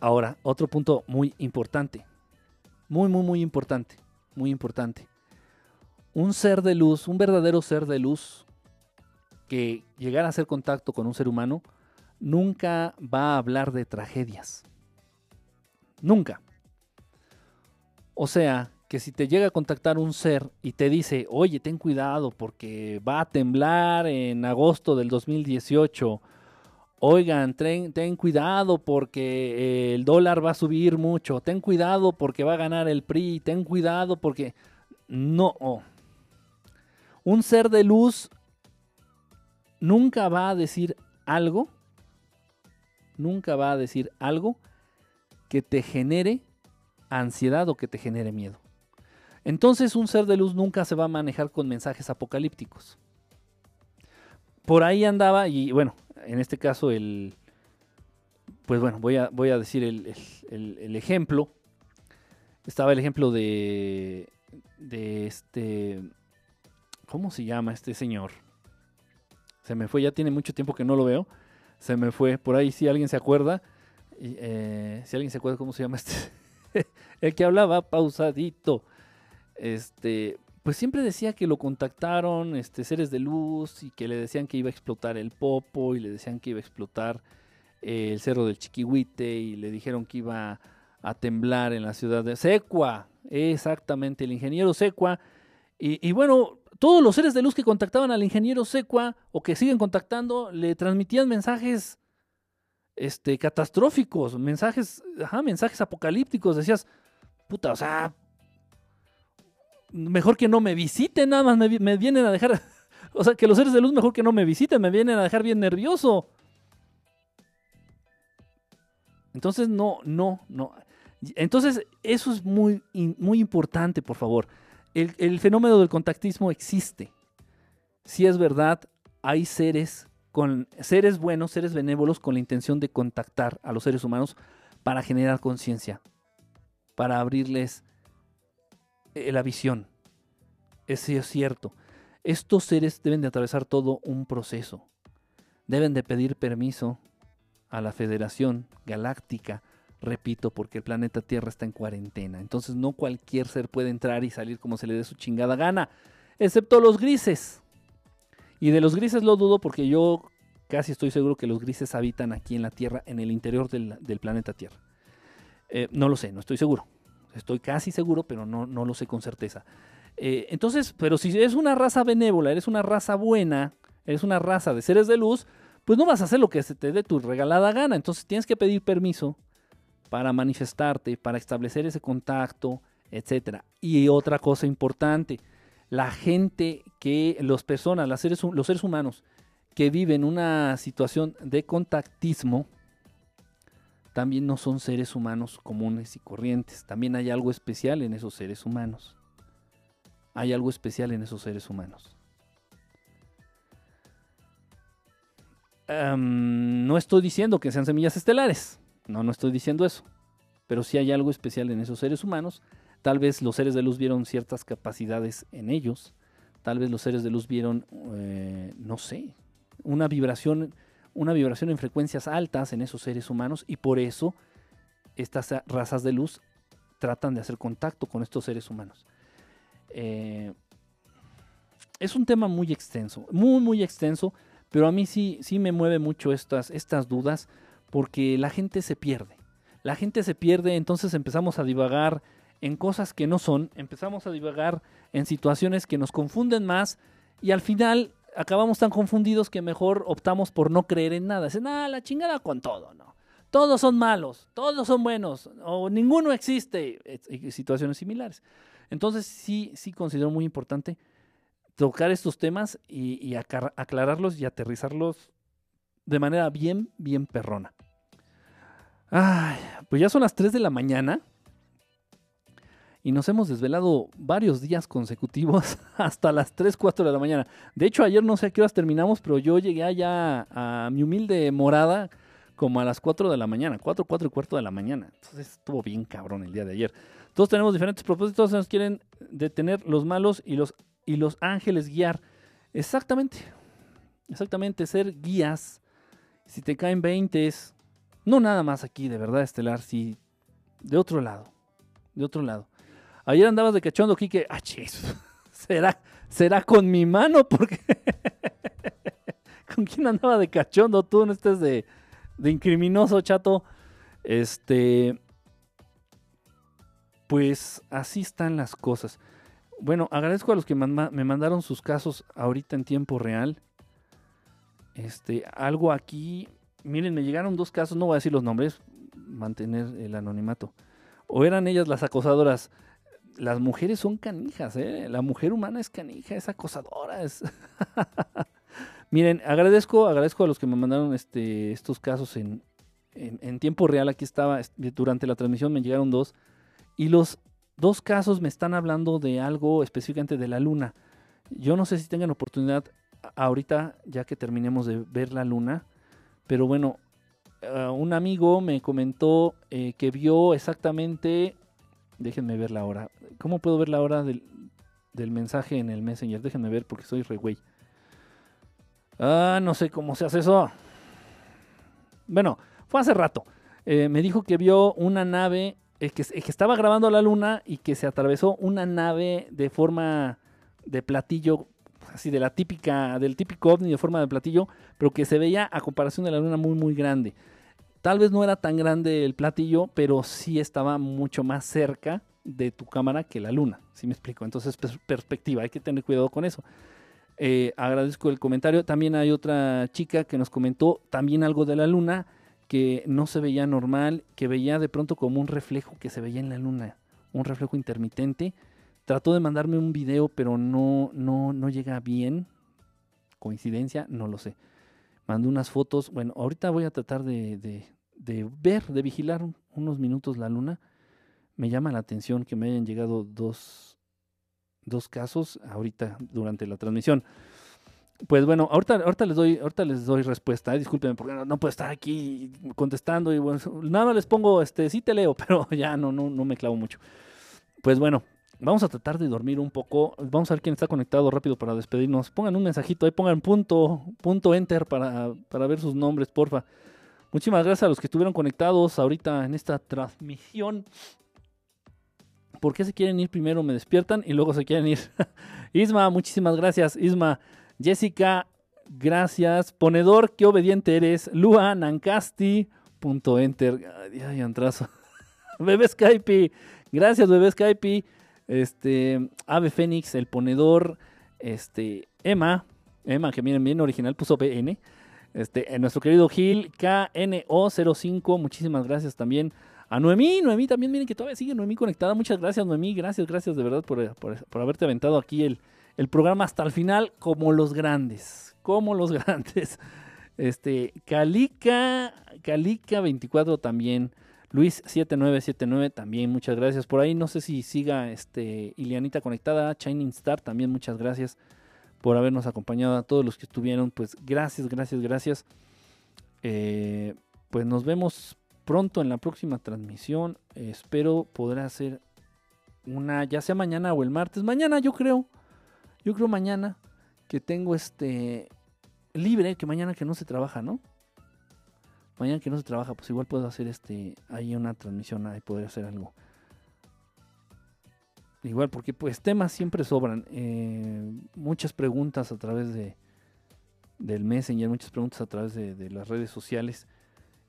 Ahora, otro punto muy importante. Muy, muy, muy importante. Muy importante. Un ser de luz, un verdadero ser de luz que llegara a hacer contacto con un ser humano, nunca va a hablar de tragedias. Nunca. O sea, que si te llega a contactar un ser y te dice, oye, ten cuidado porque va a temblar en agosto del 2018, oigan, ten, ten cuidado porque eh, el dólar va a subir mucho, ten cuidado porque va a ganar el PRI, ten cuidado porque... No. Un ser de luz nunca va a decir algo, nunca va a decir algo que te genere ansiedad o que te genere miedo. Entonces un ser de luz nunca se va a manejar con mensajes apocalípticos. Por ahí andaba y bueno, en este caso el... Pues bueno, voy a, voy a decir el, el- ejemplo. Estaba el ejemplo de... De este... ¿Cómo se llama este señor? Se me fue, ya tiene mucho tiempo que no lo veo. Se me fue. Por ahí si alguien se acuerda. eh, si alguien se acuerda cómo se llama este... <laughs> el que hablaba pausadito. Este, pues siempre decía que lo contactaron este, seres de luz y que le decían que iba a explotar el Popo y le decían que iba a explotar eh, el cerro del Chiquihuite y le dijeron que iba a temblar en la ciudad de Secua. Exactamente, el ingeniero Secua. Y, y bueno, todos los seres de luz que contactaban al ingeniero Secua o que siguen contactando le transmitían mensajes este, catastróficos, mensajes, ajá, mensajes apocalípticos. Decías, puta, o sea, mejor que no me visiten, nada más me, me vienen a dejar, <laughs> o sea, que los seres de luz mejor que no me visiten, me vienen a dejar bien nervioso. Entonces, no, no, no. Entonces, eso es muy, muy importante, por favor. El, el fenómeno del contactismo existe. Si es verdad, hay seres con seres buenos, seres benévolos con la intención de contactar a los seres humanos para generar conciencia, para abrirles eh, la visión. Eso es cierto. Estos seres deben de atravesar todo un proceso. Deben de pedir permiso a la Federación Galáctica, repito, porque el planeta Tierra está en cuarentena. Entonces no cualquier ser puede entrar y salir como se le dé su chingada gana, excepto los grises. Y de los grises lo dudo porque yo casi estoy seguro que los grises habitan aquí en la Tierra, en el interior del, planeta Tierra. Eh, no lo sé, no estoy seguro. Estoy casi seguro, pero no, no lo sé con certeza. Eh, entonces, pero si eres una raza benévola, eres una raza buena, eres una raza de seres de luz, pues no vas a hacer lo que se te dé tu regalada gana. Entonces tienes que pedir permiso para manifestarte, para establecer ese contacto, etcétera. Y otra cosa importante, la gente que, las personas, los seres humanos que viven una situación de contactismo, también no son seres humanos comunes y corrientes. También hay algo especial en esos seres humanos. Hay algo especial en esos seres humanos. No estoy diciendo que sean semillas estelares. No, no estoy diciendo eso. Pero sí hay algo especial en esos seres humanos. Tal vez los seres de luz vieron ciertas capacidades en ellos. Tal vez los seres de luz vieron, eh, no sé, una vibración, una vibración en frecuencias altas en esos seres humanos y por eso estas razas de luz tratan de hacer contacto con estos seres humanos. Eh, es un tema muy extenso, muy, muy extenso, pero a mí sí, sí me mueve mucho estas, estas dudas porque la gente se pierde. La gente se pierde, entonces empezamos a divagar en cosas que no son, empezamos a divagar en situaciones que nos confunden más y al final acabamos tan confundidos que mejor optamos por no creer en nada. Dicen, ah, la chingada con todo, ¿no? Todos son malos, todos son buenos, o ninguno existe, situaciones similares. Entonces sí, sí considero muy importante tocar estos temas y, aclararlos y aterrizarlos de manera bien, bien perrona. Ay, pues ya son las 3 de la mañana y nos hemos desvelado varios días consecutivos <laughs> hasta las 3, 4 de la mañana. De hecho, ayer no sé a qué horas terminamos, pero yo llegué allá a mi humilde morada como a las 4 de la mañana, 4, 4 y cuarto de la mañana. Entonces estuvo bien cabrón el día de ayer. Todos tenemos diferentes propósitos, nos quieren detener los malos y los, y los ángeles guiar. Exactamente, exactamente, ser guías. Si te caen 20, no nada más aquí, de verdad, Estelar, sí, de otro lado, de otro lado. Ayer andabas de cachondo, Kike. Ah, chis. <laughs> ¿Será, será con mi mano? <laughs> ¿Con quién andaba de cachondo? Tú no estés de, de incriminoso, chato. Este. Pues así están las cosas. Bueno, agradezco a los que me mandaron sus casos ahorita en tiempo real. Este, algo aquí. Miren, me llegaron dos casos, no voy a decir los nombres, mantener el anonimato. O eran ellas las acosadoras las mujeres son canijas, ¿eh? La mujer humana es canija, es acosadora. <laughs> Miren, agradezco, agradezco a los que me mandaron este, estos casos en, en, tiempo real. Aquí estaba, es- durante la transmisión me llegaron dos. Y los dos casos me están hablando de algo específicamente de la luna. Yo no sé si tengan oportunidad ahorita, ya que terminemos de ver la luna. Pero bueno, eh, un amigo me comentó eh, que vio exactamente Déjenme ver la hora. ¿Cómo puedo ver la hora del, del mensaje en el Messenger? Déjenme ver porque soy re güey. Ah, no sé cómo se hace eso. Bueno, fue hace rato. Eh, me dijo que vio una nave eh, que, que estaba grabando la luna y que se atravesó una nave de forma de platillo, así de la típica, del típico ovni de forma de platillo, pero que se veía a comparación de la luna muy, muy grande. Tal vez no era tan grande el platillo, pero sí estaba mucho más cerca de tu cámara que la luna. ¿Sí me explico? Entonces, pers- perspectiva, hay que tener cuidado con eso. Eh, agradezco el comentario. También hay otra chica que nos comentó también algo de la luna que no se veía normal, que veía de pronto como un reflejo que se veía en la luna, un reflejo intermitente trató de mandarme un video, pero no, no, no llega bien. Coincidencia, no lo sé. Mandó unas fotos. Bueno, ahorita voy a tratar de, de ver, de vigilar unos minutos la luna. Me llama la atención que me hayan llegado dos, dos casos ahorita durante la transmisión. Pues bueno, ahorita, ahorita les doy, ahorita les doy respuesta. ¿eh? Discúlpenme porque no, puedo estar aquí contestando y bueno, nada les pongo, este, sí te leo, <laughs> pero ya no, no, no me clavo mucho. Pues bueno, vamos a tratar de dormir un poco. Vamos a ver quién está conectado rápido para despedirnos. Pongan un mensajito ahí, pongan punto, punto enter para, para ver sus nombres, porfa. Muchísimas gracias a los que estuvieron conectados ahorita en esta transmisión. ¿Por qué se quieren ir primero? Me despiertan y luego se quieren ir. <laughs> Isma, muchísimas gracias. Isma, Jessica, gracias. Ponedor, qué obediente eres. Lua, Nancasti, punto enter. Ay, ay antrazo. <laughs> Bebé Skype, gracias, bebé Skype. Este, Ave Fénix, el ponedor. Este, Emma, Emma, que miren bien original, puso PN. Este, nuestro querido Gil, KNO05, muchísimas gracias también. A Noemí, Noemí también, miren que todavía sigue Noemí conectada. Muchas gracias, Noemí. Gracias, gracias de verdad por, por, por haberte aventado aquí el, el, programa hasta el final, como los grandes. Como los <laughs> grandes. Este, Calica, Calica24 también. Luis7979 también, muchas gracias. Por ahí no sé si siga este Ilianita conectada. Shining Star también, muchas gracias por habernos acompañado. A todos los que estuvieron, pues gracias, gracias, gracias. Eh, pues nos vemos pronto en la próxima transmisión. espero poder hacer una, ya sea mañana o el martes. Mañana yo creo, yo creo mañana que tengo este libre, que mañana que no se trabaja, ¿no? Mañana que no se trabaja, pues igual puedo hacer este, ahí una transmisión, ahí poder hacer algo. Igual, porque pues temas siempre sobran. Eh, muchas preguntas a través de del Messenger, muchas preguntas a través de, las redes sociales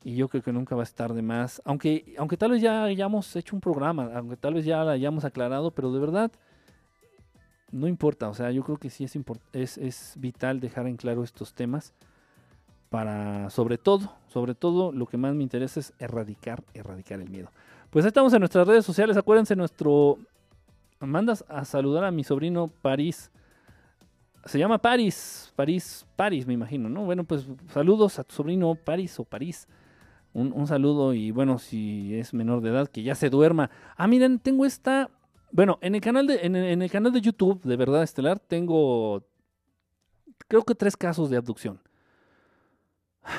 y yo creo que nunca va a estar de más. Aunque, aunque tal vez ya hayamos hecho un programa, aunque tal vez ya la hayamos aclarado, pero de verdad no importa. O sea, yo creo que sí es, es, es vital dejar en claro estos temas para, sobre todo, sobre todo, lo que más me interesa es erradicar, erradicar el miedo. Pues estamos en nuestras redes sociales. Acuérdense, nuestro. Mandas a saludar a mi sobrino París. Se llama París, París, París, me imagino, ¿no? Bueno, pues saludos a tu sobrino París o París. Un, saludo y bueno, si es menor de edad, que ya se duerma. Ah, miren, tengo esta... Bueno, en el canal de, en, el canal de YouTube de Verdad Estelar tengo creo que tres casos de abducción. <sighs>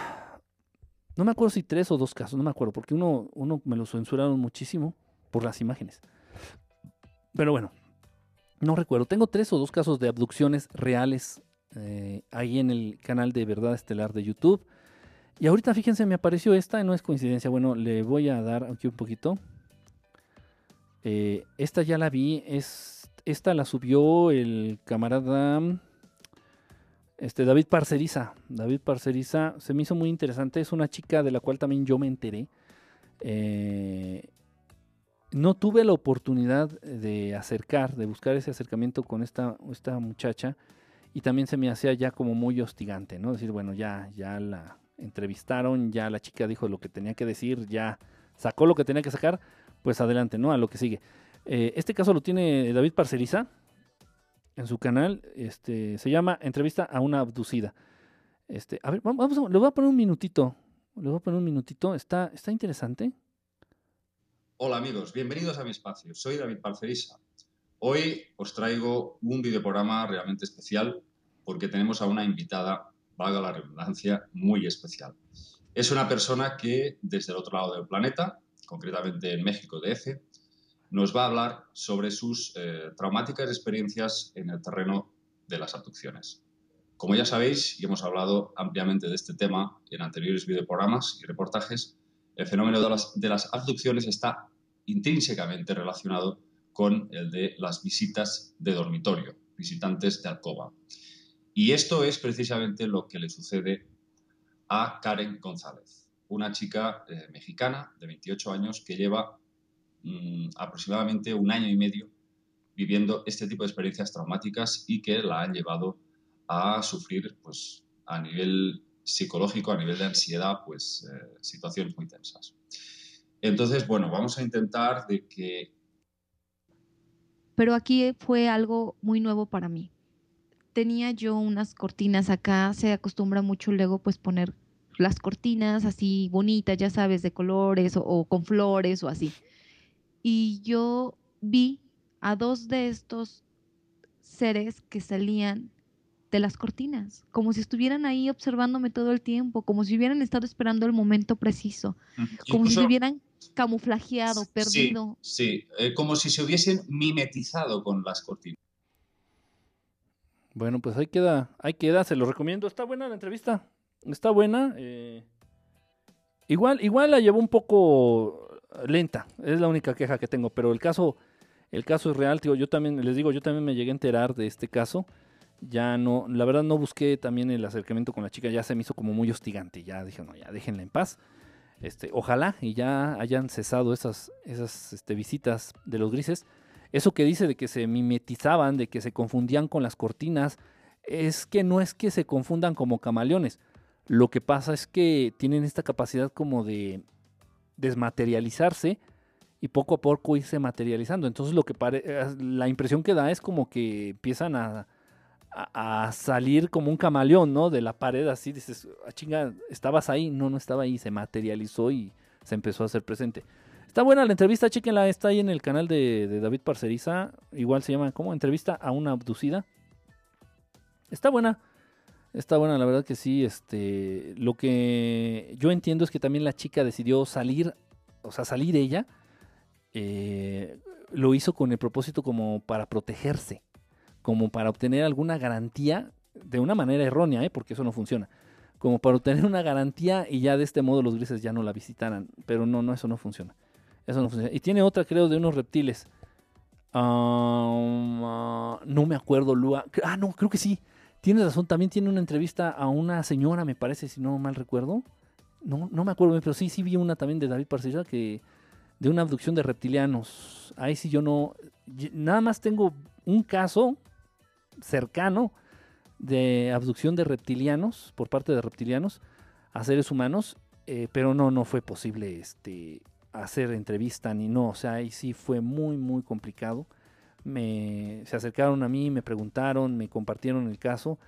No me acuerdo si tres o dos casos, no me acuerdo, porque uno, uno me lo censuraron muchísimo por las imágenes. Pero bueno, no recuerdo. Tengo tres o dos casos de abducciones reales eh, ahí en el canal de Verdad Estelar de YouTube. Y ahorita fíjense, me apareció esta, no es coincidencia. Bueno, le voy a dar aquí un poquito. Eh, esta ya la vi, es, esta la subió el camarada este, David Parceriza. David Parceriza se me hizo muy interesante, es una chica de la cual también yo me enteré. Eh, no tuve la oportunidad de acercar, de buscar ese acercamiento con esta, esta muchacha y también se me hacía ya como muy hostigante, ¿no? Decir, bueno, ya, ya la, entrevistaron, ya la chica dijo lo que tenía que decir, ya sacó lo que tenía que sacar, pues adelante, ¿no? A lo que sigue. Eh, este caso lo tiene David Parceriza en su canal, este, se llama Entrevista a una abducida. Este, a ver, vamos, le voy a poner un minutito, le voy a poner un minutito, está, está interesante. Hola amigos, bienvenidos a mi espacio, soy David Parceriza. Hoy os traigo un videoprograma realmente especial porque tenemos a una invitada valga la redundancia, muy especial. Es una persona que desde el otro lado del planeta, concretamente en México DF, nos va a hablar sobre sus eh, traumáticas experiencias en el terreno de las abducciones. Como ya sabéis, y hemos hablado ampliamente de este tema en anteriores videoprogramas y reportajes, el fenómeno de las, abducciones está intrínsecamente relacionado con el de las visitas de dormitorio, visitantes de alcoba. Y esto es precisamente lo que le sucede a Karen González, una chica eh, mexicana de 28 años que lleva mm, aproximadamente un año y medio viviendo este tipo de experiencias traumáticas y que la han llevado a sufrir pues, a nivel psicológico, a nivel de ansiedad, pues eh, situaciones muy tensas. Entonces, bueno, vamos a intentar de que Pero aquí fue algo muy nuevo para mí. Tenía yo unas cortinas acá, se acostumbra mucho luego pues poner las cortinas así bonitas, ya sabes, de colores o, o con flores o así. Y yo vi a dos de estos seres que salían de las cortinas, como si estuvieran ahí observándome todo el tiempo, como si hubieran estado esperando el momento preciso, como si se hubieran camuflajeado, Sí, perdido. Sí, eh, como si se hubiesen mimetizado con las cortinas. Bueno, pues ahí queda, ahí queda, se lo recomiendo. Está buena la entrevista. Está buena. eh, Igual, igual la llevó un poco lenta. Es la única queja que tengo. Pero el caso, el caso es real. Tío, yo también, les digo, yo también me llegué a enterar de este caso. Ya no, la verdad no busqué también el acercamiento con la chica. Ya se me hizo como muy hostigante. Ya dije, no, ya déjenla en paz. Este, ojalá y ya hayan cesado esas, esas este, visitas de los grises. Eso que dice de que se mimetizaban, de que se confundían con las cortinas, es que no es que se confundan como camaleones. Lo que pasa es que tienen esta capacidad como de desmaterializarse y poco a poco irse materializando. Entonces lo que eh, la impresión que da es como que empiezan a, a- salir como un camaleón, ¿no? De la pared así, dices, "Ah, chinga, estabas ahí, no, no estaba ahí, se materializó y se empezó a hacer presente. Está buena la entrevista, chequenla, está ahí en el canal de, David Parceriza, igual se llama como entrevista a una abducida. Está buena, está buena, la verdad que sí, este, lo que yo entiendo es que también la chica decidió salir, o sea, salir ella, eh, lo hizo con el propósito como para protegerse, como para obtener alguna garantía, de una manera errónea, ¿eh? porque eso no funciona, como para obtener una garantía y ya de este modo los grises ya no la visitaran, pero no, no, eso no funciona. Eso no funciona. Y tiene otra, creo, de unos reptiles. Um, ah, no me acuerdo, Lua. Ah, no, creo que sí. Tienes razón, también tiene una entrevista a una señora, me parece, si no mal recuerdo. No, no me acuerdo, pero sí, sí vi una también de David Parcella que de una abducción de reptilianos. Ahí sí yo no, nada más tengo un caso cercano de abducción de reptilianos por parte de reptilianos a seres humanos, eh, pero no, no fue posible este hacer entrevista ni no, o sea, ahí sí fue muy, muy complicado. Me, se acercaron a mí, me preguntaron, me compartieron el caso,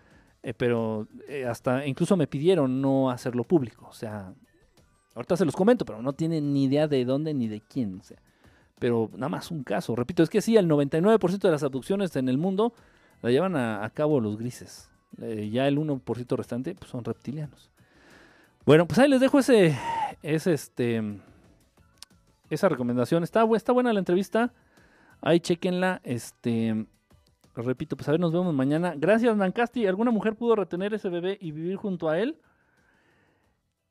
eh, pero eh, hasta incluso me pidieron no hacerlo público, o sea, ahorita se los comento, pero no tienen ni idea de dónde ni de quién, o sea, pero nada más un caso, repito, es que sí, el 99% de las abducciones en el mundo la llevan a, cabo los grises, ya el 1% restante pues, son reptilianos. Bueno, pues ahí les dejo ese, ese este, esa recomendación. Está, está buena la entrevista. Ahí chequenla. Este, repito, pues a ver, nos vemos mañana. Gracias, Nancasti. ¿Alguna mujer pudo retener ese bebé y vivir junto a él?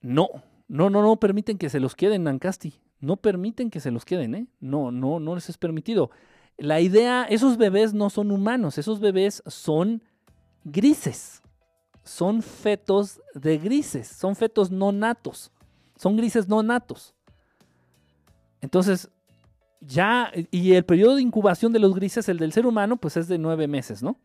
No, no, no, no permiten que se los queden, Nancasti. No permiten que se los queden, ¿eh? No, no, no les es permitido. La idea, esos bebés no son humanos, esos bebés son grises. Son fetos de grises, son fetos no natos. Son grises no natos. Entonces, ya, y el periodo de incubación de los grises, el del ser humano, pues es de nueve meses, ¿no?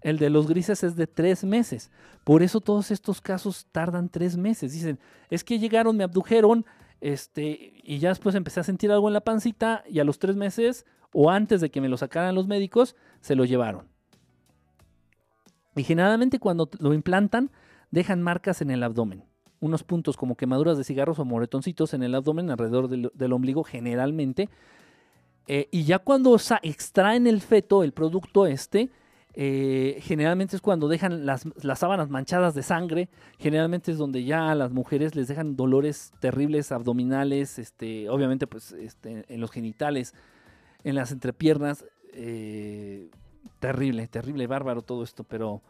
El de los grises es de tres meses. Por eso todos estos casos tardan tres meses. Dicen, es que llegaron, me abdujeron, este, y ya después empecé a sentir algo en la pancita, y a los tres meses, o antes de que me lo sacaran los médicos, se lo llevaron. Y generalmente cuando lo implantan, dejan marcas en el abdomen. Unos puntos como quemaduras de cigarros o moretoncitos en el abdomen alrededor del, ombligo generalmente. Eh, y ya cuando extraen el feto, el producto este, eh, generalmente es cuando dejan las, las sábanas manchadas de sangre. Generalmente es donde ya a las mujeres les dejan dolores terribles abdominales, este, obviamente pues este, en los genitales, en las entrepiernas. eh, terrible, terrible, bárbaro todo esto, pero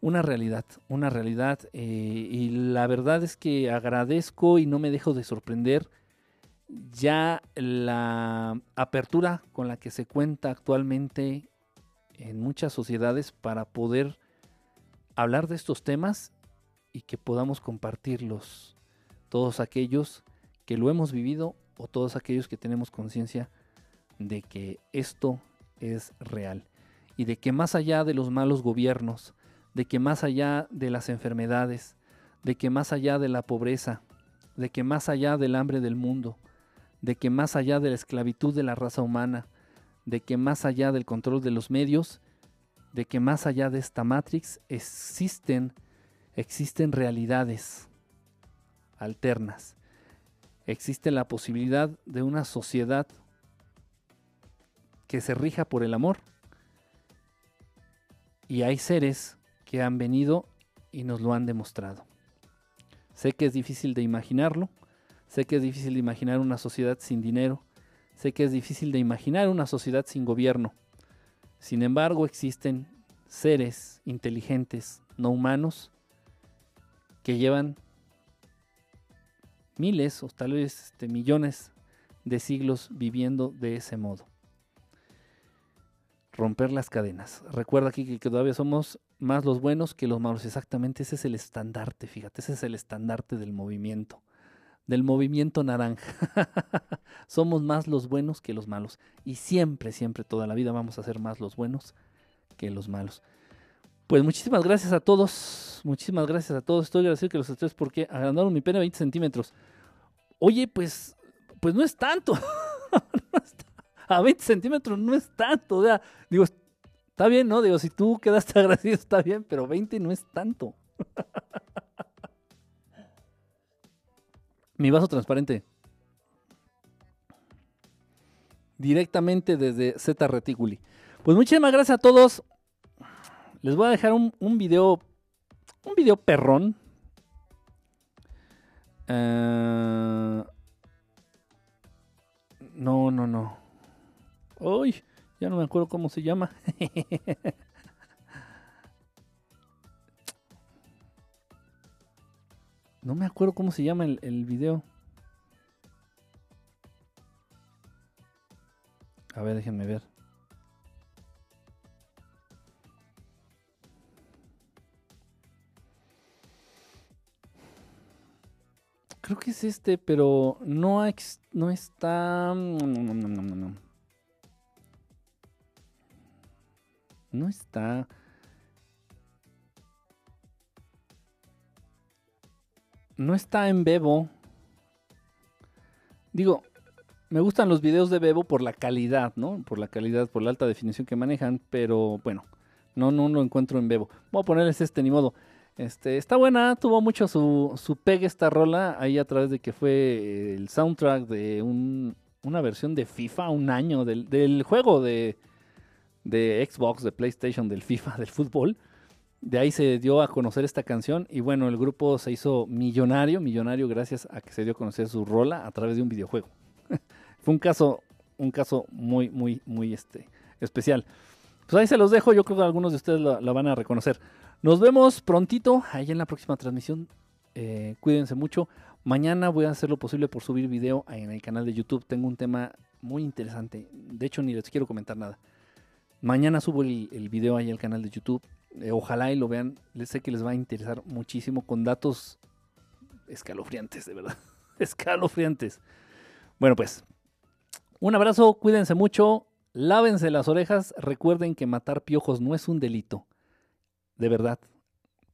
una realidad, una realidad. eh, y la verdad es que agradezco y no me dejo de sorprender ya la apertura con la que se cuenta actualmente en muchas sociedades para poder hablar de estos temas y que podamos compartirlos todos aquellos que lo hemos vivido o todos aquellos que tenemos conciencia de que esto es real y de que más allá de los malos gobiernos, de que más allá de las enfermedades, de que más allá de la pobreza, de que más allá del hambre del mundo, de que más allá de la esclavitud de la raza humana, de que más allá del control de los medios, de que más allá de esta Matrix existen, existen realidades alternas. Existe la posibilidad de una sociedad que se rija por el amor. Y hay seres que han venido y nos lo han demostrado. Sé que es difícil de imaginarlo, sé que es difícil de imaginar una sociedad sin dinero, sé que es difícil de imaginar una sociedad sin gobierno. Sin embargo, existen seres inteligentes, no humanos, que llevan miles o tal vez este, millones de siglos viviendo de ese modo. Romper las cadenas. Recuerda aquí que, todavía somos más los buenos que los malos. Exactamente, ese es el estandarte, fíjate, ese es el estandarte del movimiento, del movimiento naranja. <laughs> Somos más los buenos que los malos. Y siempre, siempre, toda la vida vamos a ser más los buenos que los malos. Pues muchísimas gracias a todos, muchísimas gracias a todos. Estoy agradecido que los tres porque agrandaron mi pene 20 centímetros. Oye, pues, pues no es tanto. <laughs> No es ta- <laughs> a 20 centímetros no es tanto. O sea, digo, Está bien, ¿no? Digo, si tú quedaste <laughs> agradecido, está bien, pero 20 no es tanto. <laughs> Mi vaso transparente. Directamente desde Z Reticuli. Pues muchísimas gracias a todos. Les voy a dejar un, video. Un video perrón. Ah, no, no, no. Uy, ya no me acuerdo cómo se llama. <laughs> No me acuerdo cómo se llama el, el video. A ver, déjenme ver. Creo que es este, pero no, no está... No está... No está en Bebo. Digo, me gustan los videos de Bebo por la calidad, ¿no? Por la calidad, por la alta definición que manejan, pero bueno, no, no lo encuentro en Bebo. Voy a ponerles este ni modo. Este, está buena, tuvo mucho su, su pegue esta rola ahí a través de que fue el soundtrack de un- una versión de FIFA, un año del, del juego de, de Xbox, de PlayStation, del FIFA, <laughs> del fútbol. De ahí se dio a conocer esta canción y bueno, el grupo se hizo millonario, millonario gracias a que se dio a conocer su rola a través de un videojuego. <laughs> Fue un caso, un caso muy, muy, muy este, especial. Pues ahí se los dejo, yo creo que algunos de ustedes la, van a reconocer. Nos vemos prontito, ahí en la próxima transmisión. Eh, cuídense mucho. Mañana voy a hacer lo posible por subir video en el canal de YouTube. Tengo un tema muy interesante. De hecho, ni les quiero comentar nada. Mañana subo el, video ahí al canal de YouTube. Eh, ojalá y lo vean. Les sé que les va a interesar muchísimo con datos escalofriantes, de verdad. <laughs> escalofriantes. Bueno, pues, un abrazo, cuídense mucho, lávense las orejas, recuerden que matar piojos no es un delito. De verdad.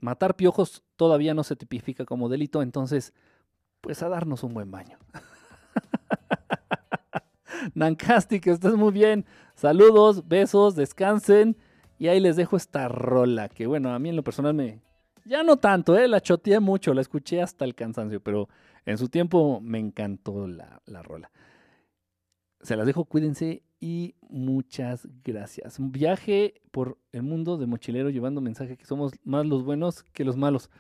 Matar piojos todavía no se tipifica como delito, entonces, pues a darnos un buen baño. <laughs> Nancasti, que estés muy bien. Saludos, besos, descansen. Y ahí les dejo esta rola, que bueno, a mí en lo personal me... Ya no tanto, ¿eh? La choteé mucho, la escuché hasta el cansancio, pero en su tiempo me encantó la, la rola. Se las dejo, cuídense y muchas gracias. Un viaje por el mundo de mochilero llevando mensaje que somos más los buenos que los malos.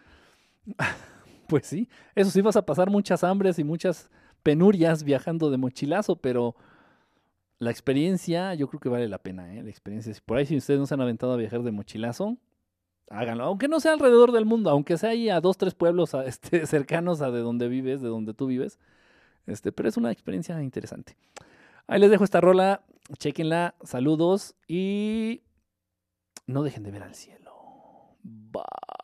<laughs> pues sí, eso sí vas a pasar muchas hambres y muchas penurias viajando de mochilazo, pero la experiencia yo creo que vale la pena, ¿eh? La experiencia. Por ahí si ustedes no se han aventado a viajar de mochilazo, háganlo. Aunque no sea alrededor del mundo, aunque sea ahí a dos, tres pueblos <laughs> este, cercanos a de donde vives, de donde tú vives. Este, pero es una experiencia interesante. Ahí les dejo esta rola, chequenla, saludos y no dejen de ver al cielo. Bye.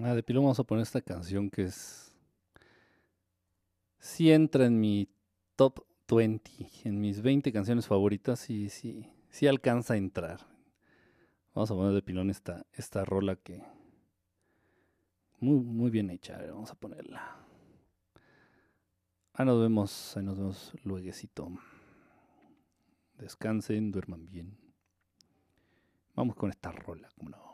Ah, de pilón vamos a poner esta canción que es. Sí entra en mi top 20, en mis 20 canciones favoritas, sí, sí, sí alcanza a entrar. Vamos a poner de pilón esta, esta rola que. Muy, muy bien hecha, a ver, vamos a ponerla. Ah, nos vemos, ahí nos vemos lueguecito. Descansen, duerman bien. Vamos con esta rola, como no.